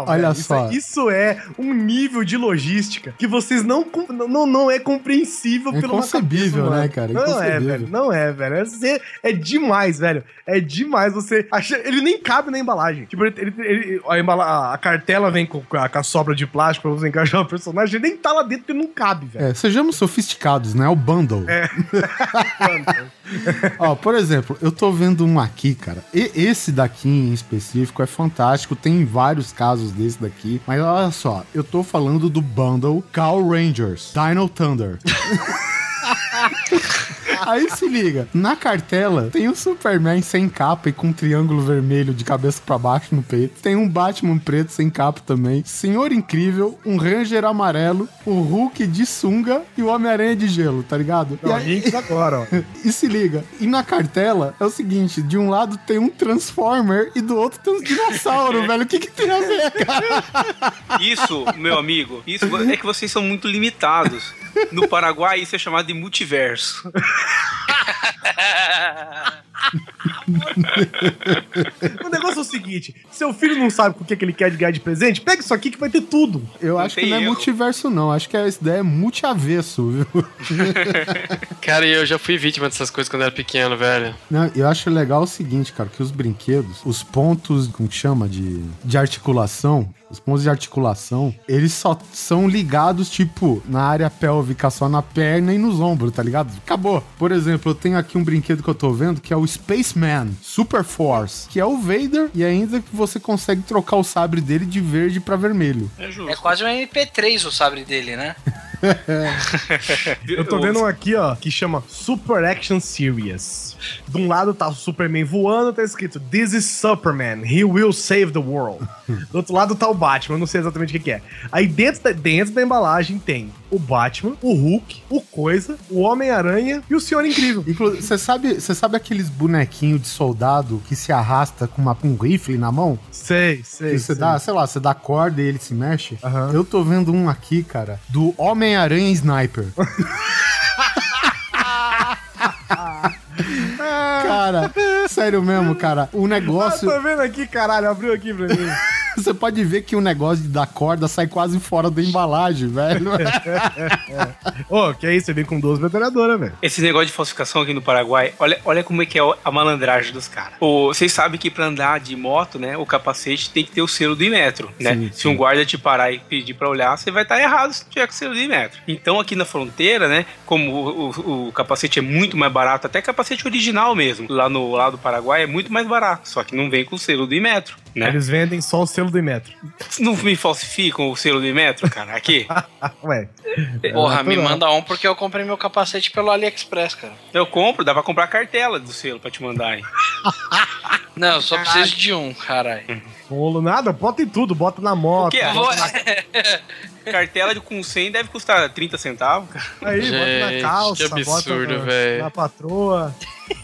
Olha velho. Isso só. é- Isso é um nível de logística que vocês não, não, não é compreensível É uma inconcebível, né, cara? Não é, velho. Não é, velho. É, é demais, velho. É demais você. Acha, ele nem cabe na embalagem. Tipo, ele, ele- ele- a, embala- a cartela vem com, com a, com a sobra de plástico pra você encaixar o personagem. Ele nem tá lá dentro porque não cabe, velho. É, sejamos sofisticados, né? O bundle. É. <laughs> Ó, por exemplo, eu tô vendo um aqui, cara. E esse daqui em específico é fantástico. Tem vários casos desse daqui. Mas olha só, eu tô falando do bundle Cow Rangers Dino Thunder. <laughs> Aí se liga, na cartela tem um Superman sem capa e com um triângulo vermelho de cabeça pra baixo no peito. Tem um Batman preto sem capa também. Senhor Incrível, um Ranger amarelo, o Hulk de sunga e o Homem-Aranha de gelo, tá ligado? E Não, aí- agora, ó. <laughs> e se liga, e na cartela é o seguinte: de um lado tem um Transformer e do outro tem um dinossauro, <laughs> velho. O que, que tem a ver, cara? Isso, meu amigo, isso é que vocês são muito limitados. No Paraguai, isso é chamado de multiverso. <laughs> <laughs> O negócio é o seguinte: seu filho não sabe o que, que ele quer de ganhar de presente, pega isso aqui que vai ter tudo. Eu Não acho que não é erro. multiverso, não. Acho que essa ideia é multiavesso, viu? <laughs> Cara, eu já fui vítima dessas coisas quando era pequeno, velho. Não, eu acho legal o seguinte, cara, que os brinquedos, os pontos, como que chama, de, de articulação, os pontos de articulação, eles só são ligados, tipo, na área pélvica, só na perna e nos ombros, tá ligado? Acabou. Por exemplo, eu tenho aqui um brinquedo que eu tô vendo, que é o Spaceman Super Force, que é o Vader, e ainda que você consegue trocar o sabre dele de verde pra vermelho. É justo. É quase um MP3 o sabre dele, né? <laughs> Eu tô vendo um aqui, ó, que chama Super Action Series. De um lado tá o Superman voando, tá escrito This is Superman, he will save the world. Do outro lado tá o Batman, eu não sei exatamente o que, que é. Aí dentro da, dentro da embalagem tem o Batman, o Hulk, o Coisa, o Homem-Aranha e o Senhor Incrível. Inclusive, você sabe, você sabe aqueles bonequinhos de soldado que se arrasta com, uma, com um rifle na mão? Sei, sei. Você dá, sei lá, você dá corda e ele se mexe? Aham. Eu tô vendo um aqui, cara, do Homem-Aranha Sniper. <laughs> cara, sério mesmo, cara. O Ah, negócio. tô vendo aqui, caralho, abriu aqui pra mim. <laughs> Você pode ver que o negócio da corda sai quase fora da embalagem, velho. Ô, que é isso? Você vem com 12 metralhadoras, velho. Esse negócio de falsificação aqui no Paraguai, olha, olha como é que é a malandragem dos caras. Vocês sabem que pra andar de moto, né, o capacete tem que ter o selo do Imetro, né? Sim, Se um guarda te parar e pedir pra olhar, você vai estar errado se tiver com o selo do Imetro. Então aqui na fronteira, né, como o, o- o capacete é muito mais barato, até capacete original mesmo, lá no lado do Paraguai é muito mais barato, só que não vem com o selo do Imetro, né? Eles vendem só o selo do Imetro. Não me falsificam o selo do Imetro, cara, aqui. <laughs> Ué. Porra, me manda um porque eu comprei meu capacete pelo AliExpress, cara. Eu compro, dá pra comprar cartela do selo pra te mandar aí. Não, eu só preciso de um, caralho. Bolo, nada, bota em tudo, bota na moto. O quê? Vou- <laughs> Cartela de com 100 deve custar 30 centavos, cara. Aí, bota na Gente, calça, que absurdo, bota na, velho. na patroa.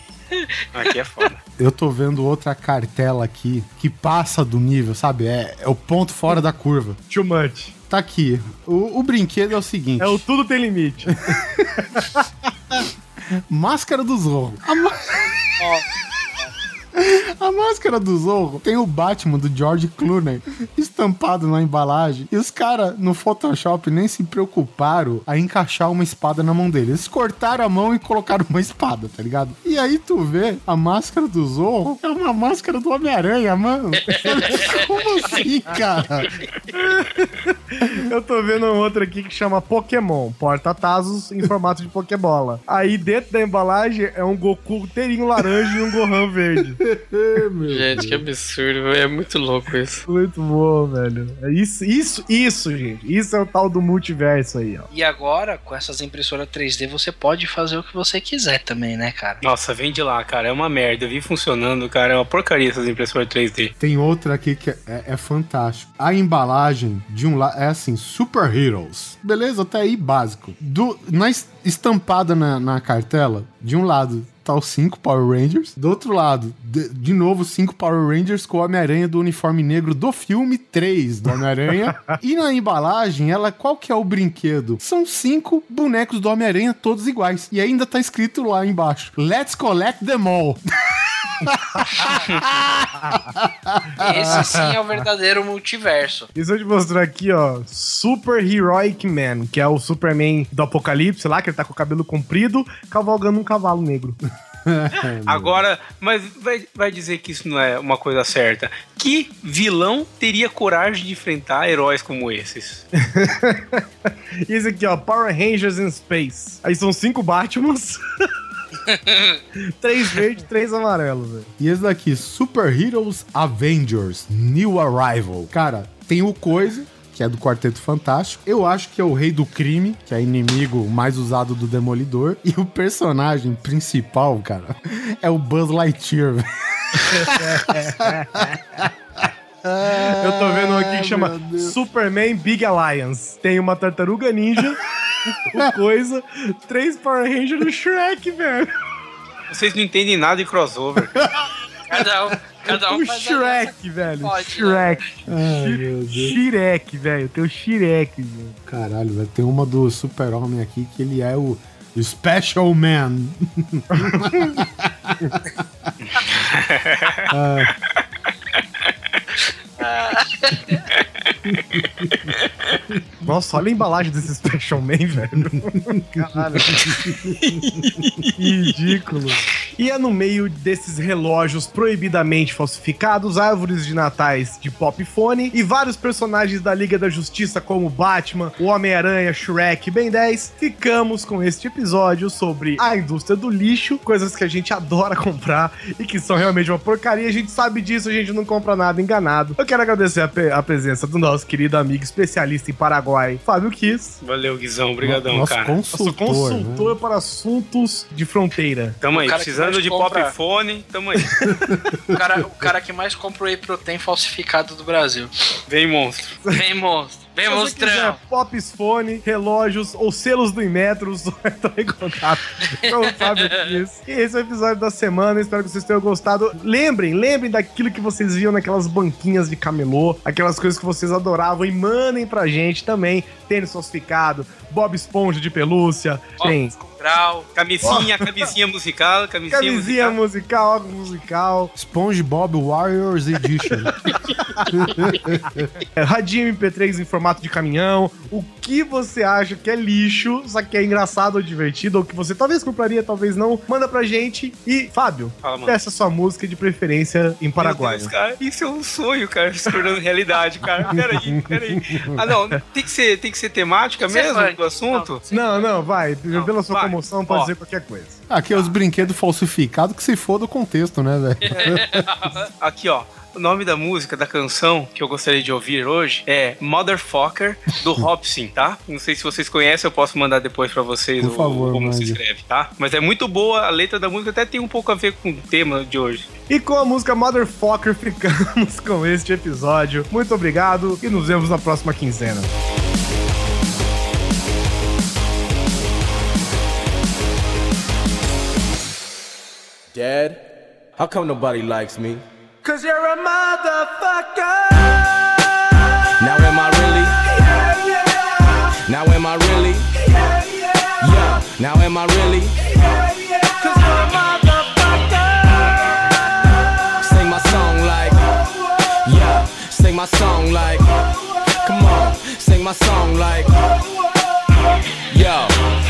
<laughs> Aqui é foda. Eu tô vendo outra cartela aqui que passa do nível, sabe? É, é o ponto fora da curva. Too much. Tá aqui. O, o brinquedo é o seguinte: É o tudo tem limite. <laughs> máscara do Zorro. A, ma- <laughs> A máscara do Zorro tem o Batman do George Clooney estampado na embalagem. E os caras no Photoshop nem se preocuparam a encaixar uma espada na mão dele. Eles cortaram a mão e colocaram uma espada, tá ligado? E aí tu vê a máscara do Zorro é uma máscara do Homem-Aranha, mano. <laughs> Como assim, cara? Eu tô vendo um outro aqui que chama Pokémon, porta-tazos em formato de Pokébola. Aí dentro da embalagem é um Goku inteirinho laranja e um Gohan verde. <laughs> Gente, que absurdo, velho. É muito louco isso. Muito bom, velho. É isso, isso, isso, gente. Isso é o tal do multiverso aí, ó. E agora, com essas impressoras 3D, você pode fazer o que você quiser também, né, cara? Nossa, vem de lá, cara. É uma merda. Eu vi funcionando, cara. É uma porcaria essas impressoras 3D. Tem outra aqui que é, é fantástico. A embalagem de um lado é assim, Super Heroes. Beleza, até aí básico. Do, na es- estampada na, na cartela, de um lado tá os cinco Power Rangers, do outro lado, de, de novo cinco Power Rangers com o Homem-Aranha do uniforme negro do filme 3 do Homem-Aranha. <laughs> e na embalagem, ela qual que é o brinquedo? São cinco bonecos do Homem-Aranha todos iguais. E ainda tá escrito lá embaixo: Let's collect them all. <laughs> Esse sim é o verdadeiro multiverso. Isso eu te mostrar aqui, ó. Super Heroic Man, que é o Superman do Apocalipse lá, que ele tá com o cabelo comprido, cavalgando um cavalo negro. <laughs> Agora, mas vai, vai dizer que isso não é uma coisa certa. Que vilão teria coragem de enfrentar heróis como esses? <laughs> E esse aqui, ó, Power Rangers in Space. Aí são cinco Batmans. <laughs> três verdes, três amarelos, velho. E esse daqui, Super Heroes Avengers New Arrival. Cara, tem o Coisa, que é do Quarteto Fantástico. Eu acho que é o Rei do Crime, que é inimigo mais usado do Demolidor. E o personagem principal, cara, <laughs> é o Buzz Lightyear. velho. <laughs> Eu tô vendo um aqui que chama. Superman Big Alliance. Tem uma tartaruga ninja, <laughs> o coisa, três Power Rangers do Shrek, velho. Vocês não entendem nada de crossover. Cada um, cada um O faz a Shrek, velho. pode, Shrek. Ai, meu Deus. Shrek, velho. Tem o Shrek, velho. Caralho, velho. Tem uma do Super-Homem aqui que ele é o Special Man. <laughs> Ah, Nossa, olha a embalagem desse Special Man, velho. Caralho. ridículo. E é no meio desses relógios proibidamente falsificados, árvores de natais de pop fone e vários personagens da Liga da Justiça como Batman, o Homem-Aranha, Shrek, Ben 10, ficamos com este episódio sobre a indústria do lixo, coisas que a gente adora comprar e que são realmente uma porcaria. A gente sabe disso, a gente não compra nada enganado. Eu quero agradecer a, a presença do nosso querido amigo especialista em Paraguai, Fábio Kiss. Valeu, Guizão. Obrigadão, Nosso cara. Nosso consultor. consultor né? para assuntos de fronteira. Tamo aí, O precisando de compra- pop fone, tamo aí. <laughs> O cara, o cara que mais compra whey protein falsificado do Brasil. Vem, monstro. Vem, monstro. Vem, monstrão. pops fone, relógios ou selos do Inmetros, vai entrar em contato com o Fábio Kiss. E esse é o episódio da semana, espero que vocês tenham gostado. Lembrem, lembrem daquilo que vocês viam naquelas banquinhas de camelô, aquelas coisas que vocês adoravam e mandem pra gente também. Tênis falsificado, Bob Esponja de pelúcia, tem Óculos com grau. Camisinha, camisinha musical, camisinha, camisinha musical. musical, óculos musical, SpongeBob Warriors Edition. é, <laughs> radinho MP3 em formato de caminhão, o que você acha que é lixo, só que é engraçado ou divertido, ou que você talvez compraria, talvez não, manda pra gente. E, Fábio, Fala, peça sua música de preferência em Paraguai. Deus, cara, isso é um sonho, cara, se tornando realidade, cara. Peraí, peraí. Ah, não, tem que ser, tem que ser temática Ser mesmo funk. do assunto? Não, não, vai. Pela sua vai. comoção, pode Ó. dizer qualquer coisa. Aqui é os brinquedos falsificados que se foda o contexto, né, velho? <laughs> Aqui, ó. O nome da música, da canção que eu gostaria de ouvir hoje é Motherfucker, do <laughs> Hobson, tá? Não sei se vocês conhecem, eu posso mandar depois pra vocês Por o- favor, como se mande. escreve, tá? Mas é muito boa, a letra da música até tem um pouco a ver com o tema de hoje. E com a música Motherfucker <laughs> ficamos com este episódio. Muito obrigado e nos vemos na próxima quinzena. Dad, how come nobody likes me? Cause you're a motherfucker. Now am I really? Yeah, yeah. Now am I really? Yeah. Now am I really? Yeah, yeah. Cause you're a motherfucker. Sing my song like. Yeah. Sing my song like. Come on. Sing my song like. Yo,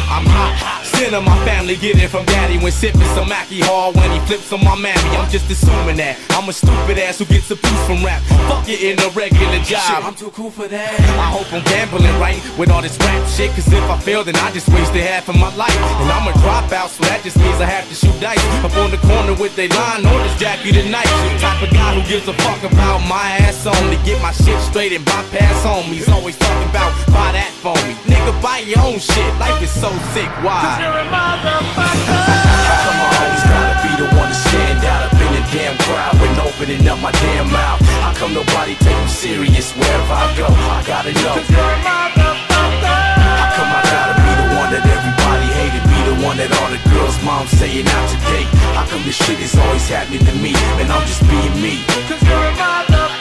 I'm hot. Sinner, my family get it from daddy when sipping some Mackie Hall when he flips on my mammy. I'm just assuming that I'm a stupid ass who gets a boost from rap. Fuck it in a regular job. Shit, I'm too cool for that. I hope I'm gambling right with all this rap shit. Cause if I fail, then I just wasted half of my life. And I'm a dropout, so that just means I have to shoot dice. Up on the corner with they line orders, Jackie tonight. Type of guy who gives a fuck about my ass only. Get my shit straight and bypass homies. Always talking about buy that for me. Nigga, buy your own shit. Life is so sick. Why? A motherfucker. How come I always gotta be the one to stand out up in the damn crowd when opening up my damn mouth? How come nobody take me serious wherever I go? I gotta know. You're a motherfucker. How come I gotta be the one that everybody hated? Be the one that all the girls' moms saying out to date? How come this shit is always happening to me? And I'm just being me. Cause you're a motherfucker.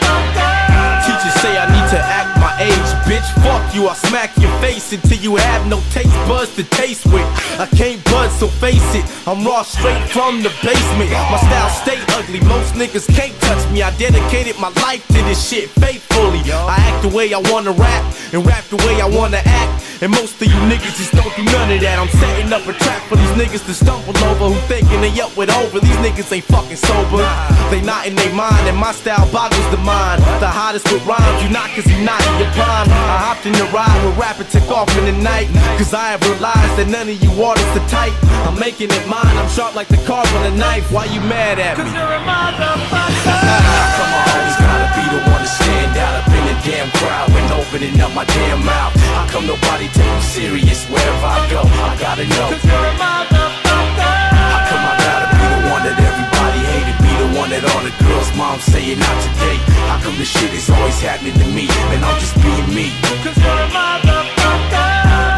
Teachers say I need to act my age, bitch. Fuck you, I'll smack your face until you have no taste buds to taste with. I can't bud, so face it. I'm raw straight from the basement. My style stay ugly, most niggas can't touch me. I dedicated my life to this shit faithfully. I act the way I wanna rap, and rap the way I wanna act. And most of you niggas just don't do none of that. I'm setting up a trap for these niggas to stumble over who thinking they up with over. These niggas ain't fucking sober. They not in their mind, and my style boggles the mind. The hottest with rhymes, you not cause you not in your prime. I hopped in the ride with rapper took off in the night. Cause I have realized that none of you artists are tight. I'm making it mine, I'm sharp like the carve on a knife. Why you mad at me? Cause you're a motherfucker. How come I always gotta be the one to stand out up in the damn crowd when opening up my damn mouth? How come nobody take me serious wherever I go? I gotta know. Cause you're a motherfucker. How come I gotta be the one that everybody hated? Be the one that all the girls' moms saying out today? How come this shit is always happening to me? And I'm just being me. Cause you're a motherfucker.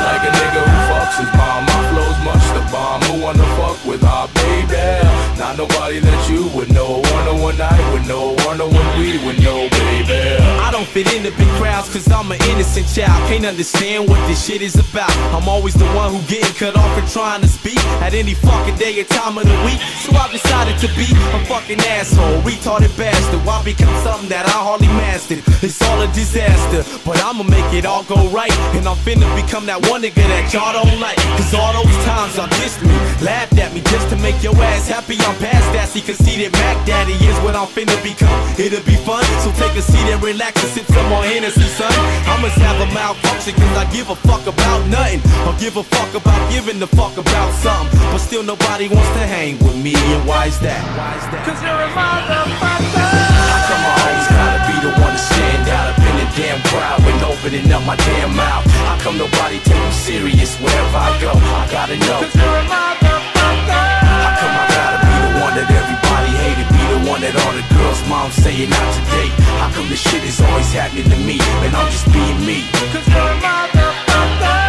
Like a nigga who his mom, my flow's much the bomb. Who wanna fuck with our baby? Not nobody that you would know. No one I would know. No one we would know, baby. I don't fit in the big crowds, cause I'm an innocent child. Can't understand what this shit is about. I'm always the one who getting cut off and trying to speak at any fucking day or time of the week. So I decided to be a fucking asshole, retarded bastard. Why become something that I hardly mastered? It's all a disaster, but I'ma make it all go right. And I'm finna become that one nigga that y'all don't like. Cause all those times y'all dissed me, laughed at me just to make your ass happy. I'm past that, see, conceited Mac Daddy is what I'm finna become. It'll be fun, so take a seat and relax and sip some more Hennessy, son. I must have a malfunction cause I give a fuck about nothing. Or give a fuck about giving the fuck about something. But still nobody wants to hang with me, and why is that? Why is that? Cause you're a motherfucker. Damn crowd when opening up my damn mouth? How come nobody take me serious wherever I go? I gotta know. Cause you're a motherfucker. How come I gotta be the one that everybody hated? Be the one that all the girls' moms saying not today. How come this shit is always happening to me? And I'm just being me. Cause you're a motherfucker.